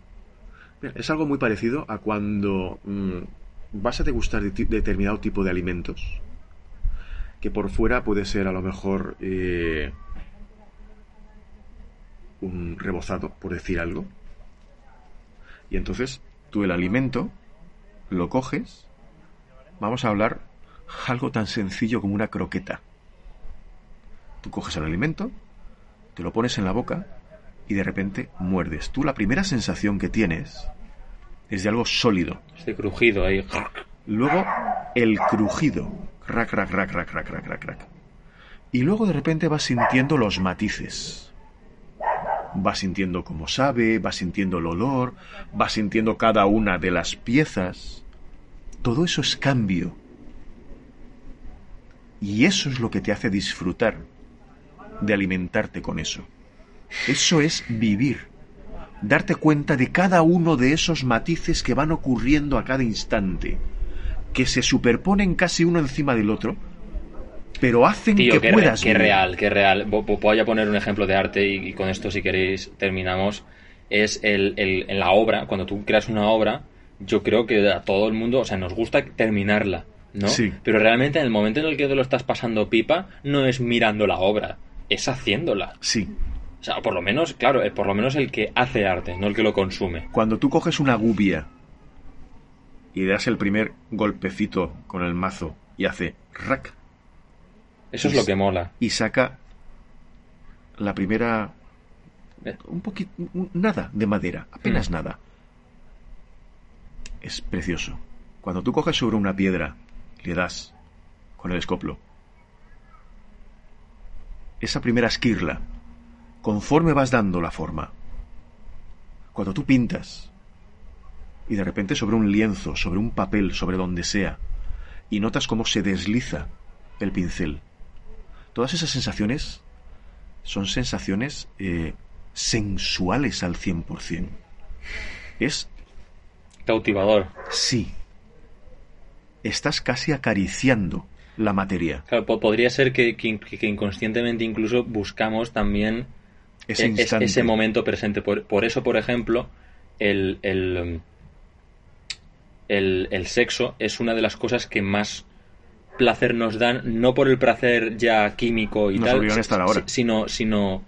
Es algo muy parecido a cuando mm, vas a degustar de determinado tipo de alimentos. Que por fuera puede ser a lo mejor eh, un rebozado, por decir algo. Y entonces tú el alimento lo coges. Vamos a hablar algo tan sencillo como una croqueta. Tú coges el alimento, te lo pones en la boca y de repente muerdes. Tú la primera sensación que tienes es de algo sólido. Este crujido ahí. Luego el crujido. Crac, crac, crac, crac, crac, crac, crac. Y luego de repente vas sintiendo los matices. Vas sintiendo cómo sabe, vas sintiendo el olor, vas sintiendo cada una de las piezas. Todo eso es cambio. Y eso es lo que te hace disfrutar de alimentarte con eso. Eso es vivir. Darte cuenta de cada uno de esos matices que van ocurriendo a cada instante, que se superponen casi uno encima del otro, pero hacen Tío, que qué, re- puedas qué vivir. real, qué real. Vo- vo- Voy a poner un ejemplo de arte y, y con esto, si queréis, terminamos. Es el, el- en la obra, cuando tú creas una obra, yo creo que a todo el mundo, o sea, nos gusta terminarla, ¿no? Sí. Pero realmente en el momento en el que te lo estás pasando pipa, no es mirando la obra, es haciéndola. Sí. O sea, por lo menos, claro, es por lo menos el que hace arte, no el que lo consume. Cuando tú coges una gubia y das el primer golpecito con el mazo y hace rack Eso es lo que mola. y saca la primera... Eh. Un poquito... Nada de madera, apenas nada. Es precioso. Cuando tú coges sobre una piedra, le das con el escoplo. Esa primera esquirla, conforme vas dando la forma, cuando tú pintas, y de repente sobre un lienzo, sobre un papel, sobre donde sea, y notas cómo se desliza el pincel, todas esas sensaciones son sensaciones eh, sensuales al 100%. Es, Cautivador. sí, estás casi acariciando la materia. Claro, podría ser que, que- que inconscientemente incluso buscamos también Ese e- es- ese momento presente. Por, por eso, por ejemplo, el, el, el, el sexo es una de las cosas que más placer nos dan, no por el placer ya químico y Nos tal, obligan a estar ahora. si- sino, sino,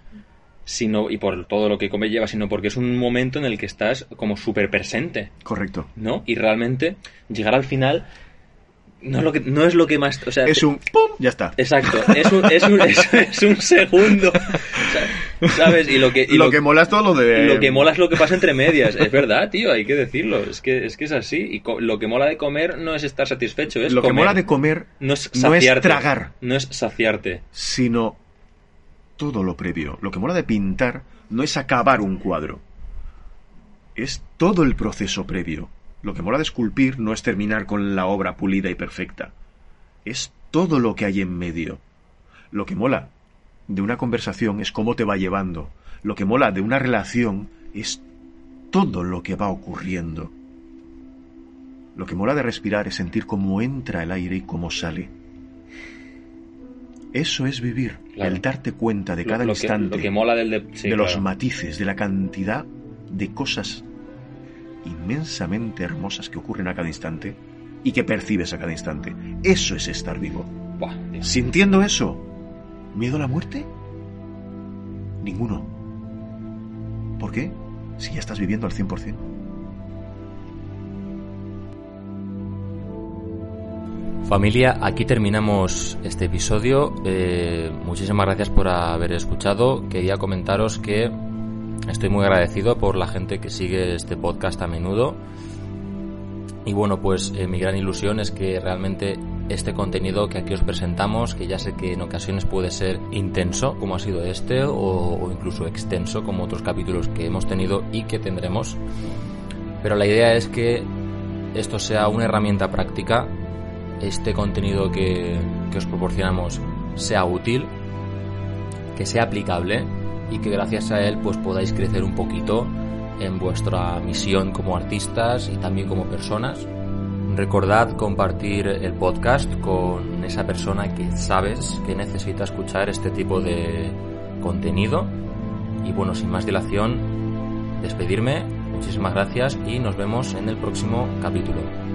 sino, y por todo lo que come lleva, sino porque es un momento en el que estás como súper presente. Correcto. ¿no? Y realmente llegar al final no es lo que, no es lo que más... O sea, Es un ¡pum! Ya está. Exacto, es un, es un, es, es un segundo, o sea, ¿sabes? Y lo que, y lo, lo, que mola es todo lo de... lo que mola es lo que pasa entre medias, es verdad, tío, hay que decirlo, es que es, que es así. Y lo que mola de comer no es estar satisfecho, es lo que mola de comer no es no es tragar. No es saciarte. sino todo lo previo. Lo que mola de pintar no es acabar un cuadro, es todo el proceso previo. Lo que mola de esculpir no es terminar con la obra pulida y perfecta, es todo lo que hay en medio. Lo que mola de una conversación es cómo te va llevando. Lo que mola de una relación es todo lo que va ocurriendo. Lo que mola de respirar es sentir cómo entra el aire y cómo sale. Eso es vivir, Claro. el darte cuenta de cada lo, instante, lo que mola del... De, sí, de los matices, de la cantidad de cosas inmensamente hermosas que ocurren a cada instante y que percibes a cada instante. Eso es estar vivo. Buah. Sintiendo eso, ¿miedo a la muerte? Ninguno. ¿Por qué? Si ya estás viviendo al 100%. Familia, aquí terminamos este episodio. Eh, muchísimas gracias por haber escuchado. Quería comentaros que estoy muy agradecido por la gente que sigue este podcast a menudo. Y bueno, pues eh, mi gran ilusión es que realmente este contenido que aquí os presentamos, que ya sé que en ocasiones puede ser intenso, como ha sido este, o, incluso extenso, como otros capítulos que hemos tenido y que tendremos, pero la idea es que esto sea una herramienta práctica este contenido que, que os proporcionamos sea útil, que sea aplicable y que gracias a él pues podáis crecer un poquito en vuestra misión como artistas y también como personas. Recordad compartir el podcast con esa persona que sabes que necesita escuchar este tipo de contenido. Y bueno, sin más dilación, despedirme. Muchísimas gracias y nos vemos en el próximo capítulo.